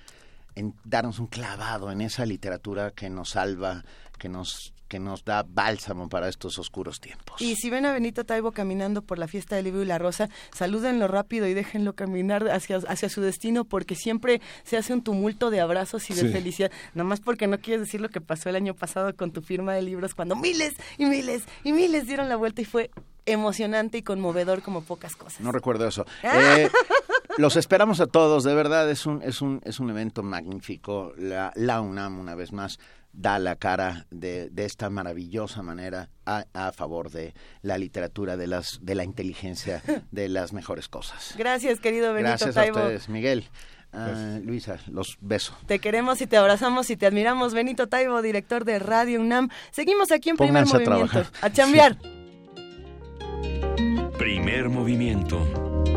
darnos un clavado en esa literatura que nos salva, que nos que nos da bálsamo para estos oscuros tiempos. Y si ven a Benito Taibo caminando por la fiesta del libro y la rosa, salúdenlo rápido y déjenlo caminar hacia, hacia su destino porque siempre se hace un tumulto de abrazos y de felicidad. Nada más porque no quieres decir lo que pasó el año pasado con tu firma de libros cuando miles y miles y miles dieron la vuelta y fue emocionante y conmovedor como pocas cosas. No recuerdo eso. Eh, los esperamos a todos, de verdad es un, es un, es un evento magnífico. La, la UNAM, una vez más, da la cara de, de esta maravillosa manera a, a, favor de la literatura, de, las, de la inteligencia, de las mejores cosas. Gracias, querido Benito Gracias Taibo. a ustedes, Miguel. Uh, Luisa, los beso. Te queremos y te abrazamos y te admiramos. Benito Taibo, director de Radio UNAM. Seguimos aquí en Primer Pónganse Movimiento. A, a chambear. Primer movimiento.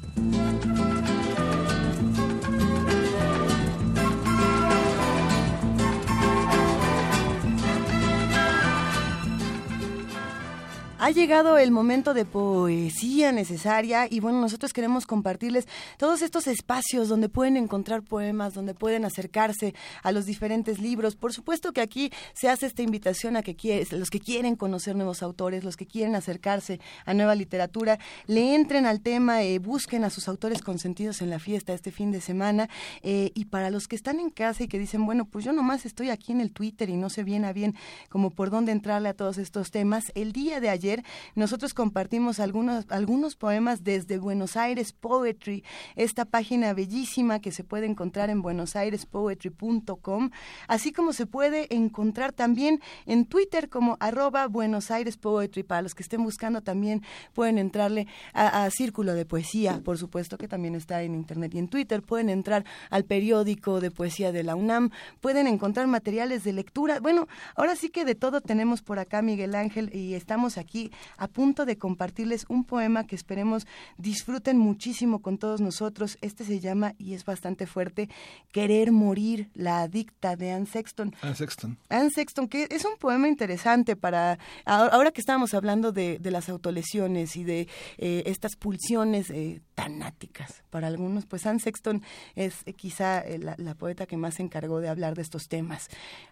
Ha llegado el momento de poesía necesaria y bueno, nosotros queremos compartirles todos estos espacios donde pueden encontrar poemas, donde pueden acercarse a los diferentes libros. Por supuesto que aquí se hace esta invitación a que los que quieren conocer nuevos autores, los que quieren acercarse a nueva literatura, le entren al tema, eh, busquen a sus autores consentidos en la fiesta este fin de semana eh, y para los que están en casa y que dicen, bueno, pues yo nomás estoy aquí en el Twitter y no sé bien a bien como por dónde entrarle a todos estos temas, el día de ayer nosotros compartimos algunos, algunos poemas desde Buenos Aires Poetry, esta página bellísima que se puede encontrar en buenosairespoetry.com, así como se puede encontrar también en Twitter como arroba Buenos Aires Poetry. Para los que estén buscando también pueden entrarle a, a Círculo de Poesía, por supuesto que también está en Internet y en Twitter. Pueden entrar al periódico de poesía de la UNAM, pueden encontrar materiales de lectura. Bueno, ahora sí que de todo tenemos por acá, Miguel Ángel, y estamos aquí a punto de compartirles un poema que esperemos disfruten muchísimo con todos nosotros. Este se llama, y es bastante fuerte, Querer morir, la adicta de Anne Sexton. Anne Sexton. Anne Sexton, que es un poema interesante para, ahora que estábamos hablando de, de las autolesiones y de eh, estas pulsiones eh, tanáticas para algunos, pues Anne Sexton es eh, quizá la, la poeta que más se encargó de hablar de estos temas.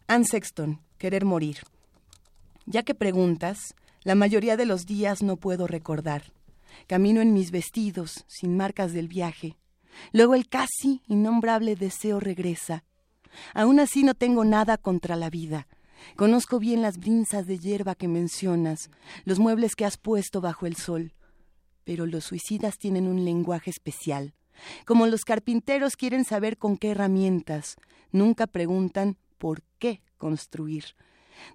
Anne Sexton, Querer morir. Ya que preguntas, la mayoría de los días no puedo recordar. Camino en mis vestidos, sin marcas del viaje. Luego el casi innombrable deseo regresa. Aún así no tengo nada contra la vida. Conozco bien las brinzas de hierba que mencionas, los muebles que has puesto bajo el sol. Pero los suicidas tienen un lenguaje especial. Como los carpinteros quieren saber con qué herramientas, nunca preguntan por qué construir.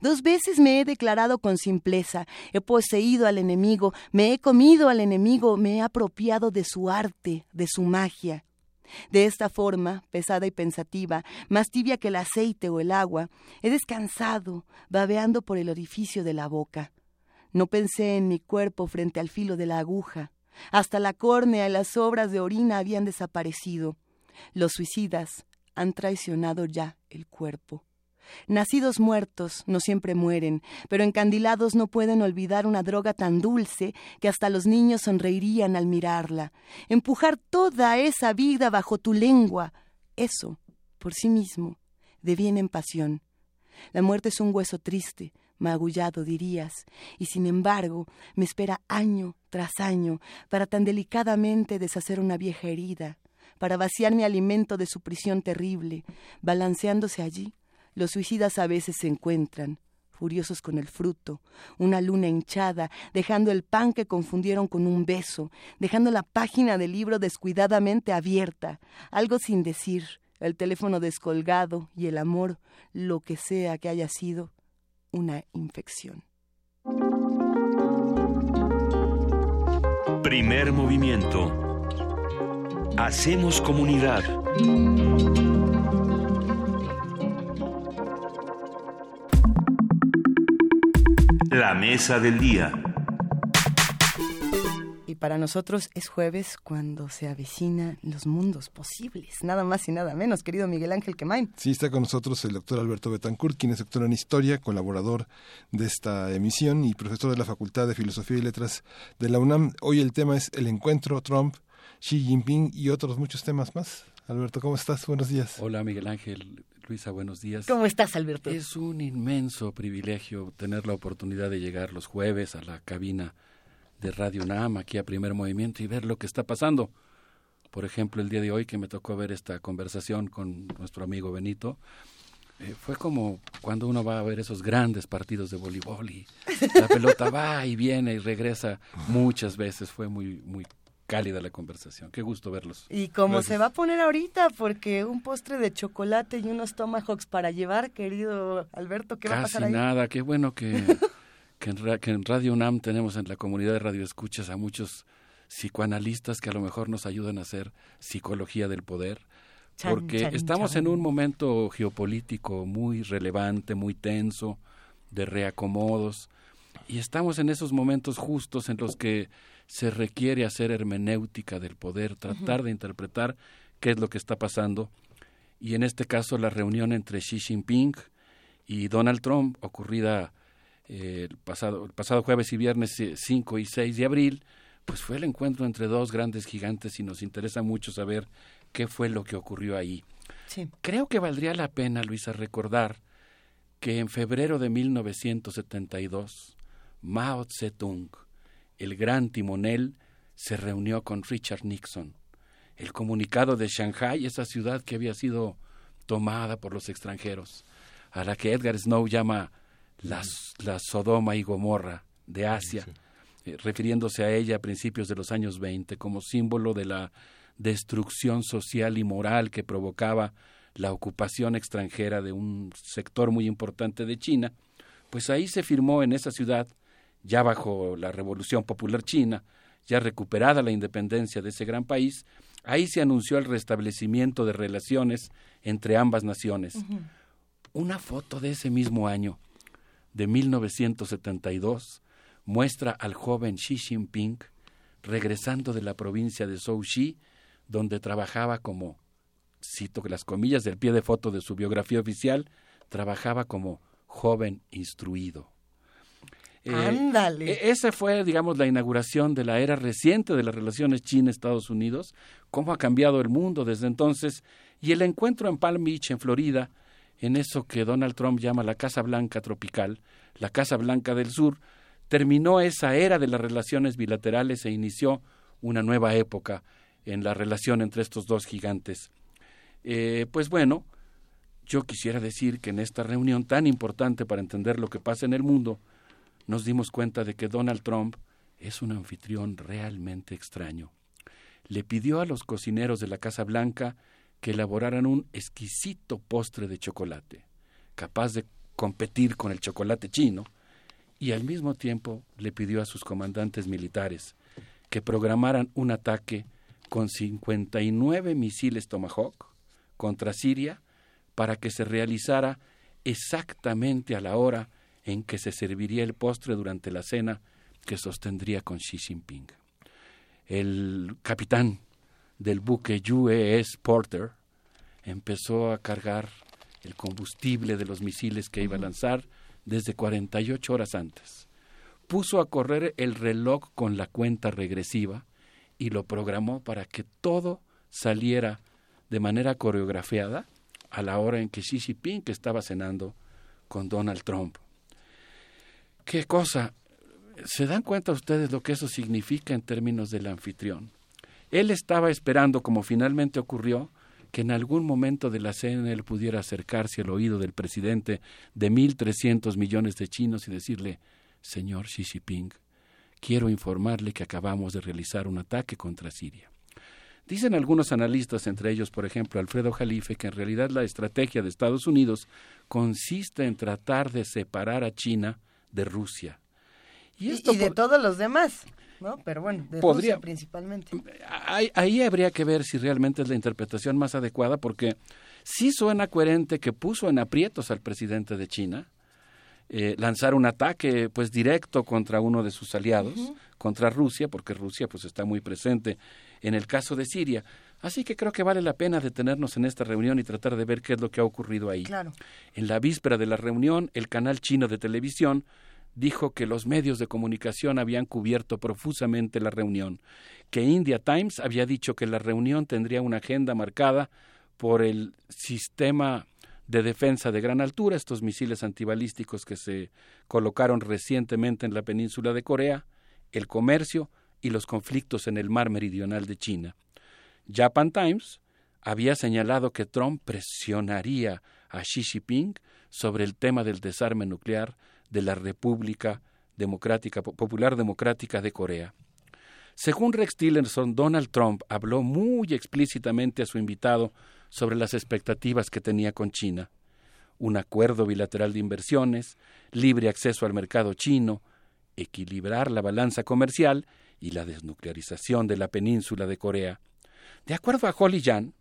Dos veces me he declarado con simpleza, he poseído al enemigo, me he comido al enemigo, me he apropiado de su arte, de su magia. De esta forma, pesada y pensativa, más tibia que el aceite o el agua, he descansado, babeando por el orificio de la boca. No pensé en mi cuerpo frente al filo de la aguja. Hasta la córnea y las sobras de orina habían desaparecido. Los suicidas han traicionado ya el cuerpo. Nacidos muertos no siempre mueren, pero encandilados no pueden olvidar una droga tan dulce que hasta los niños sonreirían al mirarla. Empujar toda esa vida bajo tu lengua, eso, por sí mismo, deviene en pasión. La muerte es un hueso triste, magullado dirías, y sin embargo me espera año tras año para tan delicadamente deshacer una vieja herida, para vaciar mi alimento de su prisión terrible, balanceándose allí los suicidas a veces se encuentran, furiosos con el fruto, una luna hinchada, dejando el pan que confundieron con un beso, dejando la página del libro descuidadamente abierta, algo sin decir, el teléfono descolgado y el amor, lo que sea que haya sido, una infección. Primer movimiento. Hacemos comunidad. La mesa del día. para nosotros es jueves cuando se avecinan los mundos posibles, nada más y nada menos, querido Miguel Ángel Quemain. Sí, está con nosotros el doctor Alberto Betancourt, quien es doctor en Historia, colaborador de esta emisión y profesor de la Facultad de Filosofía y Letras de la UNAM. Hoy el tema es el encuentro Trump, Xi Jinping y otros muchos temas más. Alberto, ¿cómo estás? Buenos días. Hola, Miguel Ángel. Luisa, buenos días. ¿Cómo estás, Alberto? Es un inmenso privilegio tener la oportunidad de llegar los jueves a la cabina de Radio NAM, aquí a Primer Movimiento, y ver lo que está pasando. Por ejemplo, el día de hoy que me tocó ver esta conversación con nuestro amigo Benito, eh, fue como cuando uno va a ver esos grandes partidos de voleibol y la pelota va y viene y regresa muchas veces. Fue muy, muy cálida la conversación. Qué gusto verlos. Y como se va a poner ahorita, porque un postre de chocolate y unos tomahawks para llevar, querido Alberto, ¿qué va a pasar ahí? nada, qué bueno que, que, en, Radio UNAM tenemos en la comunidad de Radio Escuchas a muchos psicoanalistas que a lo mejor nos ayudan a hacer psicología del poder. porque estamos en un momento geopolítico muy relevante, muy tenso, de reacomodos, y estamos en esos momentos justos en los que se requiere hacer hermenéutica del poder, tratar de interpretar qué es lo que está pasando. Y en este caso la reunión entre Xi Jinping y Donald Trump, ocurrida eh, el, pasado, el pasado jueves y viernes 5 eh, y 6 de abril, pues fue el encuentro entre dos grandes gigantes y nos interesa mucho saber qué fue lo que ocurrió ahí. Creo que valdría la pena, Luisa, recordar que en febrero de 1972, Mao Zedong el gran timonel, se reunió con Richard Nixon. El comunicado de Shanghai, esa ciudad que había sido tomada por los extranjeros, a la que Edgar Snow llama la, Sodoma y Gomorra de Asia, eh, refiriéndose a ella a principios de los años 20 como símbolo de la destrucción social y moral que provocaba la ocupación extranjera de un sector muy importante de China, pues ahí se firmó en esa ciudad ya bajo la Revolución Popular China, ya recuperada la independencia de ese gran país, ahí se anunció el restablecimiento de relaciones entre ambas naciones. Una foto de ese mismo año, de 1972, muestra al joven Xi Jinping regresando de la provincia de Zhouxi, donde trabajaba como, cito las comillas del pie de foto de su biografía oficial, trabajaba como joven instruido. Eh, Ándale. E-, esa fue, digamos, la inauguración de la era reciente de las relaciones China-Estados Unidos, cómo ha cambiado el mundo desde entonces, y el encuentro en Palm Beach, en Florida, en eso que Donald Trump llama la Casa Blanca tropical, la Casa Blanca del Sur, terminó esa era de las relaciones bilaterales e inició una nueva época en la relación entre estos dos gigantes. Eh, pues bueno, yo quisiera decir que en esta reunión tan importante para entender lo que pasa en el mundo, nos dimos cuenta de que Donald Trump es un anfitrión realmente extraño. Le pidió a los cocineros de la Casa Blanca que elaboraran un exquisito postre de chocolate, capaz de competir con el chocolate chino, y al mismo tiempo le pidió a sus comandantes militares que programaran un ataque con 59 misiles Tomahawk contra Siria para que se realizara exactamente a la hora en que se serviría el postre durante la cena que sostendría con Xi Jinping. El capitán del buque UES Porter empezó a cargar el combustible de los misiles que iba a lanzar desde 48 horas antes. Puso a correr el reloj con la cuenta regresiva y lo programó para que todo saliera de manera coreografiada a la hora en que Xi Jinping estaba cenando con Donald Trump ¿Qué cosa? ¿Se dan cuenta ustedes lo que eso significa en términos del anfitrión? Él estaba esperando, como finalmente ocurrió, que en algún momento de la cena él pudiera acercarse al oído del presidente de 1.300 millones de chinos y decirle, Señor Xi Jinping, quiero informarle que acabamos de realizar un ataque contra Siria. Dicen algunos analistas, entre ellos, por ejemplo, Alfredo Jalife, que en realidad la estrategia de Estados Unidos consiste en tratar de separar a China de Rusia. Y, esto de todos los demás, ¿no? Pero bueno, de Rusia principalmente. Ahí, ahí, habría que ver si realmente es la interpretación más adecuada, porque sí suena coherente que puso en aprietos al presidente de China, eh, lanzar un ataque pues directo contra uno de sus aliados, contra Rusia, porque Rusia pues está muy presente en el caso de Siria. Así que creo que vale la pena detenernos en esta reunión y tratar de ver qué es lo que ha ocurrido ahí. En la víspera de la reunión, el canal chino de televisión dijo que los medios de comunicación habían cubierto profusamente la reunión, que India Times había dicho que la reunión tendría una agenda marcada por el sistema de defensa de gran altura, estos misiles antibalísticos que se colocaron recientemente en la península de Corea, el comercio y los conflictos en el mar meridional de China. Japan Times había señalado que Trump presionaría a Xi Jinping sobre el tema del desarme nuclear de la República Democrática Popular Democrática de Corea. Según Rex Tillerson, Donald Trump habló muy explícitamente a su invitado sobre las expectativas que tenía con China. Un acuerdo bilateral de inversiones, libre acceso al mercado chino, equilibrar la balanza comercial y la desnuclearización de la península de Corea. De acuerdo a Holly Jan,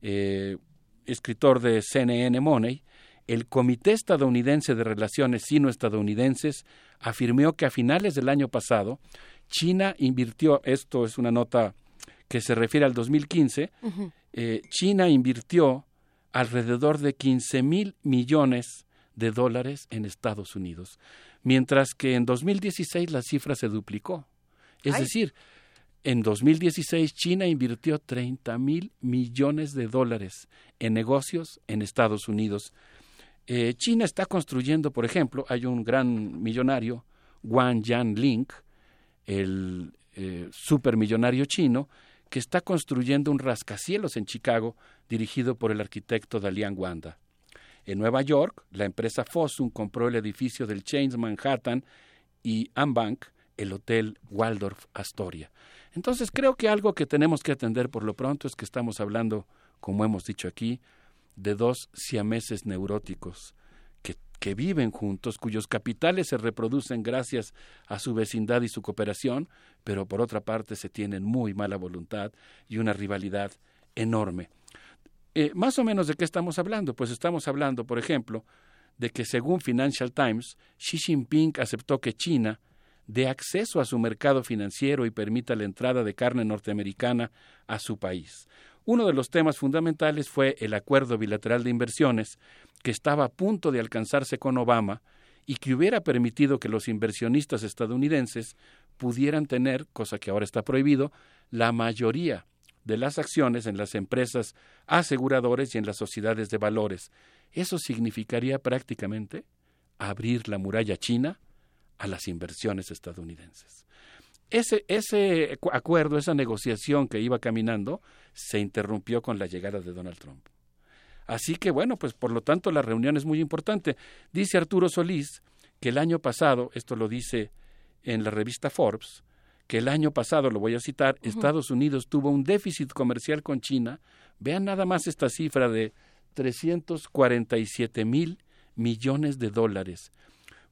eh, escritor de CNN Money, el Comité Estadounidense de Relaciones Sino-Estadounidenses afirmó que a finales del año pasado China invirtió, esto es una nota que se refiere al 2015, eh, China invirtió alrededor de 15 mil millones de dólares en Estados Unidos, mientras que en 2016 la cifra se duplicó. Es decir, en 2016 China invirtió 30 mil millones de dólares en negocios en Estados Unidos. Eh, China está construyendo, por ejemplo, hay un gran millonario, Wang Yanling, el eh, supermillonario chino, que está construyendo un rascacielos en Chicago dirigido por el arquitecto Dalian Wanda. En Nueva York, la empresa Fossum compró el edificio del Chains Manhattan y Ambank, el Hotel Waldorf Astoria. Entonces creo que algo que tenemos que atender por lo pronto es que estamos hablando, como hemos dicho aquí, de dos siameses neuróticos que, que viven juntos, cuyos capitales se reproducen gracias a su vecindad y su cooperación, pero por otra parte se tienen muy mala voluntad y una rivalidad enorme. Eh, más o menos de qué estamos hablando? Pues estamos hablando, por ejemplo, de que según Financial Times, Xi Jinping aceptó que China dé acceso a su mercado financiero y permita la entrada de carne norteamericana a su país. Uno de los temas fundamentales fue el acuerdo bilateral de inversiones que estaba a punto de alcanzarse con Obama y que hubiera permitido que los inversionistas estadounidenses pudieran tener, cosa que ahora está prohibido, la mayoría de las acciones en las empresas aseguradores y en las sociedades de valores. Eso significaría prácticamente abrir la muralla china a las inversiones estadounidenses. Ese, ese acuerdo, esa negociación que iba caminando, se interrumpió con la llegada de Donald Trump. Así que bueno, pues por lo tanto la reunión es muy importante. Dice Arturo Solís que el año pasado, esto lo dice en la revista Forbes, que el año pasado, lo voy a citar, Estados Unidos tuvo un déficit comercial con China. Vean nada más esta cifra de 347 mil millones de dólares.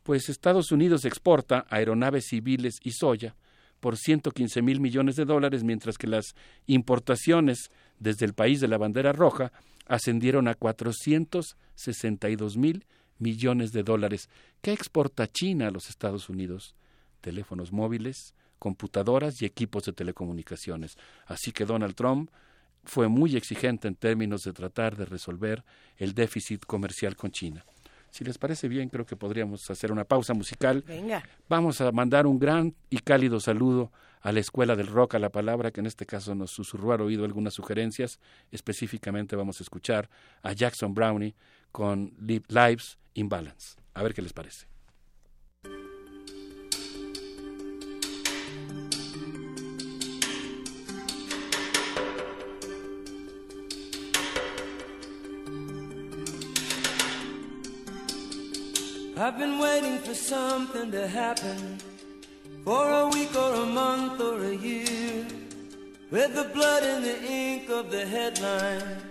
Pues Estados Unidos exporta aeronaves civiles y soya, por 115 mil millones de dólares, mientras que las importaciones desde el país de la bandera roja ascendieron a 462 mil millones de dólares. ¿Qué exporta China a los Estados Unidos? Teléfonos móviles, computadoras y equipos de telecomunicaciones. Así que Donald Trump fue muy exigente en términos de tratar de resolver el déficit comercial con China. Si les parece bien, creo que podríamos hacer una pausa musical. Venga. Vamos a mandar un gran y cálido saludo a la Escuela del Rock a la Palabra, que en este caso nos susurró al oído algunas sugerencias. Específicamente vamos a escuchar a Jackson Brownie con Lives in Balance. A ver qué les parece. I've been waiting for something to happen for a week or a month or a year. With the blood and the ink of the headlines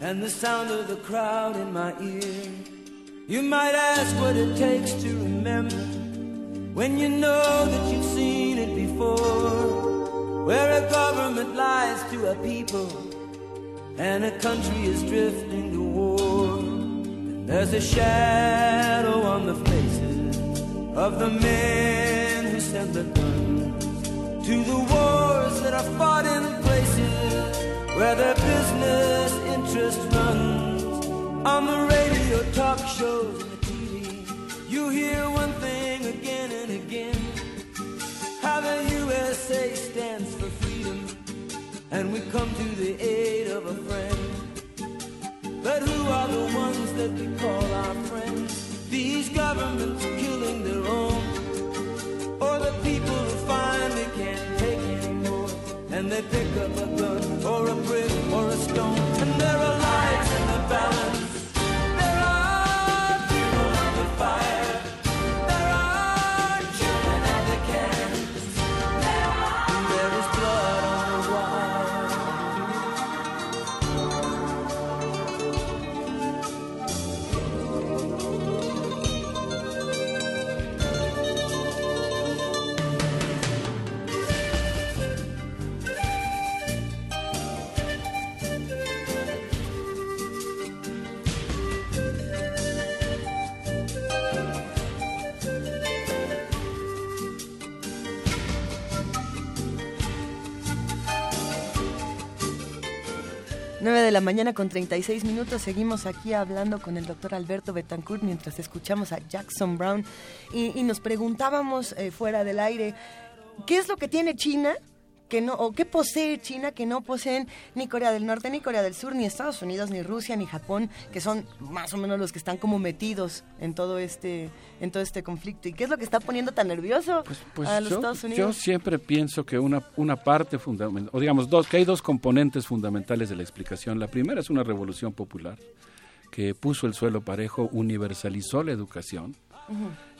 and the sound of the crowd in my ear. You might ask what it takes to remember when you know that you've seen it before. Where a government lies to a people and a country is drifting to war There's a shadow on the faces of the men who sent the guns to the wars that are fought in places where their business interest runs. On the radio, talk shows, and the TV, you hear one thing again and again how the USA stands for freedom, and we come to the aid of a friend. But who are the ones that we call our friends? These governments killing their own, or the people who finally can't take anymore, and they pick up a gun or a brick or a stone, and there are lives in the balance. de la mañana con 36 minutos. Seguimos aquí hablando con el doctor Alberto Betancourt mientras escuchamos a Jackson Brown y, nos preguntábamos eh, fuera del aire, ¿qué es lo que tiene China que no, o qué posee China que no poseen ni Corea del Norte, ni Corea del Sur, ni Estados Unidos, ni Rusia, ni Japón, que son más o menos los que están como metidos en todo este, en todo este conflicto. ¿Y qué es lo que está poniendo tan nervioso Pues a los yo, Estados yo Unidos? siempre pienso que una, una parte fundamental, o digamos dos, que hay dos componentes fundamentales de la explicación. La primera es una revolución popular que puso el suelo parejo, universalizó la educación,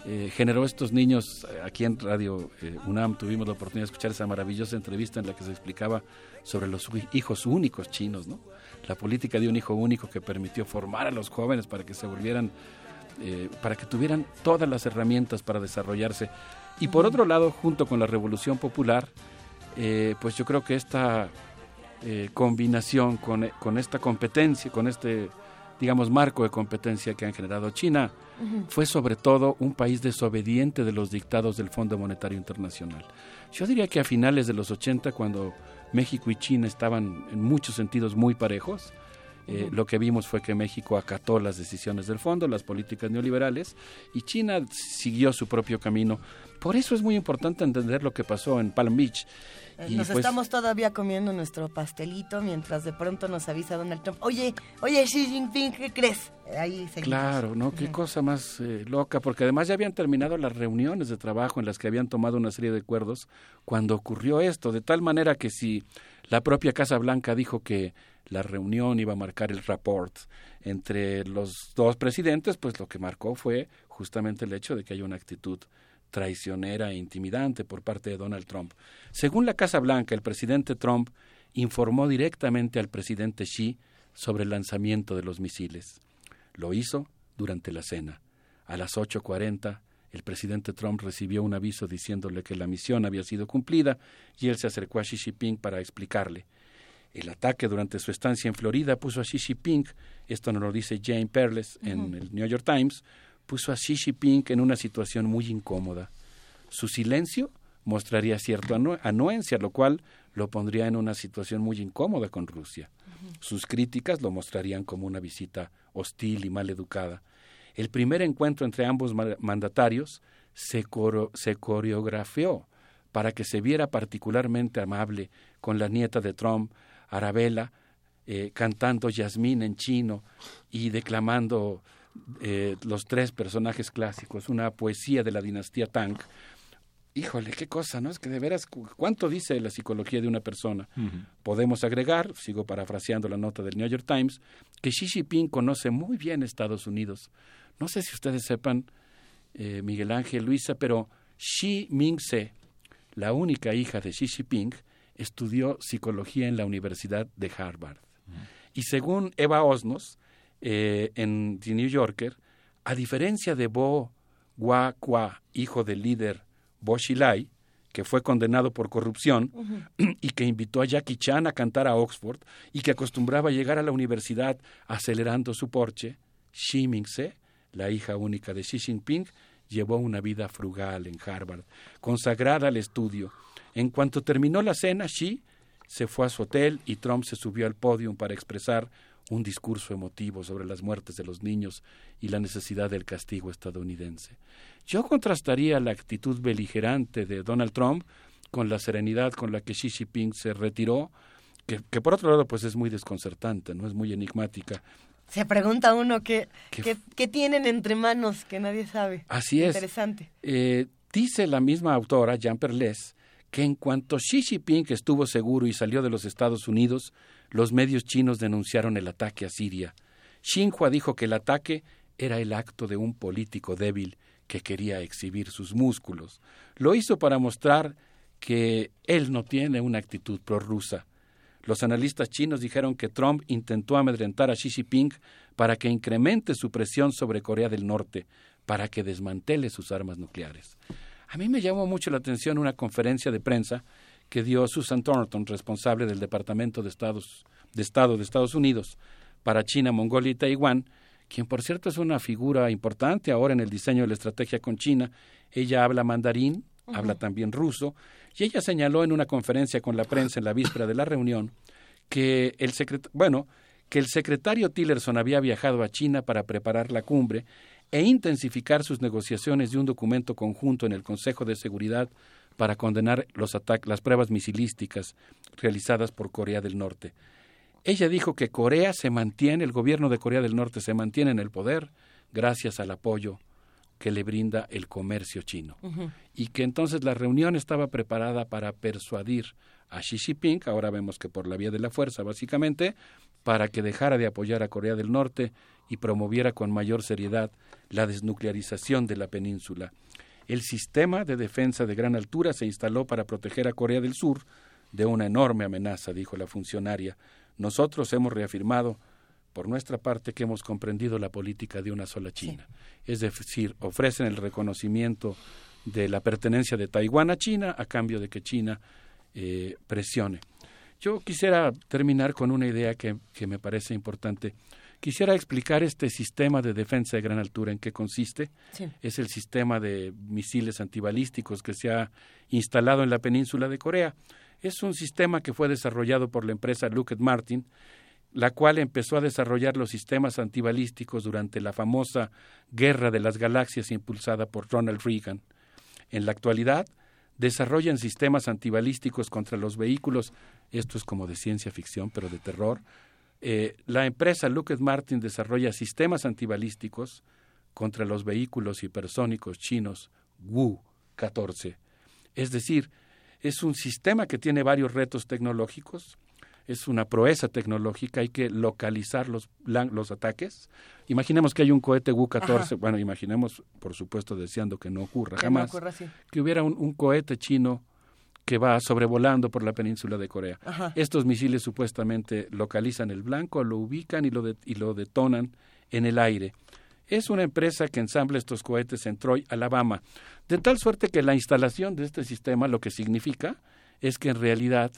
eh, generó estos niños, eh, aquí en Radio eh, UNAM tuvimos la oportunidad de escuchar esa maravillosa entrevista en la que se explicaba sobre los hijos únicos chinos, ¿no? La política de un hijo único que permitió formar a los jóvenes para que se volvieran, eh, para que tuvieran todas las herramientas para desarrollarse. Y por otro lado, junto con la Revolución Popular, pues yo creo que esta combinación con, con esta competencia, con este, digamos, marco de competencia que han generado China, fue sobre todo un país desobediente de los dictados del Fondo Monetario Internacional. Yo diría que a finales de los 80, cuando México y China estaban en muchos sentidos muy parejos, eh, lo que vimos fue que México acató las decisiones del fondo, las políticas neoliberales, y China siguió su propio camino. Por eso es muy importante entender lo que pasó en Palm Beach. Eh, Y Nos pues, estamos todavía comiendo nuestro pastelito mientras de pronto nos avisa Donald Trump. Oye, oye, Xi Jinping, ¿qué crees? Eh, Ahí seguimos. Claro, ¿no? Qué cosa más eh, loca, porque además ya habían terminado las reuniones de trabajo en las que habían tomado una serie de acuerdos cuando ocurrió esto, de tal manera que si la propia Casa Blanca dijo que la reunión iba a marcar el rapport entre los dos presidentes, pues lo que marcó fue justamente el hecho de que haya una actitud traicionera e intimidante por parte de Donald Trump. Según la Casa Blanca, el presidente Trump informó directamente al presidente Xi sobre el lanzamiento de los misiles. Lo hizo durante la cena. A las 8.40, el presidente Trump recibió un aviso diciéndole que la misión había sido cumplida y él se acercó a Xi Jinping para explicarle. El ataque durante su estancia en Florida puso a Xi Jinping, esto nos lo dice Jane Perles en el New York Times, puso a Xi Jinping en una situación muy incómoda. Su silencio mostraría cierta anu- anuencia, lo cual lo pondría en una situación muy incómoda con Rusia. Sus críticas lo mostrarían como una visita hostil y mal educada. El primer encuentro entre ambos ma- mandatarios se, coro- se coreografió para que se viera particularmente amable con la nieta de Trump, Arabella, eh, cantando Yasmín en chino y declamando eh, los tres personajes clásicos, una poesía de la dinastía Tang. Híjole, qué cosa, ¿no? Es que de veras, cu- ¿cuánto dice la psicología de una persona? Podemos agregar, sigo parafraseando la nota del New York Times, que Xi Jinping conoce muy bien Estados Unidos. No sé si ustedes sepan, eh, Miguel Ángel, Luisa, pero Xi Ming-se, la única hija de Xi Jinping, estudió psicología en la Universidad de Harvard. Y según Eva Osnos, eh, en The New Yorker, a diferencia de Bo Gua Kwa, hijo del líder Bo Xilai, que fue condenado por corrupción y que invitó a Jackie Chan a cantar a Oxford y que acostumbraba a llegar a la universidad acelerando su porche, Xi Mingse, la hija única de Xi Jinping, llevó una vida frugal en Harvard, consagrada al estudio. En cuanto terminó la cena, Xi se fue a su hotel y Trump se subió al podio para expresar un discurso emotivo sobre las muertes de los niños y la necesidad del castigo estadounidense. Yo contrastaría la actitud beligerante de Donald Trump con la serenidad con la que Xi Jinping se retiró, que, que por otro lado pues es muy desconcertante, no es muy enigmática. Se pregunta uno qué, qué, tienen entre manos que nadie sabe. Así es. Interesante. Eh, dice la misma autora, Jean Perles, que en cuanto Xi Jinping estuvo seguro y salió de los Estados Unidos, los medios chinos denunciaron el ataque a Siria. Xinhua dijo que el ataque era el acto de un político débil que quería exhibir sus músculos. Lo hizo para mostrar que él no tiene una actitud prorrusa. Los analistas chinos dijeron que Trump intentó amedrentar a Xi Jinping para que incremente su presión sobre Corea del Norte, para que desmantele sus armas nucleares. A mí me llamó mucho la atención una conferencia de prensa que dio Susan Thornton, responsable del Departamento de, Estados, de Estado de Estados Unidos para China, Mongolia y Taiwán, quien por cierto es una figura importante ahora en el diseño de la estrategia con China. Ella habla mandarín, habla también ruso, y ella señaló en una conferencia con la prensa en la víspera de la reunión que el bueno, que el secretario Tillerson había viajado a China para preparar la cumbre e intensificar sus negociaciones de un documento conjunto en el Consejo de Seguridad para condenar los las pruebas misilísticas realizadas por Corea del Norte. Ella dijo que Corea se mantiene, el gobierno de Corea del Norte se mantiene en el poder gracias al apoyo que le brinda el comercio chino. Y que entonces la reunión estaba preparada para persuadir a Xi Jinping, ahora vemos que por la vía de la fuerza básicamente, para que dejara de apoyar a Corea del Norte y promoviera con mayor seriedad la desnuclearización de la península. El sistema de defensa de gran altura se instaló para proteger a Corea del Sur de una enorme amenaza, dijo la funcionaria. Nosotros hemos reafirmado por nuestra parte que hemos comprendido la política de una sola China. Es decir, ofrecen el reconocimiento de la pertenencia de Taiwán a China a cambio de que China eh, presione. Yo quisiera terminar con una idea que, que me parece importante. Quisiera explicar este sistema de defensa de gran altura en qué consiste. Es el sistema de misiles antibalísticos que se ha instalado en la península de Corea. Es un sistema que fue desarrollado por la empresa Lockheed Martin, la cual empezó a desarrollar los sistemas antibalísticos durante la famosa Guerra de las Galaxias impulsada por Ronald Reagan. En la actualidad, desarrollan sistemas antibalísticos contra los vehículos, esto es como de ciencia ficción, pero de terror, eh, la empresa Lockheed Martin desarrolla sistemas antibalísticos contra los vehículos hipersónicos chinos Wu-14. Es decir, es un sistema que tiene varios retos tecnológicos, es una proeza tecnológica, hay que localizar los, los ataques. Imaginemos que hay un cohete Wu-14, bueno, imaginemos, por supuesto, deseando que no ocurra jamás, que hubiera un cohete chino que va sobrevolando por la península de Corea. Estos misiles supuestamente localizan el blanco, lo ubican y lo, y lo detonan en el aire. Es una empresa que ensambla estos cohetes en Troy, Alabama, de tal suerte que la instalación de este sistema lo que significa es que en realidad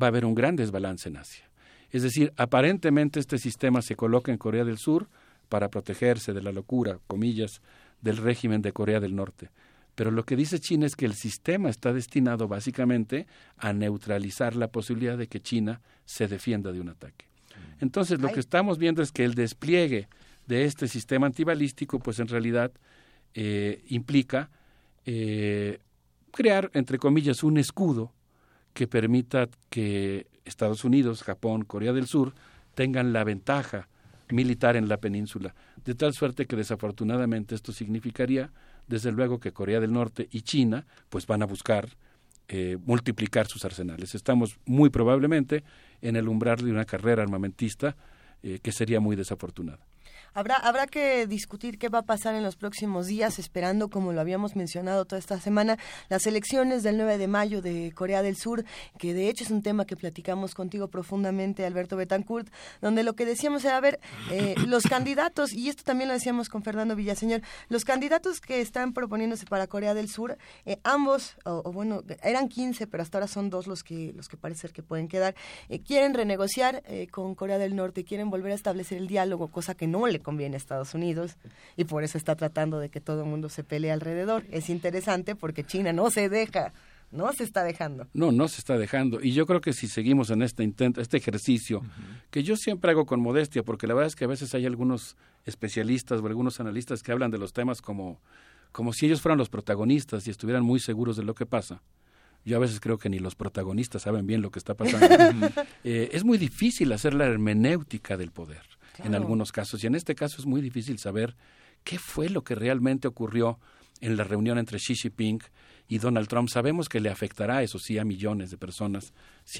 va a haber un gran desbalance en Asia. Es decir, aparentemente este sistema se coloca en Corea del Sur para protegerse de la locura, comillas, del régimen de Corea del Norte. Pero lo que dice China es que el sistema está destinado básicamente a neutralizar la posibilidad de que China se defienda de un ataque. Entonces, lo que estamos viendo es que el despliegue de este sistema antibalístico, pues en realidad eh, implica eh, crear, entre comillas, un escudo que permita que Estados Unidos, Japón, Corea del Sur tengan la ventaja militar en la península, de tal suerte que desafortunadamente esto significaría desde luego que Corea del Norte y China pues van a buscar eh, multiplicar sus arsenales. Estamos muy probablemente en el umbral de una carrera armamentista eh, que sería muy desafortunada. Habrá, habrá que discutir qué va a pasar en los próximos días, esperando, como lo habíamos mencionado toda esta semana, las elecciones del 9 de mayo de Corea del Sur, que de hecho es un tema que platicamos contigo profundamente, Alberto Betancourt, donde lo que decíamos era, a ver, eh, los candidatos, y esto también lo decíamos con Fernando Villaseñor, los candidatos que están proponiéndose para Corea del Sur, eh, ambos, o, bueno, eran 15, pero hasta ahora son dos los que, los que parece ser que pueden quedar, eh, quieren renegociar con Corea del Norte, quieren volver a establecer el diálogo, cosa que no le conviene a Estados Unidos y por eso está tratando de que todo el mundo se pelee alrededor. Es interesante porque China no se deja no se está dejando. No, no se está dejando. Y yo creo que si seguimos en este intento, este ejercicio, que yo siempre hago con modestia, porque la verdad es que a veces hay algunos especialistas o algunos analistas que hablan de los temas como, como si ellos fueran los protagonistas y estuvieran muy seguros de lo que pasa. Yo a veces creo que ni los protagonistas saben bien lo que está pasando. Eh, es muy difícil hacer la hermenéutica del poder en algunos casos. Y en este caso es muy difícil saber qué fue lo que realmente ocurrió en la reunión entre Xi Jinping y Donald Trump. Sabemos que le afectará, eso sí, a millones de personas.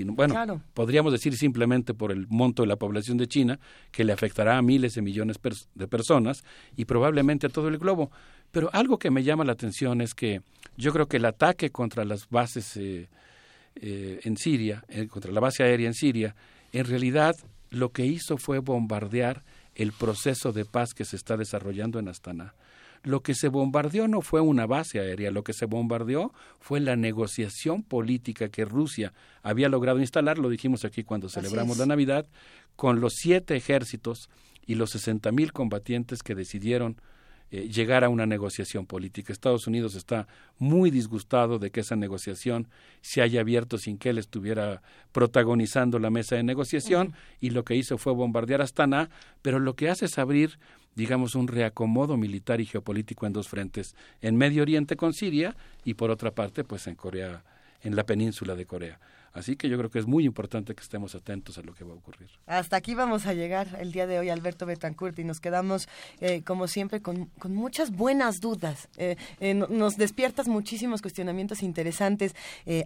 bueno, podríamos decir simplemente por el monto de la población de China, que le afectará a miles de millones de personas y probablemente a todo el globo. Pero algo que me llama la atención es que yo creo que el ataque contra las bases eh, eh, en Siria, eh, contra la base aérea en Siria, en realidad lo que hizo fue bombardear el proceso de paz que se está desarrollando en Astana. Lo que se bombardeó no fue una base aérea, lo que se bombardeó fue la negociación política que Rusia había logrado instalar, lo dijimos aquí cuando celebramos la Navidad, con los siete ejércitos y los sesenta mil combatientes que decidieron eh, llegar a una negociación política. Estados Unidos está muy disgustado de que esa negociación se haya abierto sin que él estuviera protagonizando la mesa de negociación y lo que hizo fue bombardear Astana, pero lo que hace es abrir digamos, un reacomodo militar y geopolítico en dos frentes, en Medio Oriente con Siria y por otra parte, pues en Corea, en la península de Corea. Así que yo creo que es muy importante que estemos atentos a lo que va a ocurrir. Hasta aquí vamos a llegar el día de hoy, Alberto Betancourt, y nos quedamos, eh, como siempre, con, muchas buenas dudas. Eh, eh, nos despiertas muchísimos cuestionamientos interesantes.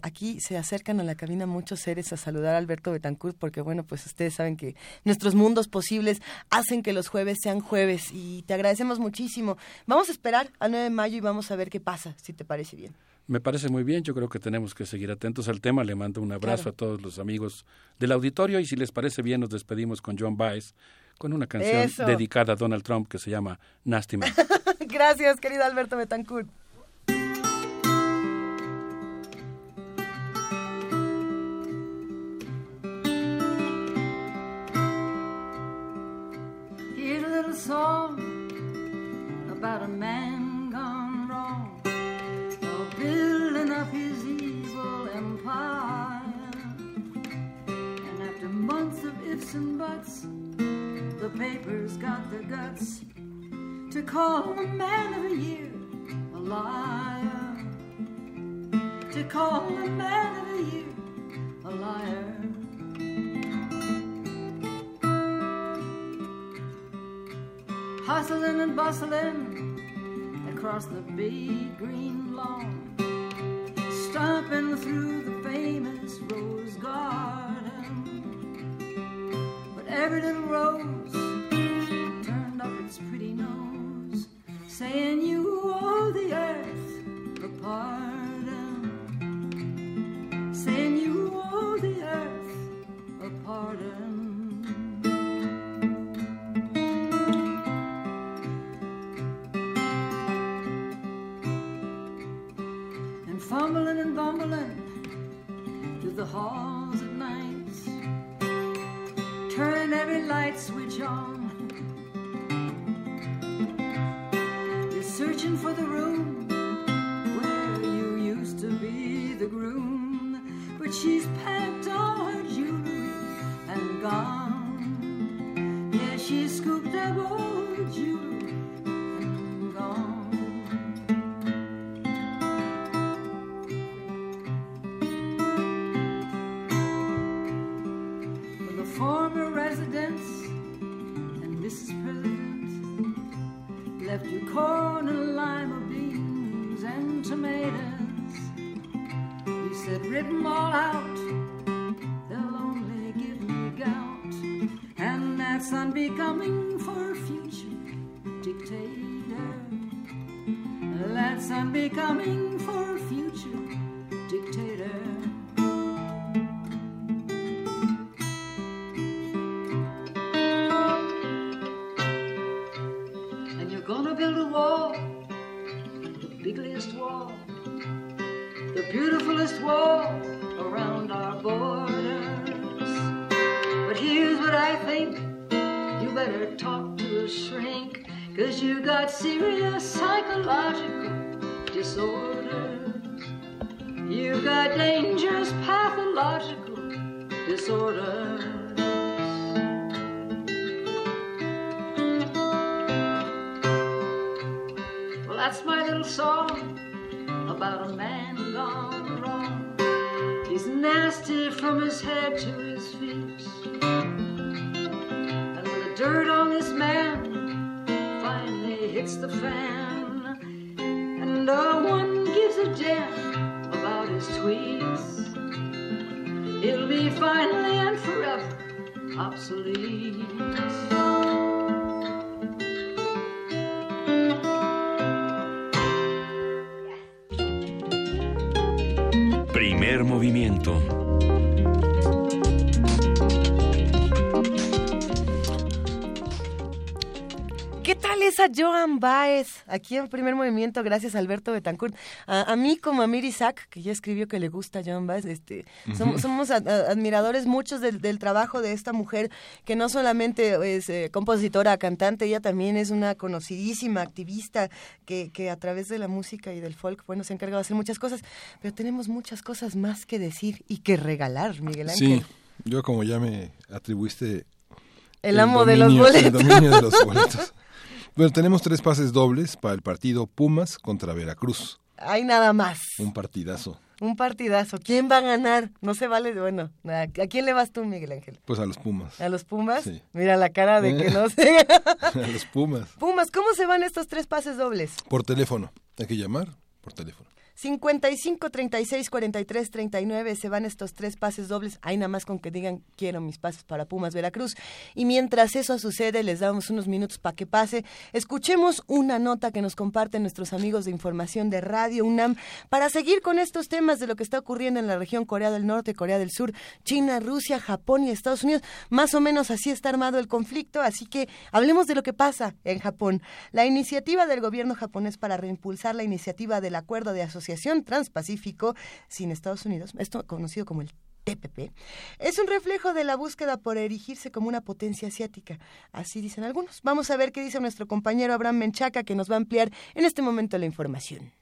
aquí se acercan a la cabina muchos seres a saludar a Alberto Betancourt, porque, bueno, pues ustedes saben que nuestros mundos posibles hacen que los jueves sean jueves, y te agradecemos muchísimo. Vamos a esperar al 9 de mayo y vamos a ver qué pasa, si te parece bien. Me parece muy bien, yo creo que tenemos que seguir atentos al tema. Le mando un abrazo a todos los amigos del auditorio y si les parece bien nos despedimos con John Baez con una canción dedicada a Donald Trump que se llama Nasty Man. Gracias, querido Alberto Betancourt. song about a man ifs and buts, the papers got the guts to call the man of the year a liar. To call the man of the year a liar. Hustling and bustling across the big green lawn stomping through the famous rose garden. Every little rose turned up its pretty nose, saying, You owe the earth a pardon. Saying, You owe the earth a pardon. And fumbling and bumbling through the night, turning every light switch on. You're searching for the room where you used to be the groom, but she's packed all her jewelry and gone. Yeah, she scooped up all he'll be finally and forever obsolete. Primer movimiento. ¿Qué tal esa Joan Baez? Aquí en primer movimiento, gracias a Alberto Betancourt. A, a mí, como a Miri Isaac, que ya escribió que le gusta Joan Baez, este, somos a- a- admiradores muchos del, del trabajo de esta mujer, que no solamente es eh, compositora, cantante, ella también es una conocidísima activista que, que a través de la música y del folk, bueno, se ha encargado de hacer muchas cosas, pero tenemos muchas cosas más que decir y que regalar, Miguel Ángel. Sí, yo como ya me atribuiste El amo de los El boletos. dominio de los boletos. Bueno, tenemos tres pases dobles para el partido Pumas contra Veracruz. Hay nada más. Un partidazo. Un partidazo. ¿Quién va a ganar? No se vale. Bueno, ¿a, quién le vas tú, Miguel Ángel? Pues a los Pumas. ¿A los Pumas? Sí. Mira la cara de que no sé. a los Pumas. Pumas, ¿cómo se van estos tres pases dobles? Por teléfono. Hay que llamar por teléfono. 55, 36, 43, 39 se van estos tres pases dobles. Hay nada más con que digan quiero mis pases para Pumas Veracruz. Y mientras eso sucede, les damos unos minutos para que pase. Escuchemos una nota que nos comparten nuestros amigos de información de Radio UNAM para seguir con estos temas de lo que está ocurriendo en la región Corea del Norte, Corea del Sur, China, Rusia, Japón y Estados Unidos. Más o menos así está armado el conflicto, así que hablemos de lo que pasa en Japón. La iniciativa del gobierno japonés para reimpulsar la iniciativa del Acuerdo de Asociación Transpacífico sin Estados Unidos, esto conocido como el TPP, es un reflejo de la búsqueda por erigirse como una potencia asiática. Así dicen algunos. Vamos a ver qué dice nuestro compañero Abraham Menchaca, que nos va a ampliar en este momento la información.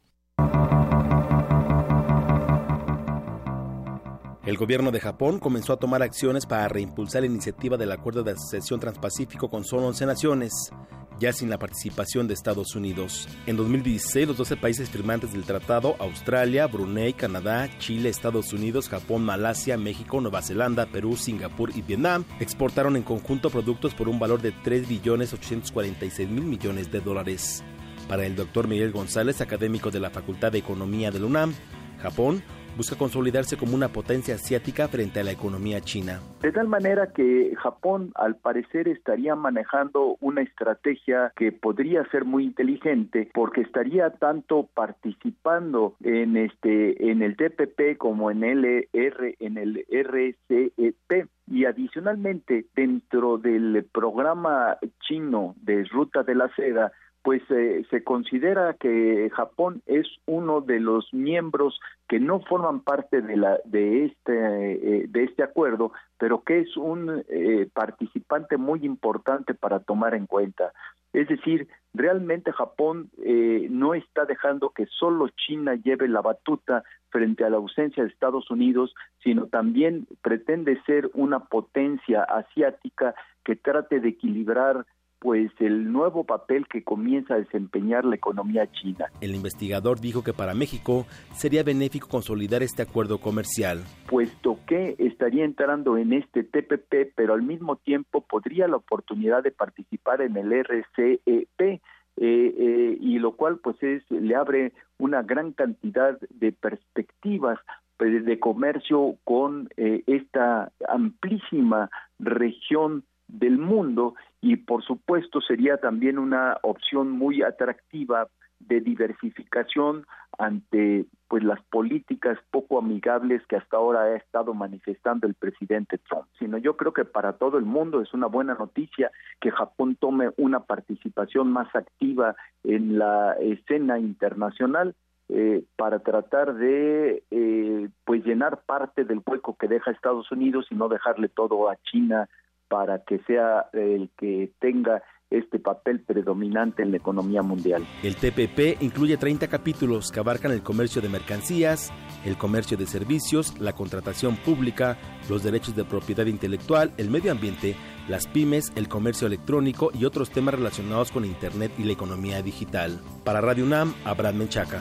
El gobierno de Japón comenzó a tomar acciones para reimpulsar la iniciativa del Acuerdo de Asociación Transpacífico con solo 11 naciones, ya sin la participación de Estados Unidos. En 2016, los 12 países firmantes del tratado, Australia, Brunei, Canadá, Chile, Estados Unidos, Japón, Malasia, México, Nueva Zelanda, Perú, Singapur y Vietnam, exportaron en conjunto productos por un valor de 3 billones 846 mil millones de dólares. Para el doctor Miguel González, académico de la Facultad de Economía de la UNAM, Japón busca consolidarse como una potencia asiática frente a la economía china. De tal manera que Japón, al parecer, estaría manejando una estrategia que podría ser muy inteligente, porque estaría tanto participando en este en el TPP como en el R, en el RCEP. Y adicionalmente, dentro del programa chino de Ruta de la Seda, pues eh, se considera que Japón es uno de los miembros que no forman parte de la de este eh, de este acuerdo, pero que es un eh, participante muy importante para tomar en cuenta. Es decir, realmente Japón eh, no está dejando que solo China lleve la batuta frente a la ausencia de Estados Unidos, sino también pretende ser una potencia asiática que trate de equilibrar pues el nuevo papel que comienza a desempeñar la economía china. El investigador dijo que para México sería benéfico consolidar este acuerdo comercial. Puesto que estaría entrando en este TPP, pero al mismo tiempo podría la oportunidad de participar en el RCEP, eh, eh, y lo cual pues es le abre una gran cantidad de perspectivas pues, de comercio con eh, esta amplísima región del mundo y por supuesto sería también una opción muy atractiva de diversificación ante pues las políticas poco amigables que hasta ahora ha estado manifestando el presidente Trump. Sino yo creo que para todo el mundo es una buena noticia que Japón tome una participación más activa en la escena internacional eh, para tratar de eh, pues llenar parte del hueco que deja Estados Unidos y no dejarle todo a China para que sea el que tenga este papel predominante en la economía mundial. El TPP incluye 30 capítulos que abarcan el comercio de mercancías, el comercio de servicios, la contratación pública, los derechos de propiedad intelectual, el medio ambiente, las pymes, el comercio electrónico y otros temas relacionados con Internet y la economía digital. Para Radio UNAM, Abraham Menchaca.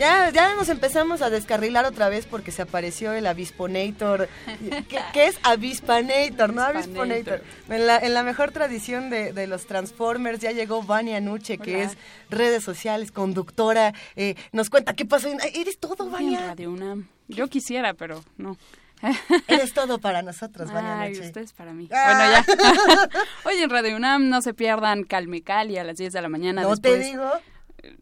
Ya, ya nos empezamos a descarrilar otra vez porque se apareció el Avisponator. ¿Qué, qué es Avispanator? No Avisponator. En la, en la mejor tradición de, de los Transformers ya llegó Vania Nuche, que Hola. es redes sociales, conductora. eh, nos cuenta qué pasó. Eres todo, Vania. Yo quisiera, pero no. Eres todo para nosotros, Vania Ay, ustedes para mí. Ah. Bueno, ya. Hoy en Radio UNAM no se pierdan Calme Cali a las 10 de la mañana. No te digo.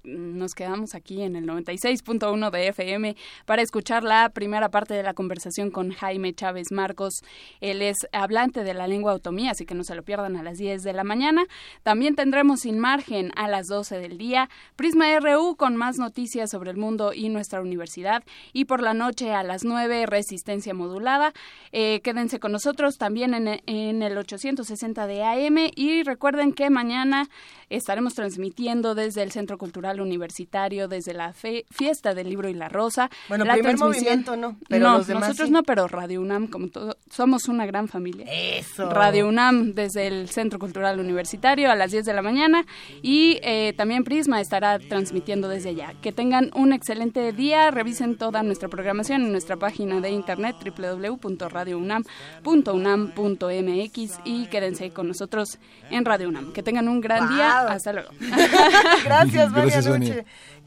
Nos quedamos aquí en el 96.1 de FM para escuchar la primera parte de la conversación con Jaime Chávez Marcos. Él es hablante de la lengua otomí, así que no se lo pierdan a las 10 de la mañana. También tendremos Sin Margen a las 12 del día, Prisma RU con más noticias sobre el mundo y nuestra universidad. Y por la noche a las 9, Resistencia Modulada. Eh, quédense con nosotros también en, en el 860 de AM y recuerden que mañana estaremos transmitiendo desde el Centro Cultural Universitario, desde la fe- fiesta del libro y la rosa. Bueno, la primer movimiento no, pero no, los demás nosotros sí. no, pero Radio UNAM, como todo, somos una gran familia. Eso. Radio UNAM desde el Centro Cultural Universitario a las 10 de la mañana y eh, también Prisma estará transmitiendo desde allá. Que tengan un excelente día, revisen toda nuestra programación en nuestra página de internet www.radiounam.unam.mx y quédense con nosotros en Radio UNAM. Que tengan un gran día, hasta luego. Gracias, Gracias,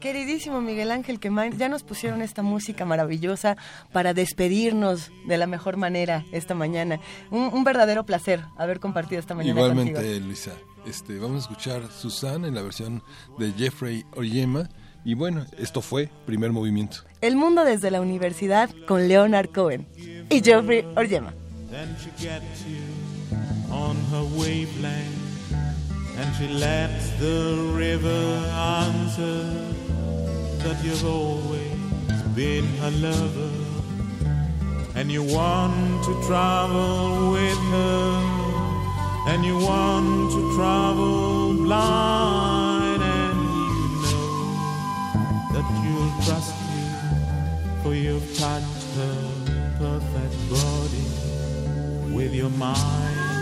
Queridísimo Miguel Ángel Quemain, ya nos pusieron esta música maravillosa para despedirnos de la mejor manera esta mañana. Un, un verdadero placer haber compartido esta mañana Igualmente, contigo. Luisa. Este, vamos a escuchar Susan en la versión de Jeffrey Oyema. Y bueno, esto fue Primer Movimiento. El mundo desde la universidad con Leonard Cohen y Geoffrey Oryema. And she lets the river answer that you've always been her lover, and you want to travel with her, and you want to travel blind, and you know that you'll trust you, for you've touched her perfect body with your mind.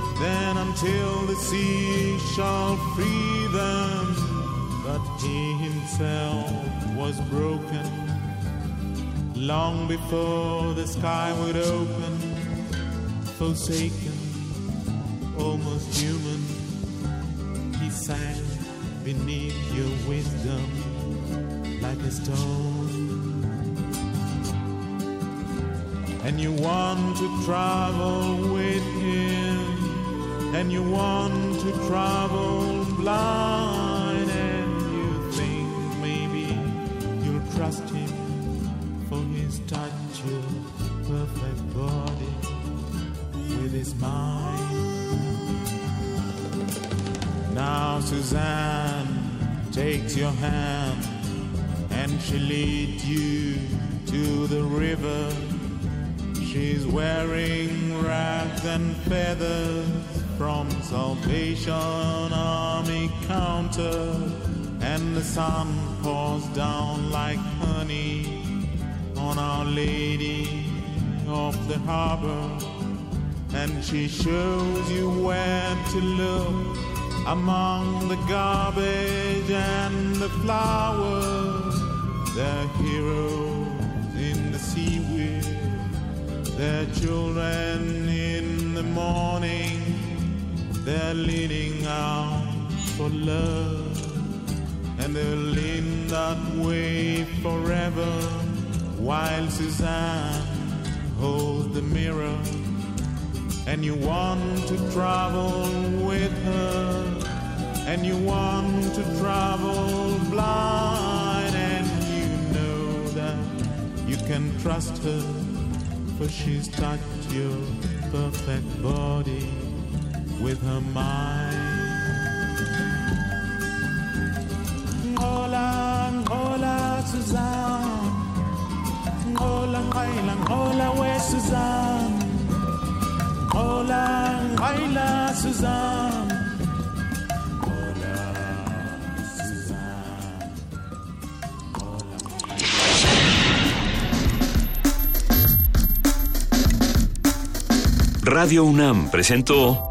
then until the sea shall free them. But he himself was broken long before the sky would open, forsaken, almost human. He sank beneath your wisdom like a stone. And you want to travel with him, and you want to travel blind, and you think maybe you'll trust him for his touch your perfect body with his mind. Now Suzanne takes your hand and she leads you to the river. She's wearing rags and feathers from Salvation Army counter, and the sun pours down like honey on Our Lady of the Harbor, and she shows you where to look among the garbage and the flowers. They're heroes in the seaweed, they're children in the morning, they're leaning out for love, and they'll lean that way forever while Suzanne holds the mirror and you want to travel with her, and you want to travel blind, and you know that you can trust her, for she's touched your perfect body with her mind. Hola, hola, Suzanne. Hola, hola, hola, Suzanne? Hola. Hola, Suzanne. Radio UNAM presentó